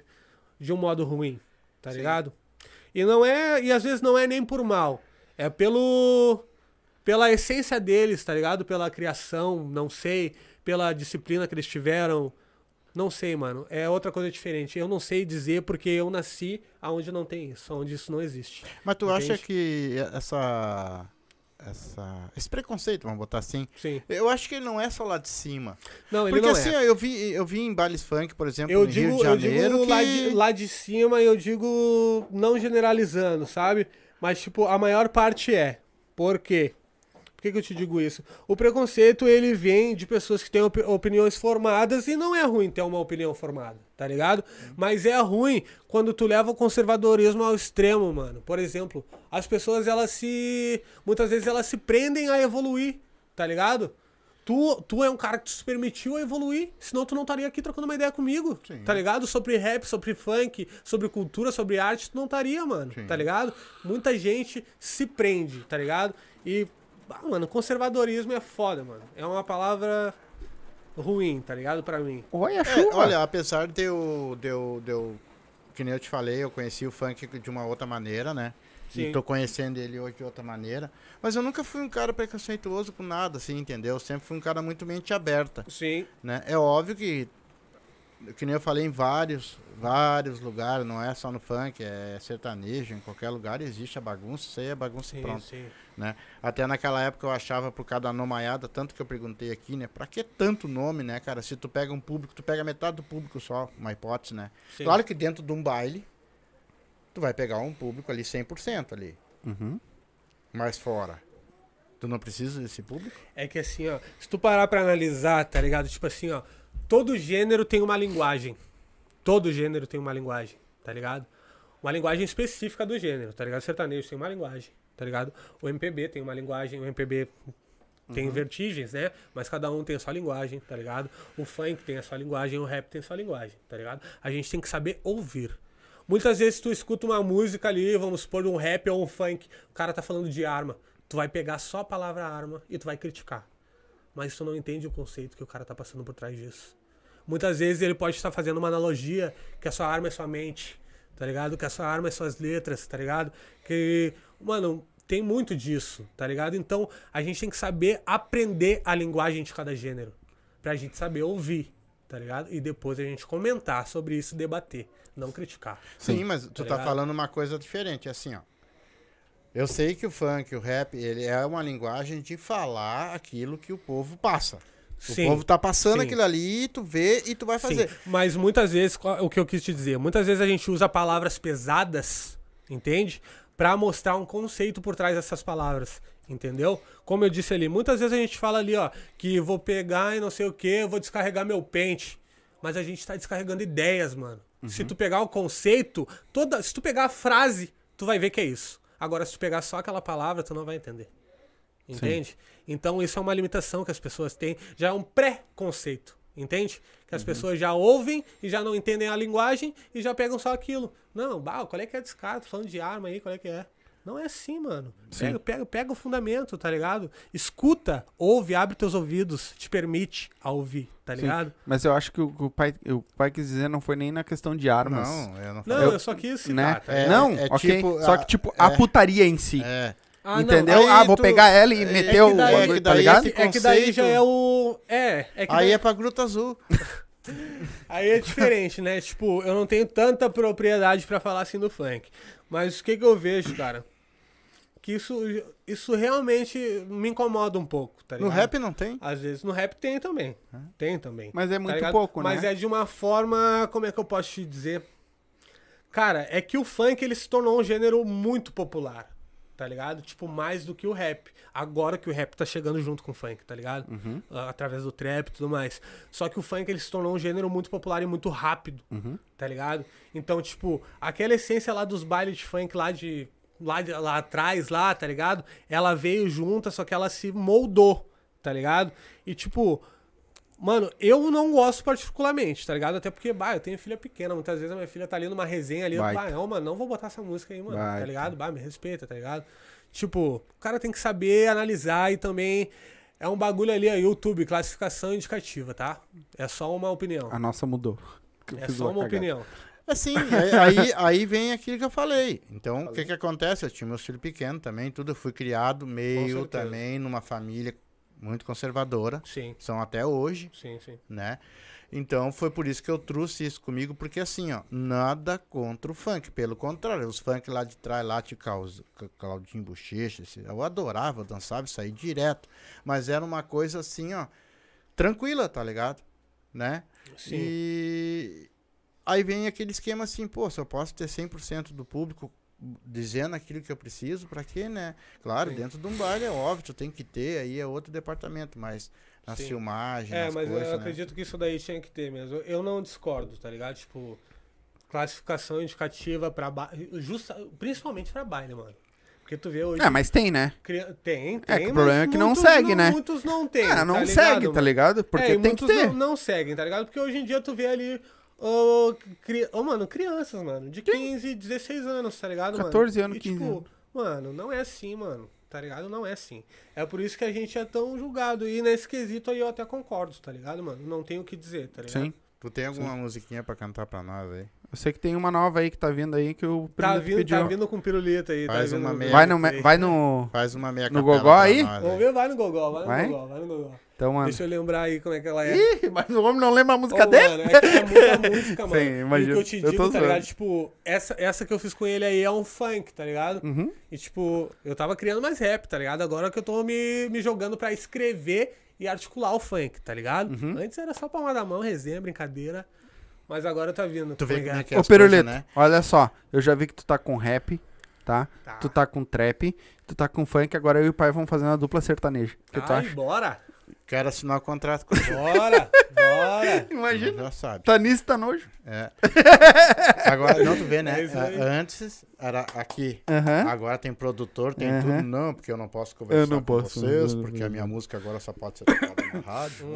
Speaker 2: de um modo ruim, tá
Speaker 1: Sim.
Speaker 2: ligado? E não é, e às vezes não é nem por mal. É pelo pela essência deles, tá ligado? Pela criação, não sei, pela disciplina que eles tiveram. Não sei, mano. É outra coisa diferente. Eu não sei dizer porque eu nasci aonde não tem isso, onde isso não existe.
Speaker 3: Mas tu acha
Speaker 2: Entende?
Speaker 3: que essa. Essa, esse preconceito, vamos botar assim,
Speaker 2: Sim.
Speaker 3: eu acho que ele não é só lá de cima.
Speaker 2: Não, ele
Speaker 3: Porque
Speaker 2: não
Speaker 3: assim,
Speaker 2: é.
Speaker 3: ó, eu vi, eu vi em bailes funk, por exemplo,
Speaker 2: Eu
Speaker 3: no
Speaker 2: digo,
Speaker 3: Rio de
Speaker 2: eu
Speaker 3: Janeiro,
Speaker 2: digo
Speaker 3: que...
Speaker 2: lá, de, lá de cima, eu digo não generalizando, sabe? Mas, tipo, a maior parte é. Por quê? Por que, que eu te digo isso? O preconceito, ele vem de pessoas que têm opi- opiniões formadas e não é ruim ter uma opinião formada, tá ligado? Mas é ruim quando tu leva o conservadorismo ao extremo, mano. Por exemplo, as pessoas, elas se... Muitas vezes elas se prendem a evoluir, tá ligado? Tu, tu é um cara que se permitiu evoluir, senão tu não estaria aqui trocando uma ideia comigo,
Speaker 3: Sim.
Speaker 2: tá ligado? Sobre rap, sobre funk, sobre cultura, sobre arte, tu não estaria, mano,
Speaker 3: Sim.
Speaker 2: tá ligado? Muita gente se prende, tá ligado? E, ah, mano, conservadorismo é foda, mano. É uma palavra ruim, tá ligado? Pra mim.
Speaker 1: Olha a
Speaker 3: É, olha, apesar de eu, de, eu, de eu, que nem eu te falei, eu conheci o funk de uma outra maneira, né?
Speaker 2: Sim.
Speaker 3: E tô conhecendo ele hoje de outra maneira. Mas eu nunca fui um cara preconceituoso com nada, assim, entendeu? Eu sempre fui um cara muito mente aberta,
Speaker 2: Sim.
Speaker 3: né? É óbvio que, que nem eu falei em vários, vários lugares, não é só no funk, é sertanejo, em qualquer lugar existe a bagunça, isso aí é bagunça e
Speaker 2: Sim,
Speaker 3: pronto.
Speaker 2: sim.
Speaker 3: Até naquela época eu achava por causa da nomaiada, tanto que eu perguntei aqui, né? Pra que tanto nome, né, cara? Se tu pega um público, tu pega metade do público só, uma hipótese, né?
Speaker 2: sim.
Speaker 3: Claro que dentro de um baile, tu vai pegar um público ali 100% ali.
Speaker 1: Uhum.
Speaker 3: Mas fora, tu não precisa desse público?
Speaker 2: É que assim, ó, se tu parar pra analisar, tá ligado? Tipo assim, ó, todo gênero tem uma linguagem. Todo gênero tem uma linguagem, tá ligado? Uma linguagem específica do gênero, tá ligado? O sertanejo tem uma linguagem, tá ligado? O MPB tem uma linguagem, o MPB tem vertigens, né? Mas cada um tem a sua linguagem, tá ligado? O funk tem a sua linguagem, o rap tem a sua linguagem, tá ligado? A gente tem que saber ouvir. Muitas vezes tu escuta uma música ali, vamos supor, um rap ou um funk, o cara tá falando de arma. Tu vai pegar só a palavra arma e tu vai criticar. Mas tu não entende o conceito que o cara tá passando por trás disso. Muitas vezes ele pode estar fazendo uma analogia que a sua arma é sua mente, tá ligado? Que a sua arma é suas letras, tá ligado? Que, mano, tem muito disso, tá ligado? Então a gente tem que saber aprender a linguagem de cada gênero. Pra gente saber ouvir, tá ligado? E depois a gente comentar sobre isso, debater, não criticar.
Speaker 3: Sim, mas tu tá
Speaker 2: ligado?
Speaker 3: falando uma coisa diferente, assim, ó. Eu sei que o funk, o rap, ele é uma linguagem de falar aquilo que o povo passa.
Speaker 2: Sim.
Speaker 3: O povo tá passando
Speaker 2: sim.
Speaker 3: aquilo ali, tu vê e tu vai fazer.
Speaker 2: Sim, mas muitas vezes, o que eu quis te dizer, muitas vezes a gente usa palavras pesadas, entende? Pra mostrar um conceito por trás dessas palavras, entendeu? Como eu disse ali, muitas vezes a gente fala ali, ó, que vou pegar e não sei o que, vou descarregar meu pente. Mas a gente tá descarregando ideias, mano. Se tu pegar o conceito, toda, se tu pegar a frase, tu vai ver que é isso. Agora, se tu pegar só aquela palavra, tu não vai entender. Entende? Então isso é uma limitação que as pessoas têm, já é um pré-conceito, entende? Que as pessoas já ouvem e já não entendem a linguagem e já pegam só aquilo. Não, bah, qual é que é descarto? Falando de arma aí, qual é que é? Não é assim, mano. Pega, pega, pega o fundamento, tá ligado? Escuta, ouve, abre teus ouvidos, te permite a ouvir, tá
Speaker 1: Sim.
Speaker 2: ligado?
Speaker 1: Mas eu acho que o, o pai, o pai quis dizer não foi nem na questão de armas.
Speaker 3: Não, eu não
Speaker 2: Não,
Speaker 3: falei.
Speaker 2: eu, só quis citar,
Speaker 1: né?
Speaker 2: tá
Speaker 3: É,
Speaker 1: não,
Speaker 3: é
Speaker 1: ok.
Speaker 3: tipo,
Speaker 1: Só que, tipo,
Speaker 3: é.
Speaker 1: a putaria em si.
Speaker 3: É.
Speaker 2: Ah,
Speaker 1: entendeu? ah, vou
Speaker 3: tu-
Speaker 1: pegar ela e
Speaker 3: é
Speaker 1: meter o
Speaker 2: daí-
Speaker 1: bagulho,
Speaker 3: é que
Speaker 1: tá
Speaker 3: daí
Speaker 1: ligado?
Speaker 2: É que daí já é o. É, é que
Speaker 3: Aí
Speaker 2: daí-
Speaker 3: é pra Gruta Azul.
Speaker 2: Aí é diferente, né? Tipo, eu não tenho tanta propriedade pra falar assim do funk. Mas o que que eu vejo, cara? Que isso, isso realmente me incomoda um pouco, tá
Speaker 3: No
Speaker 2: ligado?
Speaker 3: rap não tem?
Speaker 2: Às vezes no rap tem também. Tem também.
Speaker 1: Mas é
Speaker 2: tá
Speaker 1: muito
Speaker 2: ligado?
Speaker 1: pouco,
Speaker 2: Mas
Speaker 1: né?
Speaker 2: é de uma forma, como é que eu posso te dizer? Cara, é que o funk ele se tornou um gênero muito popular, tá ligado? Tipo, mais do que o rap. Agora que o rap tá chegando junto com o funk, tá ligado?
Speaker 1: Uhum.
Speaker 2: Ah, Através do trap e tudo mais. Só que o funk ele se tornou um gênero muito popular e muito rápido,
Speaker 1: Uhum.
Speaker 2: tá ligado? Então, tipo, aquela essência lá dos bailes de funk lá de lá, de- lá atrás, lá, tá ligado? Ela veio junta, só que ela se moldou, tá ligado? E tipo, mano, eu não gosto particularmente, tá ligado? Até porque, bah, eu tenho filha pequena, muitas vezes a minha filha tá ali numa resenha ali, bah, não, mano, não vou botar essa música aí, mano, tá
Speaker 1: Baita.
Speaker 2: ligado? Bah, me respeita, tá ligado? Tipo, o cara tem que saber analisar e também é um bagulho ali, ó, YouTube, classificação indicativa, tá? É só uma opinião.
Speaker 1: A nossa mudou. Eu
Speaker 2: É só uma
Speaker 1: cagada.
Speaker 2: opinião.
Speaker 3: Assim, aí, aí, aí vem aquilo que eu falei. Então, o que que acontece? Eu tinha meus filhos pequenos também, tudo. Eu fui criado meio também numa família muito conservadora.
Speaker 2: Sim,
Speaker 3: São até hoje,
Speaker 2: sim, sim.
Speaker 3: né? Então, foi por isso que eu trouxe isso comigo, porque assim, ó, nada contra o funk. Pelo contrário, os funk lá de trás, lá de Claudinho Bochecha, eu adorava, eu dançava isso aí direto. Mas era uma coisa assim, ó, tranquila, tá ligado? Né?
Speaker 2: Sim.
Speaker 3: E aí vem aquele esquema assim, pô, se eu posso ter 100% do público dizendo aquilo que eu preciso, pra quê, né? Claro,
Speaker 2: Sim.
Speaker 3: dentro de um baile é óbvio, tu tem que ter, aí é outro departamento, mas nas
Speaker 2: Sim.
Speaker 3: filmagens,
Speaker 2: É,
Speaker 3: nas
Speaker 2: mas
Speaker 3: coisas,
Speaker 2: eu
Speaker 3: né?
Speaker 2: acredito que isso daí tinha que ter mesmo. Eu- não discordo, tá ligado? Tipo, classificação indicativa pra baile. Justa, principalmente pra baile, mano. Porque tu vê hoje.
Speaker 1: É, mas tem, né?
Speaker 2: Tem, tem.
Speaker 1: É, que o problema é que não segue, né?
Speaker 2: Muitos não tem.
Speaker 1: Ah, não
Speaker 2: tá
Speaker 1: segue,
Speaker 2: ligado,
Speaker 1: tá ligado? Porque
Speaker 2: é,
Speaker 1: tem que ter.
Speaker 2: Não, não seguem, tá ligado? Porque hoje em dia tu vê ali. Ô, cri... ô, mano, crianças, mano, de 15, 16 anos, tá ligado, mano?
Speaker 1: 14 anos,
Speaker 2: E,
Speaker 1: 15
Speaker 2: tipo,
Speaker 1: anos.
Speaker 2: mano, não é assim, mano, tá ligado? Não é assim. É por isso que a gente é tão julgado. E nesse quesito aí eu até concordo, tá ligado, mano? Não tenho o que dizer, tá ligado?
Speaker 1: Sim.
Speaker 3: Tu tem alguma musiquinha pra cantar pra nós aí?
Speaker 1: Eu sei que tem uma nova aí que tá vindo aí que o
Speaker 2: Tá vindo,
Speaker 1: pediu.
Speaker 2: tá vindo com pirulito aí,
Speaker 3: Faz
Speaker 2: tá vindo
Speaker 3: uma meia-
Speaker 1: Vai no, vai no.
Speaker 3: Faz uma meia
Speaker 1: No gogó aí?
Speaker 3: nós
Speaker 2: Vamos ver, vai no Gogol, vai no
Speaker 1: Vai?
Speaker 2: Gogol, vai no Gogol.
Speaker 1: Então, mano.
Speaker 2: Deixa eu lembrar aí como é que ela é.
Speaker 1: Ih, mas o homem não lembra a música
Speaker 2: Ô,
Speaker 1: dele?
Speaker 2: Mano, é que é muita música, mano.
Speaker 1: Sim,
Speaker 2: E
Speaker 1: imagino.
Speaker 2: o que eu te
Speaker 1: Eu tô
Speaker 2: digo, tá
Speaker 1: zoando.
Speaker 2: ligado? Tipo, essa, essa que eu fiz com ele aí é um funk, tá ligado?
Speaker 1: Uhum.
Speaker 2: E tipo, eu tava criando mais rap, tá ligado? Agora que eu tô me, me jogando pra escrever e articular o funk, tá ligado?
Speaker 1: Uhum.
Speaker 2: Antes era só palma da mão, resenha, brincadeira. Mas agora tá vindo.
Speaker 3: Tu vê
Speaker 2: Tá
Speaker 3: como é que é
Speaker 1: Ô,
Speaker 3: né?
Speaker 1: olha só. Eu já vi que tu tá com rap, tá?
Speaker 2: Tá.
Speaker 1: Tu tá com trap, tu tá com funk, agora eu e o pai vamos fazer uma dupla sertaneja. Que tu
Speaker 2: Ai,
Speaker 1: acha?
Speaker 2: bora!
Speaker 3: Quero assinar o contrato com ele.
Speaker 2: Bora! bora!
Speaker 1: Imagina.
Speaker 3: Já sabe.
Speaker 1: Tá nisso, tá nojo.
Speaker 3: É. Agora, não, tu vê, né?
Speaker 2: É.
Speaker 3: A- Antes era aqui. Agora tem produtor, tem tudo. Não, porque eu não posso conversar
Speaker 1: Eu não
Speaker 3: com
Speaker 1: posso.
Speaker 3: vocês,
Speaker 1: Não,
Speaker 3: porque
Speaker 1: não,
Speaker 3: a minha música agora só pode ser tocada na rádio.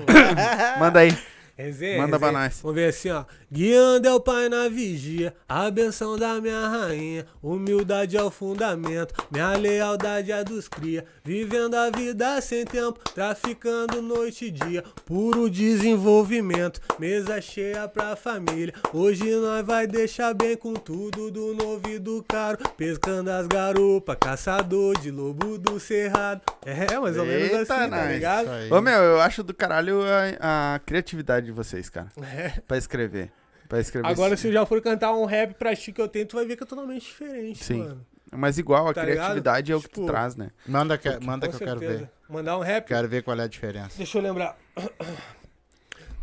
Speaker 1: Manda aí.
Speaker 2: Resenha,
Speaker 1: Manda pra nós.
Speaker 2: Vamos ver assim, ó. Guiando é o pai na vigia, a benção da minha rainha. Humildade é o fundamento, minha lealdade é a dos cria. Vivendo a vida sem tempo, traficando noite e dia. Puro desenvolvimento, mesa cheia pra família. Hoje nós vai deixar bem com tudo do novo e do caro. Pescando as garupas, caçador de lobo do cerrado. É, mais ou menos
Speaker 1: Eita,
Speaker 2: assim, tá
Speaker 1: nós.
Speaker 2: ligado?
Speaker 3: Isso aí.
Speaker 1: Ô, meu, eu acho do caralho a, a criatividade de vocês, cara.
Speaker 2: É.
Speaker 1: Pra escrever. Pra escrever.
Speaker 2: Agora,
Speaker 1: esse-
Speaker 2: se eu já for cantar um rap pra ti que eu tenho, tu vai ver que é totalmente diferente,
Speaker 1: Sim.
Speaker 2: mano.
Speaker 1: Mas igual, a
Speaker 2: Tá ligado?
Speaker 1: criatividade é o que tu
Speaker 2: Tipo,
Speaker 1: traz, né?
Speaker 3: Manda que, manda que eu quero
Speaker 2: certeza.
Speaker 3: ver.
Speaker 2: Mandar um rap.
Speaker 3: Quero ver qual é a diferença.
Speaker 2: Deixa eu lembrar.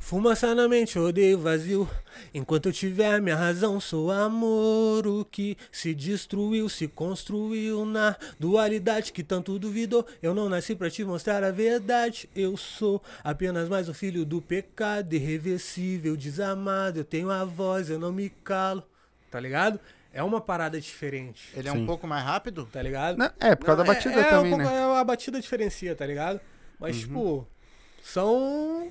Speaker 2: Fumaça na mente, odeio vazio. Enquanto eu tiver minha razão, sou amor. O que se destruiu, se construiu na dualidade que tanto duvidou. Eu não nasci pra te mostrar a verdade. Eu sou apenas mais um filho do pecado, irreversível, desamado. Eu tenho a voz, eu não me calo. Tá ligado? É uma parada diferente.
Speaker 3: Ele é
Speaker 1: Sim.
Speaker 3: um pouco mais rápido?
Speaker 2: Tá ligado?
Speaker 1: Não, é, por causa
Speaker 2: Não,
Speaker 1: da batida
Speaker 2: é,
Speaker 1: também,
Speaker 2: um pouco-
Speaker 1: né?
Speaker 2: é, a batida diferencia, tá ligado? Mas, tipo, são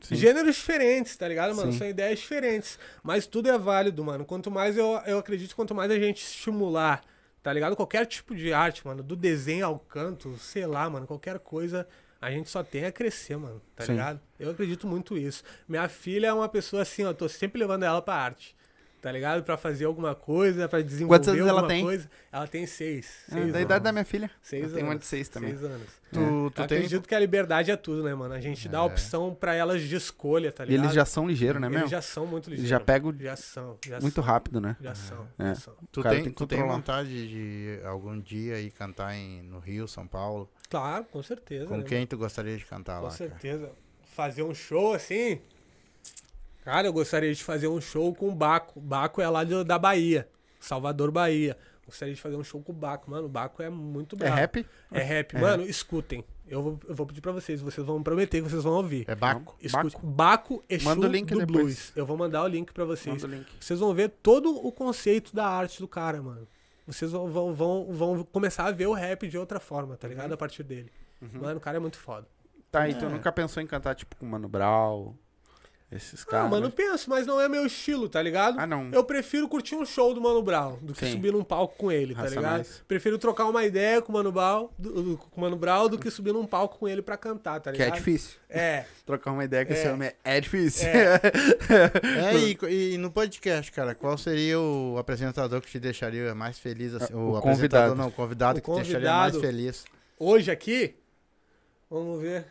Speaker 1: Sim.
Speaker 2: gêneros diferentes, tá ligado, mano?
Speaker 1: Sim.
Speaker 2: São ideias diferentes. Mas tudo é válido, mano. Quanto mais eu, eu acredito, quanto mais a gente estimular, tá ligado? Qualquer tipo de arte, mano, do desenho ao canto, sei lá, mano, qualquer coisa. A gente só tem a crescer, mano, tá
Speaker 1: Sim.
Speaker 2: ligado? Eu acredito muito isso. Minha filha é uma pessoa assim, ó, tô sempre levando ela pra arte. Tá ligado? Pra fazer alguma coisa, pra desenvolver
Speaker 1: Quantos anos ela
Speaker 2: alguma
Speaker 1: tem?
Speaker 2: coisa. Ela tem seis.
Speaker 1: Ah,
Speaker 2: seis
Speaker 1: da
Speaker 2: anos.
Speaker 1: idade da minha filha.
Speaker 2: Seis
Speaker 1: Eu tenho uma
Speaker 2: anos.
Speaker 1: de seis também.
Speaker 2: Seis anos.
Speaker 3: Tu,
Speaker 2: Eu
Speaker 3: tu tem...
Speaker 2: acredito que a liberdade é tudo, né, mano? A gente dá a opção pra elas de escolha, tá
Speaker 1: E
Speaker 2: ligado?
Speaker 1: eles já são ligeiros, né,
Speaker 2: Eles
Speaker 1: mesmo?
Speaker 2: já são muito
Speaker 1: Eles
Speaker 2: ligeiros.
Speaker 1: já pegam
Speaker 2: Já são. Já
Speaker 1: muito
Speaker 2: são,
Speaker 1: rápido, né?
Speaker 2: Já são.
Speaker 1: É.
Speaker 2: Já são.
Speaker 3: Tu
Speaker 1: cara
Speaker 3: tem,
Speaker 1: tem
Speaker 3: tu tem vontade de algum dia ir cantar em, no Rio, São Paulo?
Speaker 2: Claro, com certeza.
Speaker 3: Com
Speaker 2: né,
Speaker 3: quem tu gostaria de cantar
Speaker 2: mano?
Speaker 3: lá,
Speaker 2: Com
Speaker 3: cara?
Speaker 2: certeza. Fazer um show assim. Cara, eu gostaria de fazer um show com o Baco. Baco é lá de- da Bahia. Salvador, Bahia. Gostaria de fazer um show com o Baco. Mano, o Baco é muito
Speaker 1: É
Speaker 2: brabo.
Speaker 1: rap?
Speaker 2: É rap. Mano, escutem. Eu vou, eu vou pedir pra vocês. Vocês vão prometer que vocês vão ouvir.
Speaker 3: É Baco?
Speaker 2: Escute. Baco, Exu
Speaker 1: Manda o link
Speaker 2: do
Speaker 1: depois.
Speaker 2: Blues. Eu vou mandar o link pra vocês.
Speaker 1: Manda o link.
Speaker 2: Vocês vão ver todo o conceito da arte do cara, mano. Vocês vão, vão, vão, vão começar a ver o rap de outra forma, tá
Speaker 1: Uhum.
Speaker 2: ligado? A partir dele. Mano, o cara é muito foda.
Speaker 1: Tá, e tu nunca pensou em cantar, tipo, com o Mano Brown? Esses caras?
Speaker 2: mano, penso, mas não é meu estilo, tá ligado?
Speaker 1: Ah, não.
Speaker 2: Eu prefiro curtir um show do Mano Brown do que
Speaker 1: Sim.
Speaker 2: subir num palco com ele, tá ligado?
Speaker 1: Racionais.
Speaker 2: Prefiro trocar uma ideia com o Mano Brown do, com o Mano Brown do que subir num palco com ele pra cantar, tá
Speaker 1: Que é
Speaker 2: ligado?
Speaker 1: difícil.
Speaker 2: É.
Speaker 1: Trocar uma ideia com
Speaker 2: É.
Speaker 1: esse homem é difícil.
Speaker 3: É, e, e no podcast, cara, qual seria o apresentador que te deixaria mais feliz? Assim,
Speaker 1: O
Speaker 3: o,
Speaker 1: convidado.
Speaker 3: apresentador, não, o convidado
Speaker 2: O
Speaker 3: que te deixaria mais
Speaker 2: convidado.
Speaker 3: feliz.
Speaker 2: Hoje aqui, vamos ver.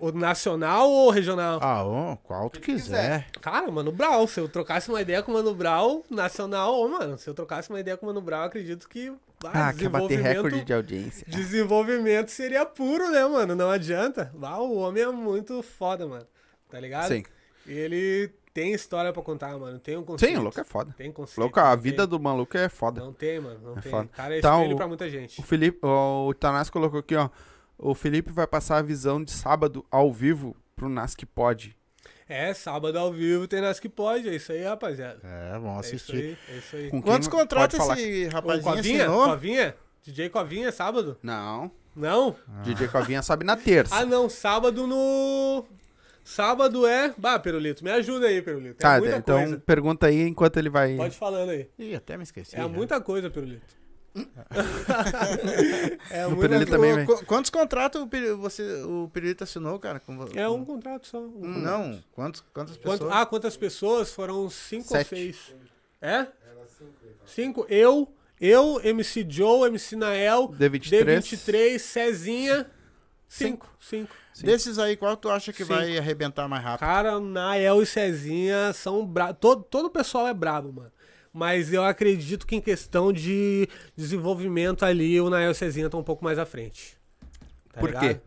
Speaker 2: O nacional ou o regional?
Speaker 3: Ah, ô, qual tu quiser.
Speaker 2: Cara, Mano Brown, se eu trocasse uma ideia com o Mano Brown, nacional, ô, mano, se eu trocasse uma ideia com o Mano Brown, acredito que ah,
Speaker 1: Ah, quer bater recorde de audiência.
Speaker 2: desenvolvimento seria puro, né, mano? Não adianta. Ah, o homem é muito foda, mano. Tá ligado?
Speaker 1: Sim.
Speaker 2: Ele tem história pra contar, mano. Tem um conceito.
Speaker 1: Sim, o louco é foda.
Speaker 2: Tem conceito.
Speaker 1: Louco, a vida
Speaker 2: tem.
Speaker 1: do maluco é foda.
Speaker 2: Não tem, mano. Não
Speaker 1: É
Speaker 2: tem.
Speaker 1: foda.
Speaker 2: Cara, é
Speaker 1: Então,
Speaker 2: espelho
Speaker 1: o-
Speaker 2: pra muita gente.
Speaker 1: O Felipe, o, o Tanás colocou aqui, ó. O Felipe vai passar a visão de sábado ao vivo pro Nas que pode.
Speaker 2: É, sábado ao vivo tem nas que pode. É isso aí, rapaziada.
Speaker 3: É, vamos
Speaker 2: É isso
Speaker 3: assistir.
Speaker 2: aí, é isso aí.
Speaker 1: Com
Speaker 3: Quantos contratos esse
Speaker 2: Ô,
Speaker 3: rapazinho
Speaker 2: Covinha?
Speaker 3: assinou?
Speaker 2: Covinha? DJ Covinha, sábado?
Speaker 1: Não.
Speaker 2: Não?
Speaker 1: DJ Covinha sobe na terça.
Speaker 2: Ah, não. Sábado no... Sábado é... Bah, Perulito, me ajuda aí, Perulito. É
Speaker 1: tá,
Speaker 2: muita
Speaker 1: então
Speaker 2: coisa.
Speaker 1: pergunta aí enquanto ele vai.
Speaker 2: Pode falando aí.
Speaker 3: Ih, até me esqueci.
Speaker 2: É
Speaker 3: já.
Speaker 2: muita coisa, Perulito. é
Speaker 1: O
Speaker 2: muita
Speaker 1: Pirulito também,
Speaker 3: qu- Quantos contratos o, Piri- você, o Pirulito assinou, cara? Com, vo-
Speaker 2: É um
Speaker 3: com-
Speaker 2: contrato só. um
Speaker 3: Hum, Não, quantos, quantas pessoas?
Speaker 2: Quanto- ah, quantas pessoas? Foram cinco
Speaker 1: Sete.
Speaker 2: ou seis. É? Cinco. Eu, eu, MC Joe, MC Nael,
Speaker 1: D23.
Speaker 2: D23, Cezinha. Cinco. Cinco.
Speaker 3: Desses aí, qual tu acha que
Speaker 2: Cinco.
Speaker 3: vai arrebentar mais rápido?
Speaker 2: Cara, Nael e Cezinha são bravos. Todo, todo o pessoal é brabo, mano. Mas eu acredito que em questão de desenvolvimento ali, o Nael Cezinha estão um pouco mais à frente. Tá
Speaker 1: Por
Speaker 2: ligado?
Speaker 1: quê?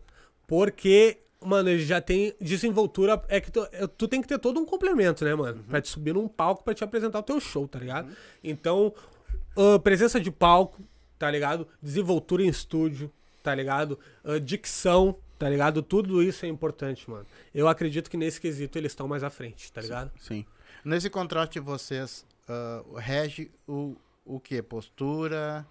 Speaker 2: Porque, mano, ele já tem desenvoltura. É que tu, tu tem que ter todo um complemento, né, mano? Pra te subir num palco pra te apresentar o teu show, tá ligado? Então, ah, presença de palco, tá ligado? Desenvoltura em estúdio, tá ligado? Ah, dicção, tá ligado? Tudo isso é importante, mano. Eu acredito que nesse quesito eles estão mais à frente, tá ligado?
Speaker 1: Sim.
Speaker 3: Nesse contrato de vocês, ah, rege o, o que? Postura?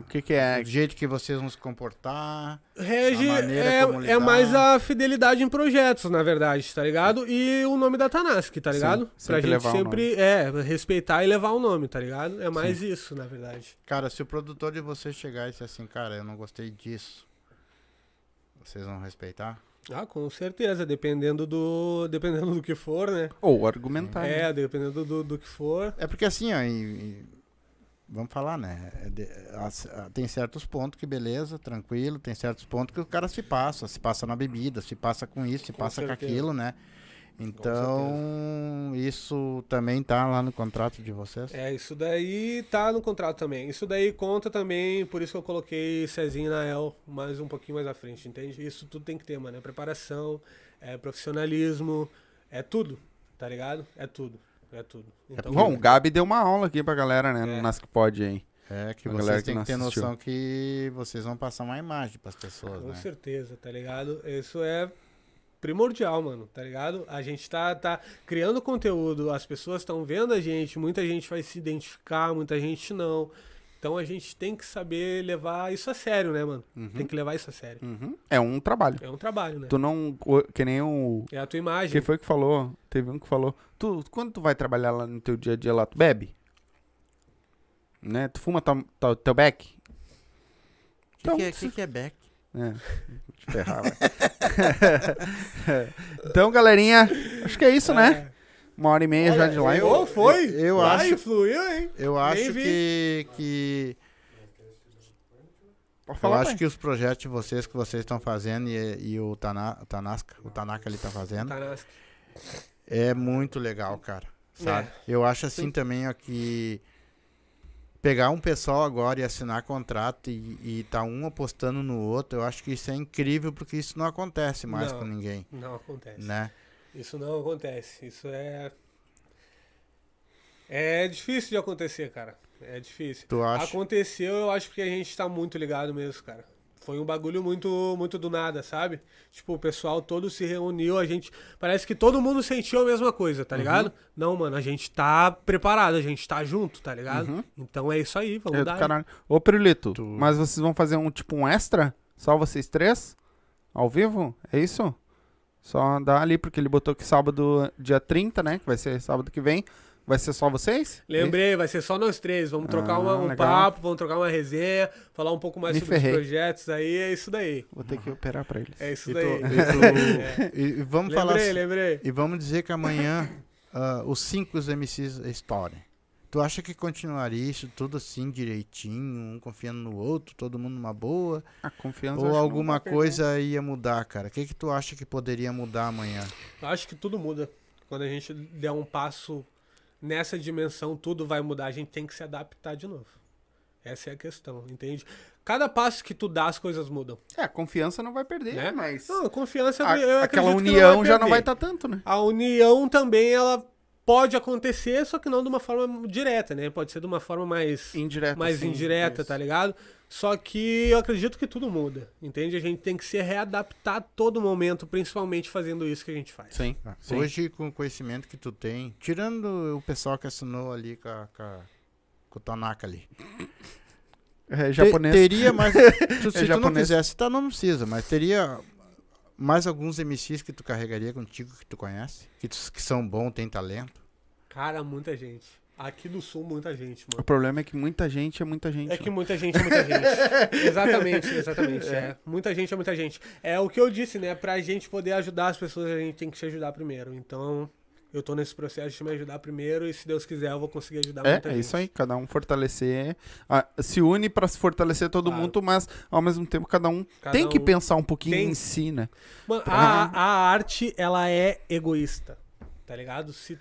Speaker 1: O que que é?
Speaker 3: O jeito que vocês vão se comportar?
Speaker 2: Rege
Speaker 3: A maneira como
Speaker 2: é, é mais a fidelidade em projetos, na verdade, tá ligado? E o nome da Tanask, tá
Speaker 1: Sim,
Speaker 2: ligado? pra
Speaker 1: sempre
Speaker 2: gente sempre, é, respeitar e levar o nome, tá ligado? É mais isso, na verdade.
Speaker 3: Cara, se o produtor de vocês chegar e disser assim, cara, eu não gostei disso, vocês vão respeitar?
Speaker 2: Ah, com certeza, dependendo do dependendo do que for, né?
Speaker 1: Ou argumentar. né?
Speaker 2: É, dependendo do, do que for.
Speaker 3: É porque assim, ó, e- e- vamos falar, né? é de- as- a- tem certos pontos que beleza, tranquilo, tem certos pontos que o cara se passa, se passa na bebida, se passa com isso, se
Speaker 2: Com
Speaker 3: passa com
Speaker 2: certeza.
Speaker 3: aquilo, né? Então, isso também tá lá no contrato de vocês?
Speaker 2: É, isso daí tá no contrato também. Isso daí conta também, por isso que eu coloquei Cezinho na El mais um pouquinho mais à frente, entende? Isso tudo tem que ter, mano. É preparação, é profissionalismo, é tudo, tá ligado? É tudo. É tudo. Então,
Speaker 1: Bom, o Gabi deu uma aula aqui pra galera, né?
Speaker 2: É.
Speaker 1: No Nas que pode aí.
Speaker 3: É que
Speaker 1: A
Speaker 3: vocês
Speaker 1: que
Speaker 3: têm
Speaker 1: não
Speaker 3: que ter
Speaker 1: assistiu.
Speaker 3: noção que vocês vão passar uma imagem pras pessoas,
Speaker 2: Com
Speaker 3: né?
Speaker 2: certeza, tá ligado? Isso é primordial, mano, tá ligado? A gente tá, tá criando conteúdo, as pessoas estão vendo a gente, muita gente vai se identificar, muita gente não. Então a gente tem que saber levar isso a sério, né, mano? Tem que levar isso a sério.
Speaker 1: Uhum. É um trabalho.
Speaker 2: É um trabalho, né?
Speaker 1: Tu não. Que nem o.
Speaker 2: É a tua imagem.
Speaker 1: Quem foi que falou? Teve um que falou. Tu, quando tu vai trabalhar lá no teu dia a dia lá, tu bebe? Né? Tu fuma tua- tua- teu beck?
Speaker 3: O
Speaker 1: Então,
Speaker 3: que é, que que é back?
Speaker 1: É. Te ferrar, então, galerinha, acho que é isso, né? Uma hora e meia já de live.
Speaker 2: Ô, foi?
Speaker 3: eu
Speaker 2: Vai,
Speaker 3: acho-
Speaker 2: fluiu, hein?
Speaker 3: Eu acho que, que
Speaker 1: Pode
Speaker 3: eu
Speaker 1: falar,
Speaker 3: acho
Speaker 1: pai.
Speaker 3: que os projetos de vocês que vocês estão fazendo e, e o, Tana, o Tanasca, o Tanaka ali tá fazendo, é muito legal, cara. Sabe?
Speaker 2: É.
Speaker 3: Eu acho assim também ó, que pegar um pessoal agora e assinar contrato e, e tá um apostando no outro, eu acho que isso é incrível porque isso não acontece mais
Speaker 2: Não.
Speaker 3: com ninguém,
Speaker 2: Não acontece.
Speaker 3: né?
Speaker 2: Isso não acontece. Isso é. É difícil de acontecer, cara. É difícil.
Speaker 3: Tu acha?
Speaker 2: Aconteceu, eu acho que a gente tá muito ligado mesmo, cara. Foi um bagulho muito, muito do nada, sabe? Tipo, o pessoal todo se reuniu, a gente. Parece que todo mundo sentiu a mesma coisa,
Speaker 1: Uhum.
Speaker 2: tá ligado? Não, mano, a gente tá preparado, a gente tá junto, tá ligado?
Speaker 1: Uhum.
Speaker 2: Então é isso aí, vamos
Speaker 1: É
Speaker 2: dar.
Speaker 1: caralho. Ô, Pirulito,
Speaker 3: Tu-
Speaker 1: mas vocês vão fazer um tipo um extra? Só vocês três? Ao vivo? É isso? Só dá ali, porque ele botou que sábado, dia 30, né? Que vai ser sábado que vem. Vai ser só vocês?
Speaker 2: Lembrei, vai ser só nós três. Vamos trocar
Speaker 1: Ah,
Speaker 2: uma- um
Speaker 1: legal.
Speaker 2: papo, vamos trocar uma resenha, falar um pouco mais
Speaker 1: Me
Speaker 2: sobre
Speaker 1: ferrei.
Speaker 2: os projetos aí. É isso daí.
Speaker 1: Vou ter que operar pra eles.
Speaker 2: É isso
Speaker 3: E,
Speaker 2: daí.
Speaker 3: e tu- e- e vamos falar
Speaker 2: lembrei, lembrei.
Speaker 3: E vamos dizer que amanhã ah, os cinco MCs estourem. Tu acha que continuaria isso tudo assim, direitinho, um confiando no outro, todo mundo numa boa?
Speaker 1: A confiança
Speaker 3: Ou alguma
Speaker 1: perder.
Speaker 3: coisa ia mudar, cara? O que que tu acha que poderia mudar amanhã?
Speaker 2: Eu Acho que tudo muda. Quando a gente der um passo nessa dimensão, tudo vai mudar. A gente tem que se adaptar de novo. Essa é a questão, entende? Cada passo que tu dá, as coisas mudam.
Speaker 1: É, a confiança não vai perder,
Speaker 2: Né?
Speaker 1: mas.
Speaker 2: Não, a confiança,
Speaker 1: a-
Speaker 2: eu
Speaker 1: aquela união já não vai estar tanto, né?
Speaker 2: A união também, ela pode acontecer, só que não de uma forma direta, né? Pode ser de uma forma mais,
Speaker 1: Indireta.
Speaker 2: mais
Speaker 1: sim,
Speaker 2: indireta, tá ligado? Só que eu acredito que tudo muda, entende? A gente tem que se readaptar a todo momento, principalmente fazendo isso que a gente faz.
Speaker 1: Sim. sim.
Speaker 3: Hoje, com o conhecimento que tu tem, tirando o pessoal que assinou ali com, a, com, a- com o Tanaka ali.
Speaker 1: É
Speaker 3: Te-
Speaker 1: japonês.
Speaker 3: teria mais. tu- se tu não
Speaker 1: japonês.
Speaker 3: quisesse, tá, não precisa, mas teria mais alguns MCs que tu carregaria contigo que tu conhece? Que, tu- que são bons, tem talento?
Speaker 2: Cara, muita gente. Aqui do sul, muita gente,
Speaker 1: O
Speaker 2: mano.
Speaker 1: problema é que muita gente é muita gente.
Speaker 2: É que
Speaker 1: né?
Speaker 2: muita gente é muita gente. exatamente, exatamente. É. Muita gente é muita gente. É o que eu disse, né? Pra gente poder ajudar as pessoas, a gente tem que se ajudar primeiro. Então, eu tô nesse processo de me ajudar primeiro e se Deus quiser, eu vou conseguir ajudar
Speaker 1: É,
Speaker 2: muita
Speaker 1: é
Speaker 2: gente.
Speaker 1: isso aí, cada um fortalecer. ah, se une pra se fortalecer todo
Speaker 2: Claro.
Speaker 1: mundo, mas ao mesmo tempo cada um
Speaker 2: Cada
Speaker 1: tem que
Speaker 2: um
Speaker 1: pensar um pouquinho
Speaker 2: tem-
Speaker 1: em si, né?
Speaker 2: Mano, a, a arte, ela é egoísta, tá ligado? Se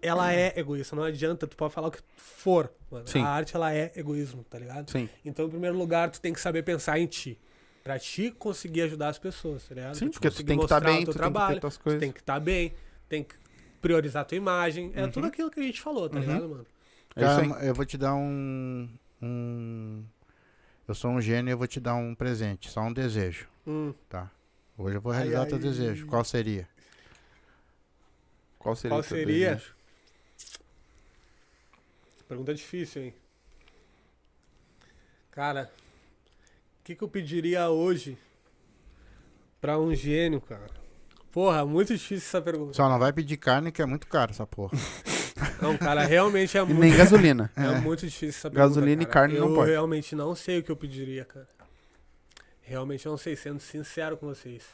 Speaker 2: ela é egoísta, não adianta, tu pode falar o que for, mano.
Speaker 1: Sim.
Speaker 2: A arte, ela é egoísmo, tá ligado?
Speaker 1: Sim.
Speaker 2: Então, em primeiro lugar, tu tem que saber pensar em ti. Pra ti conseguir ajudar as pessoas, tá ligado?
Speaker 1: Sim,
Speaker 2: te
Speaker 1: porque tu
Speaker 2: conseguir
Speaker 1: tem que estar
Speaker 2: mostrar o
Speaker 1: bem,
Speaker 2: teu
Speaker 1: tu tem que ter
Speaker 2: trabalho, tu tem que estar bem, tem que priorizar tua imagem. É
Speaker 1: Uhum.
Speaker 2: tudo aquilo que a gente falou, tá ligado, mano?
Speaker 1: É.
Speaker 3: Cara, eu vou te dar um, um. Eu sou um gênio e eu vou te dar um presente, só um desejo,
Speaker 2: Hum,
Speaker 3: tá? Hoje eu vou
Speaker 2: Ai,
Speaker 3: realizar
Speaker 2: ai.
Speaker 3: teu desejo. Qual seria?
Speaker 1: Qual seria
Speaker 2: Qual seria?
Speaker 1: desejo?
Speaker 2: pergunta difícil, hein? Cara, o que, que eu pediria hoje pra um gênio, cara? Porra, muito difícil essa pergunta.
Speaker 3: Só não vai pedir carne, que é muito caro essa porra.
Speaker 2: Não, cara, realmente é
Speaker 1: E
Speaker 2: muito
Speaker 1: nem gasolina.
Speaker 2: É muito difícil essa pergunta,
Speaker 1: Gasolina e
Speaker 2: cara.
Speaker 1: carne não
Speaker 2: eu
Speaker 1: pode.
Speaker 2: realmente não sei o que eu pediria, cara. Realmente não sei, sendo sincero com vocês.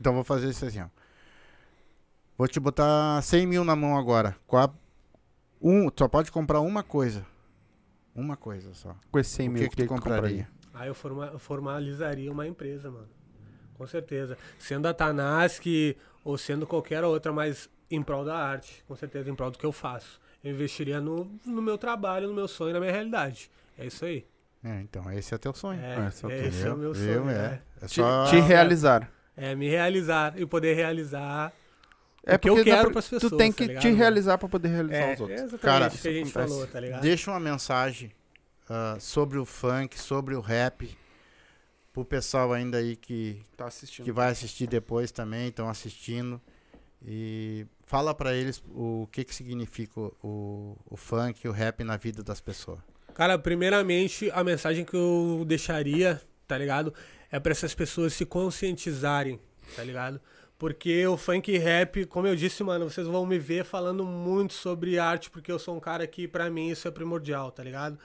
Speaker 3: Então eu vou fazer isso assim, ó. Vou te botar 100 mil na mão agora. Qual a- Um, só pode comprar uma coisa. Uma coisa só.
Speaker 1: Com esse 100
Speaker 3: o
Speaker 1: mil,
Speaker 3: que, que tu compraria?
Speaker 2: Aí eu forma- formalizaria uma empresa, mano. Com certeza. Sendo a Tanask ou sendo qualquer outra, mas em prol da arte, com certeza em prol do que eu faço. Eu investiria no, no meu trabalho, no meu sonho, na minha realidade. É isso aí.
Speaker 3: É, então, esse é teu sonho.
Speaker 2: É,
Speaker 1: esse é o teu.
Speaker 2: esse é o meu
Speaker 3: Viu?
Speaker 2: sonho.
Speaker 3: É.
Speaker 2: É.
Speaker 3: É
Speaker 1: Te,
Speaker 3: só...
Speaker 1: te realizar.
Speaker 2: é me realizar e poder realizar
Speaker 1: É
Speaker 2: o que eu
Speaker 1: porque dá
Speaker 2: quero pras
Speaker 1: Tu
Speaker 2: pessoas.
Speaker 1: tem
Speaker 2: tá
Speaker 1: que
Speaker 2: ligado,
Speaker 1: te realizar pra poder realizar
Speaker 2: É,
Speaker 1: os outros.
Speaker 2: é exatamente
Speaker 3: Cara,
Speaker 2: o que a gente
Speaker 1: acontece.
Speaker 2: falou, tá ligado?
Speaker 3: Deixa uma mensagem ah, sobre o funk, sobre o rap, pro pessoal ainda aí que,
Speaker 1: Tá assistindo.
Speaker 3: que vai assistir depois também, estão assistindo. E fala pra eles o que que significa o, o, o funk e o rap na vida das pessoas.
Speaker 2: Cara, primeiramente, a mensagem que eu deixaria, tá ligado? É pra essas pessoas se conscientizarem, tá ligado? Porque o funk rap, como eu disse, mano, vocês vão me ver falando muito sobre arte, porque eu sou um cara que, pra mim, isso é primordial, tá ligado?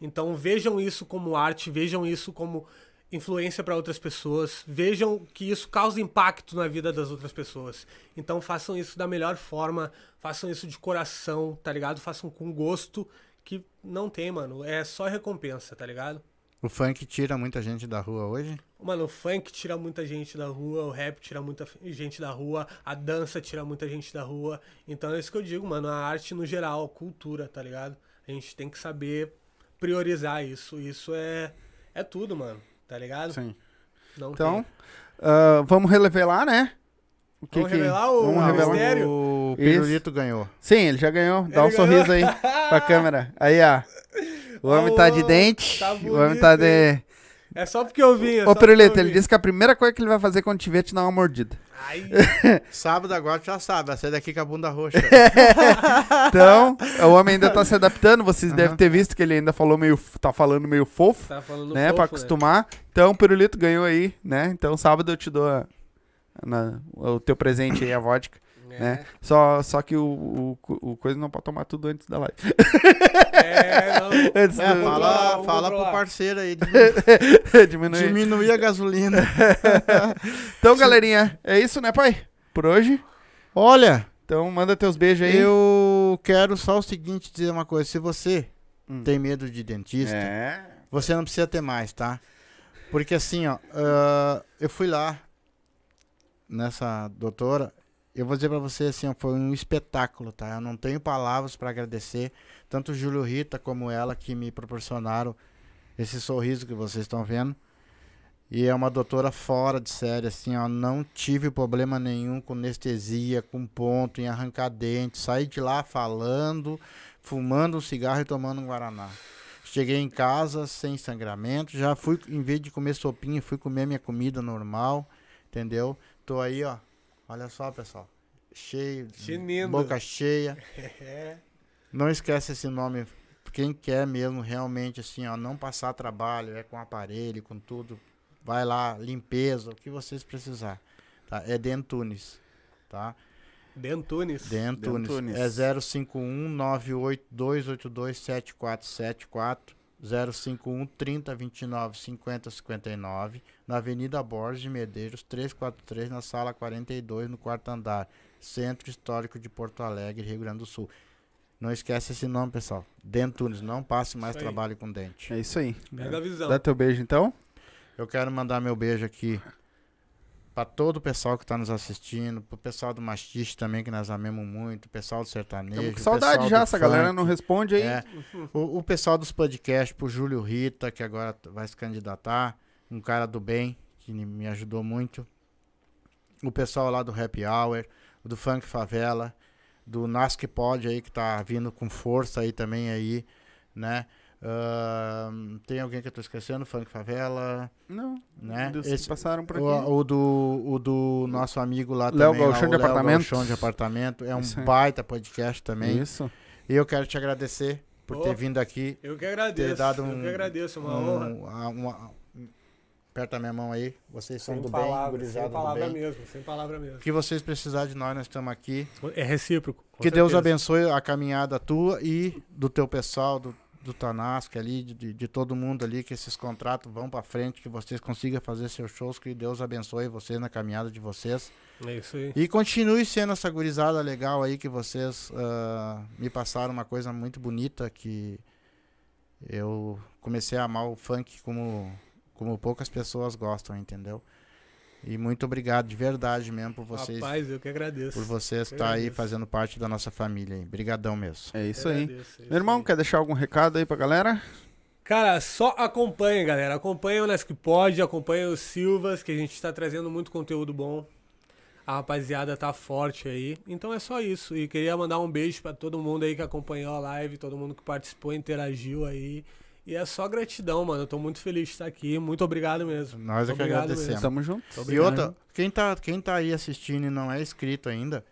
Speaker 2: Então vejam isso como arte, vejam isso como influência pra outras pessoas, vejam que isso causa impacto na vida das outras pessoas. Então façam isso da melhor forma, façam isso de coração, tá ligado? Façam com gosto, que não tem, mano. É só recompensa, tá ligado?
Speaker 3: O funk tira muita gente da rua hoje?
Speaker 2: Mano, o funk tira muita gente da rua, o rap tira muita gente da rua, a dança tira muita gente da rua. Então é isso que eu digo, mano. A arte no geral, a cultura, tá ligado? A gente tem que saber priorizar isso. Isso é, é tudo, mano. Tá ligado?
Speaker 1: Sim.
Speaker 2: Não
Speaker 1: Então, ah, vamos revelar, né? O
Speaker 2: Vamos revelar o
Speaker 1: vamos revelar?
Speaker 2: mistério?
Speaker 3: O. Pirulito ganhou.
Speaker 1: Sim, ele já ganhou. Dá
Speaker 2: Ele
Speaker 1: um sorriso
Speaker 2: ganhou.
Speaker 1: aí pra câmera. Aí, ó. O homem tá de dente.
Speaker 2: tá
Speaker 1: o homem
Speaker 2: bonito,
Speaker 1: tá de.
Speaker 2: É só porque eu vim. É
Speaker 1: Ô, Pirulito, ele disse que a primeira coisa que ele vai fazer quando te ver é te dar uma mordida.
Speaker 2: Ai,
Speaker 3: Sábado agora tu já sabe, vai sair daqui com a bunda roxa.
Speaker 1: Então, o homem ainda tá se adaptando. Vocês devem ter visto que ele ainda falou meio. tá falando meio fofo,
Speaker 2: tá falando
Speaker 1: né?
Speaker 2: fofo,
Speaker 1: pra acostumar. Então, o Pirulito ganhou aí, né? Então, sábado eu te dou a- na- o teu presente aí, a vodka.
Speaker 2: É.
Speaker 1: né? Só, só que o, o, o coisa não pode tomar tudo antes da live.
Speaker 2: É, não.
Speaker 1: Antes
Speaker 3: É,
Speaker 1: do-
Speaker 3: fala, fala pro parceiro aí,
Speaker 1: diminuir.
Speaker 3: diminuir a gasolina.
Speaker 1: Então, galerinha, é isso, né, pai? Por hoje.
Speaker 3: Olha,
Speaker 1: Então, manda teus beijos aí.
Speaker 3: eu quero só o seguinte, dizer uma coisa. Se você
Speaker 1: Hum.
Speaker 3: tem medo de dentista,
Speaker 1: É.
Speaker 3: você não precisa ter mais, tá? Porque assim, ó, ah, eu fui lá nessa doutora, eu vou dizer pra você assim, foi um espetáculo, tá? Eu não tenho palavras pra agradecer tanto o Júlio Rita como ela que me proporcionaram esse sorriso que vocês estão vendo. E é uma doutora fora de série, assim, ó, não tive problema nenhum com anestesia, com ponto, em arrancar dente, saí de lá falando, fumando um cigarro e tomando um guaraná. Cheguei em casa sem sangramento, já fui, em vez de comer sopinha, fui comer minha comida normal, entendeu? Tô aí, ó, olha só, pessoal, cheio, boca cheia.
Speaker 2: É.
Speaker 3: Não esquece esse nome, quem quer mesmo realmente, assim, ó, não passar trabalho, é com aparelho, com tudo, vai lá, limpeza, o que vocês precisar, tá? É Dentunes, tá?
Speaker 2: Dentunes.
Speaker 3: Dentunes.
Speaker 1: Dentunes.
Speaker 3: É 051 98282 7474 051 3029 5059 na Avenida Borges de Medeiros 343 na sala 42 no quarto andar Centro Histórico de Porto Alegre, Rio Grande do Sul. Não esquece esse nome, pessoal. Dentunes, não passe mais trabalho com dente.
Speaker 1: É isso aí.
Speaker 2: Pega a visão.
Speaker 1: Dá teu beijo, então.
Speaker 3: Eu quero mandar meu beijo aqui para todo o pessoal que está nos assistindo, pro pessoal do Mastiste também, que nós amamos muito, o pessoal do sertanejo.
Speaker 1: Com
Speaker 3: o
Speaker 1: saudade
Speaker 3: pessoal
Speaker 1: já,
Speaker 3: do
Speaker 1: essa galera
Speaker 3: funk,
Speaker 1: não responde aí.
Speaker 3: é. o, o pessoal dos podcasts, pro Júlio Rita, que agora vai se candidatar, um cara do bem, que me- ajudou muito. O pessoal lá do Happy Hour, do Funk Favela, do Nasc Pod aí, que tá vindo com força aí também aí, né? Ahn, tem alguém que eu tô esquecendo? Funk Favela,
Speaker 1: Não,
Speaker 3: né? Esse-
Speaker 1: que passaram por aqui.
Speaker 3: o, o do, o do nosso amigo lá
Speaker 1: Léo
Speaker 3: também. lá,
Speaker 1: Galchão de
Speaker 3: Léo
Speaker 1: Apartamentos.
Speaker 3: Galchão de apartamento. É um
Speaker 1: Isso
Speaker 3: baita podcast também.
Speaker 1: Isso.
Speaker 3: E eu quero te agradecer por ter
Speaker 2: Ô,
Speaker 3: vindo aqui.
Speaker 2: Eu que agradeço.
Speaker 3: Ter dado
Speaker 2: Eu
Speaker 3: um-
Speaker 2: que agradeço, uma
Speaker 3: um-
Speaker 2: honra.
Speaker 3: a- uma- aperta a minha mão aí. Vocês são
Speaker 2: Sem
Speaker 3: do bem,
Speaker 2: palavras,
Speaker 3: gurizada
Speaker 2: sem palavra
Speaker 3: bem.
Speaker 2: mesmo, sem palavra mesmo.
Speaker 3: Que vocês precisarem de nós, nós estamos aqui.
Speaker 2: É recíproco.
Speaker 3: que Deus
Speaker 2: certeza.
Speaker 3: abençoe a caminhada tua e do teu pessoal, do, do Tanasco ali, de- de, todo mundo ali, que esses contratos vão pra frente, que vocês consigam fazer seus shows, que Deus abençoe vocês na caminhada de vocês.
Speaker 2: É isso aí.
Speaker 3: E continue sendo essa gurizada legal aí que vocês ah, me passaram uma coisa muito bonita que eu comecei a amar o funk como, como poucas pessoas gostam, entendeu? E muito obrigado de verdade mesmo por vocês,
Speaker 2: Rapaz, eu que agradeço.
Speaker 3: por vocês estar aí
Speaker 2: agradeço.
Speaker 3: fazendo parte da nossa família aí. Brigadão mesmo.
Speaker 1: É isso aí.
Speaker 2: agradeço, é isso
Speaker 1: Meu irmão,
Speaker 2: aí.
Speaker 1: quer deixar algum recado aí pra galera?
Speaker 2: Cara, só acompanha, galera. Acompanha o que pode, acompanha os Silvas, que a gente tá trazendo muito conteúdo bom. A rapaziada tá forte aí. Então é só isso. E queria mandar um beijo pra todo mundo aí que acompanhou a live, todo mundo que participou, interagiu aí. E é só gratidão, mano. Eu tô muito feliz de estar aqui. Muito obrigado mesmo.
Speaker 3: Nós é que agradecemos.
Speaker 2: mesmo.
Speaker 1: Tamo junto.
Speaker 3: E outra, quem tá, quem tá aí assistindo e não é inscrito ainda,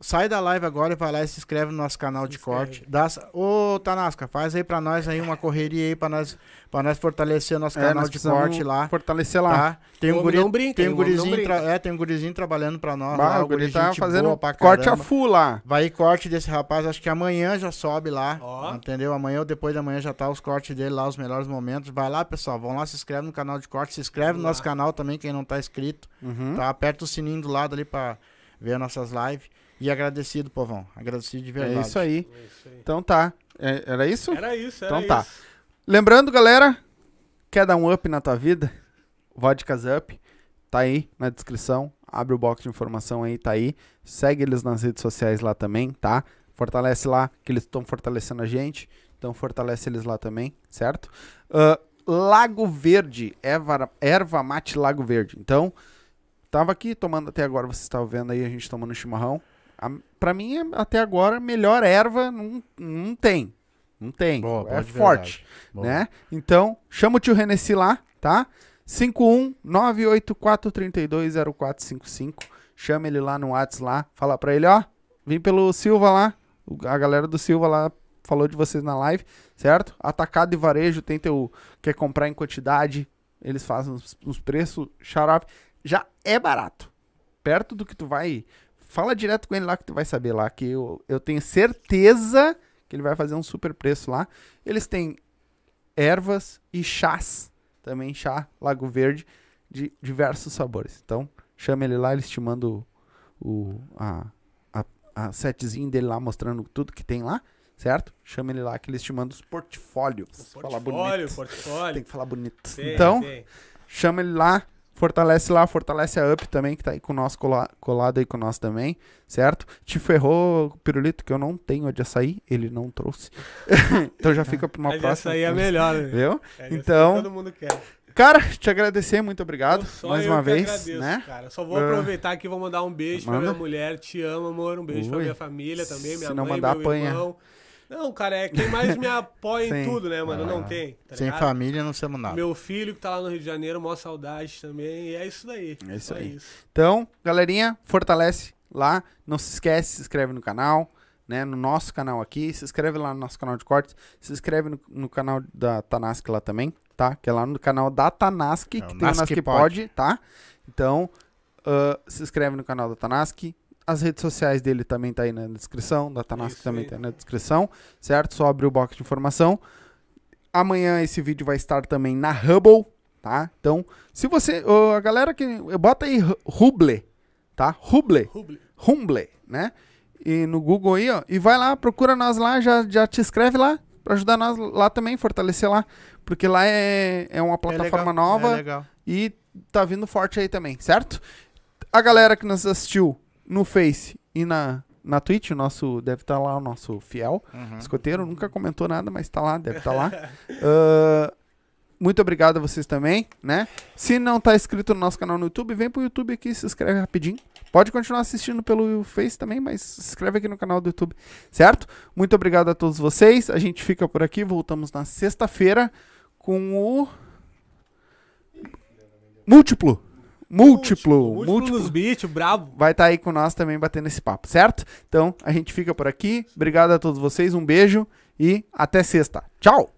Speaker 3: sai da live agora e vai lá e se inscreve no nosso canal
Speaker 2: Se
Speaker 3: de
Speaker 2: inscreve.
Speaker 3: corte. Dá, ô, Tanasca, faz aí pra nós aí uma correria aí pra nós, pra nós fortalecer o nosso
Speaker 1: É,
Speaker 3: canal
Speaker 1: nós
Speaker 3: de corte lá.
Speaker 1: Fortalecer lá.
Speaker 3: Tá? Tem um, guri,
Speaker 2: brinca,
Speaker 3: tem um gurizinho, tra- é, tem um gurizinho trabalhando pra nós
Speaker 1: Bah,
Speaker 3: lá.
Speaker 1: o guri
Speaker 3: guri
Speaker 1: tá fazendo
Speaker 3: boa pra
Speaker 1: corte a full lá.
Speaker 3: Vai corte desse rapaz, acho que amanhã já sobe lá.
Speaker 2: Ó.
Speaker 3: Entendeu? Amanhã ou depois da manhã já tá os cortes dele lá, os melhores momentos. Vai lá, pessoal. Vão lá, se inscreve no canal de corte. Se inscreve no
Speaker 2: Vamos
Speaker 3: nosso
Speaker 2: lá.
Speaker 3: canal também, quem não tá inscrito.
Speaker 1: Uhum.
Speaker 3: Tá? Aperta o sininho do lado ali pra ver as nossas lives. E agradecido, povão. Agradecido de
Speaker 1: É
Speaker 3: verdade.
Speaker 1: isso aí.
Speaker 2: É isso aí.
Speaker 1: Então tá. É- era isso?
Speaker 2: Era isso, era
Speaker 1: Então tá.
Speaker 2: isso.
Speaker 1: Lembrando, galera, quer dar um up na tua vida? Vodkas Up, tá aí na descrição. Abre o box de informação aí, tá aí. Segue eles nas redes sociais lá também, tá? Fortalece lá, que eles estão fortalecendo a gente. Então fortalece eles lá também, certo? Ah, Lago Verde, erva, erva mate Lago Verde. Então, tava aqui tomando até agora, vocês estavam vendo aí a gente tomando chimarrão. A, pra mim, é, até agora, melhor erva não, não tem. Não tem.
Speaker 3: Boa, boa
Speaker 1: é forte.
Speaker 3: Boa.
Speaker 1: né? Então, chama o tio Renessi lá, tá? 51984320455. Chama ele lá no Whats lá, fala pra ele, ó, vim pelo Silva lá, a galera do Silva lá falou de vocês na live, certo? Atacado e varejo, tem teu, quer comprar em quantidade, eles fazem uns, uns preços, xarope, já é barato. Perto do que tu vai, fala direto com ele lá que tu vai saber lá, que eu, eu tenho certeza que ele vai fazer um super preço lá. Eles têm ervas e chás, também chá Lago Verde, de diversos sabores. Então, chama ele lá, eles te mandam o, o- a, a, a setzinho dele lá, mostrando tudo que tem lá, certo? Chama ele lá que eles te mandam os portfólios.
Speaker 2: Portfólio,
Speaker 1: bonito.
Speaker 2: portfólio.
Speaker 1: Tem que falar bonito.
Speaker 2: Tem,
Speaker 1: então,
Speaker 2: tem.
Speaker 1: chama ele lá, fortalece lá, fortalece a Up também, que tá aí com cola- colado aí com nós também, certo? Te ferrou, Pirulito, que eu não tenho de açaí, ele não trouxe. então já fica pra uma
Speaker 2: Mas
Speaker 1: próxima.
Speaker 2: essa aí é melhor, né?
Speaker 1: Viu?
Speaker 2: É,
Speaker 1: Então-
Speaker 2: Todo mundo quer.
Speaker 1: Cara, te agradecer, muito obrigado.
Speaker 2: Só
Speaker 1: mais uma vez,
Speaker 2: agradeço,
Speaker 1: né?
Speaker 2: Cara. Só vou
Speaker 1: Ah.
Speaker 2: aproveitar aqui e vou mandar um beijo
Speaker 1: Manda.
Speaker 2: pra minha mulher. Te amo, amor. Um beijo pra
Speaker 1: Ui.
Speaker 2: minha família também, minha
Speaker 1: Se não
Speaker 2: mãe,
Speaker 1: mandar,
Speaker 2: meu
Speaker 1: apanha.
Speaker 2: irmão. Não, cara, é quem mais me apoia em
Speaker 1: Sim.
Speaker 2: tudo, né, mano?
Speaker 3: Ah.
Speaker 2: Não tem. Tá
Speaker 3: Sem
Speaker 2: ligado?
Speaker 3: família não somos nada.
Speaker 2: Meu filho que tá lá no Rio de Janeiro, maior saudade também. E é isso daí.
Speaker 1: É isso
Speaker 2: Só
Speaker 1: aí.
Speaker 2: isso.
Speaker 1: Então, galerinha, fortalece lá. Não se esquece, se inscreve no canal, né? No nosso canal aqui. Se inscreve lá no nosso canal de cortes. Se inscreve no, no canal da Tanask lá também, tá? Que é lá no canal da Tanask,
Speaker 3: É,
Speaker 1: que tem o
Speaker 3: Nask Pod.
Speaker 1: Tá? Então, ah, se inscreve no canal da Tanask. As redes sociais dele também tá aí na descrição. Da Tanask também
Speaker 2: aí.
Speaker 1: tá aí na descrição, certo? Só abrir o box de informação. Amanhã esse vídeo vai estar também na Hubble, tá? Então, se você. ô, a galera que. Bota aí Huble, tá? Huble.
Speaker 2: Rubli.
Speaker 1: Humble, né? E no Google aí, ó. E vai lá, procura nós lá, já, já te inscreve lá, pra ajudar nós lá também, fortalecer lá. Porque lá é, é uma
Speaker 3: É
Speaker 1: plataforma
Speaker 3: legal,
Speaker 1: nova
Speaker 3: É legal.
Speaker 1: e tá vindo forte aí também, certo? A galera que nos assistiu no Face e na, na Twitch, o nosso, deve estar lá o nosso fiel
Speaker 3: Uhum.
Speaker 1: escoteiro, nunca comentou nada, mas tá lá, deve estar lá. Ah, muito obrigado a vocês também, né? Se não tá inscrito no nosso canal no YouTube, vem pro YouTube aqui, se inscreve rapidinho. Pode continuar assistindo pelo Face também, mas se inscreve aqui no canal do YouTube, certo? Muito obrigado a todos vocês. A gente fica por aqui, voltamos na sexta-feira com o múltiplo. Múltiplo,
Speaker 2: Múltiplo
Speaker 1: múltiplo.
Speaker 2: nos beats, brabo.
Speaker 1: Vai estar aí com nós também batendo esse papo, certo? Então, a gente fica por aqui. Obrigado a todos vocês, um beijo e até sexta. Tchau!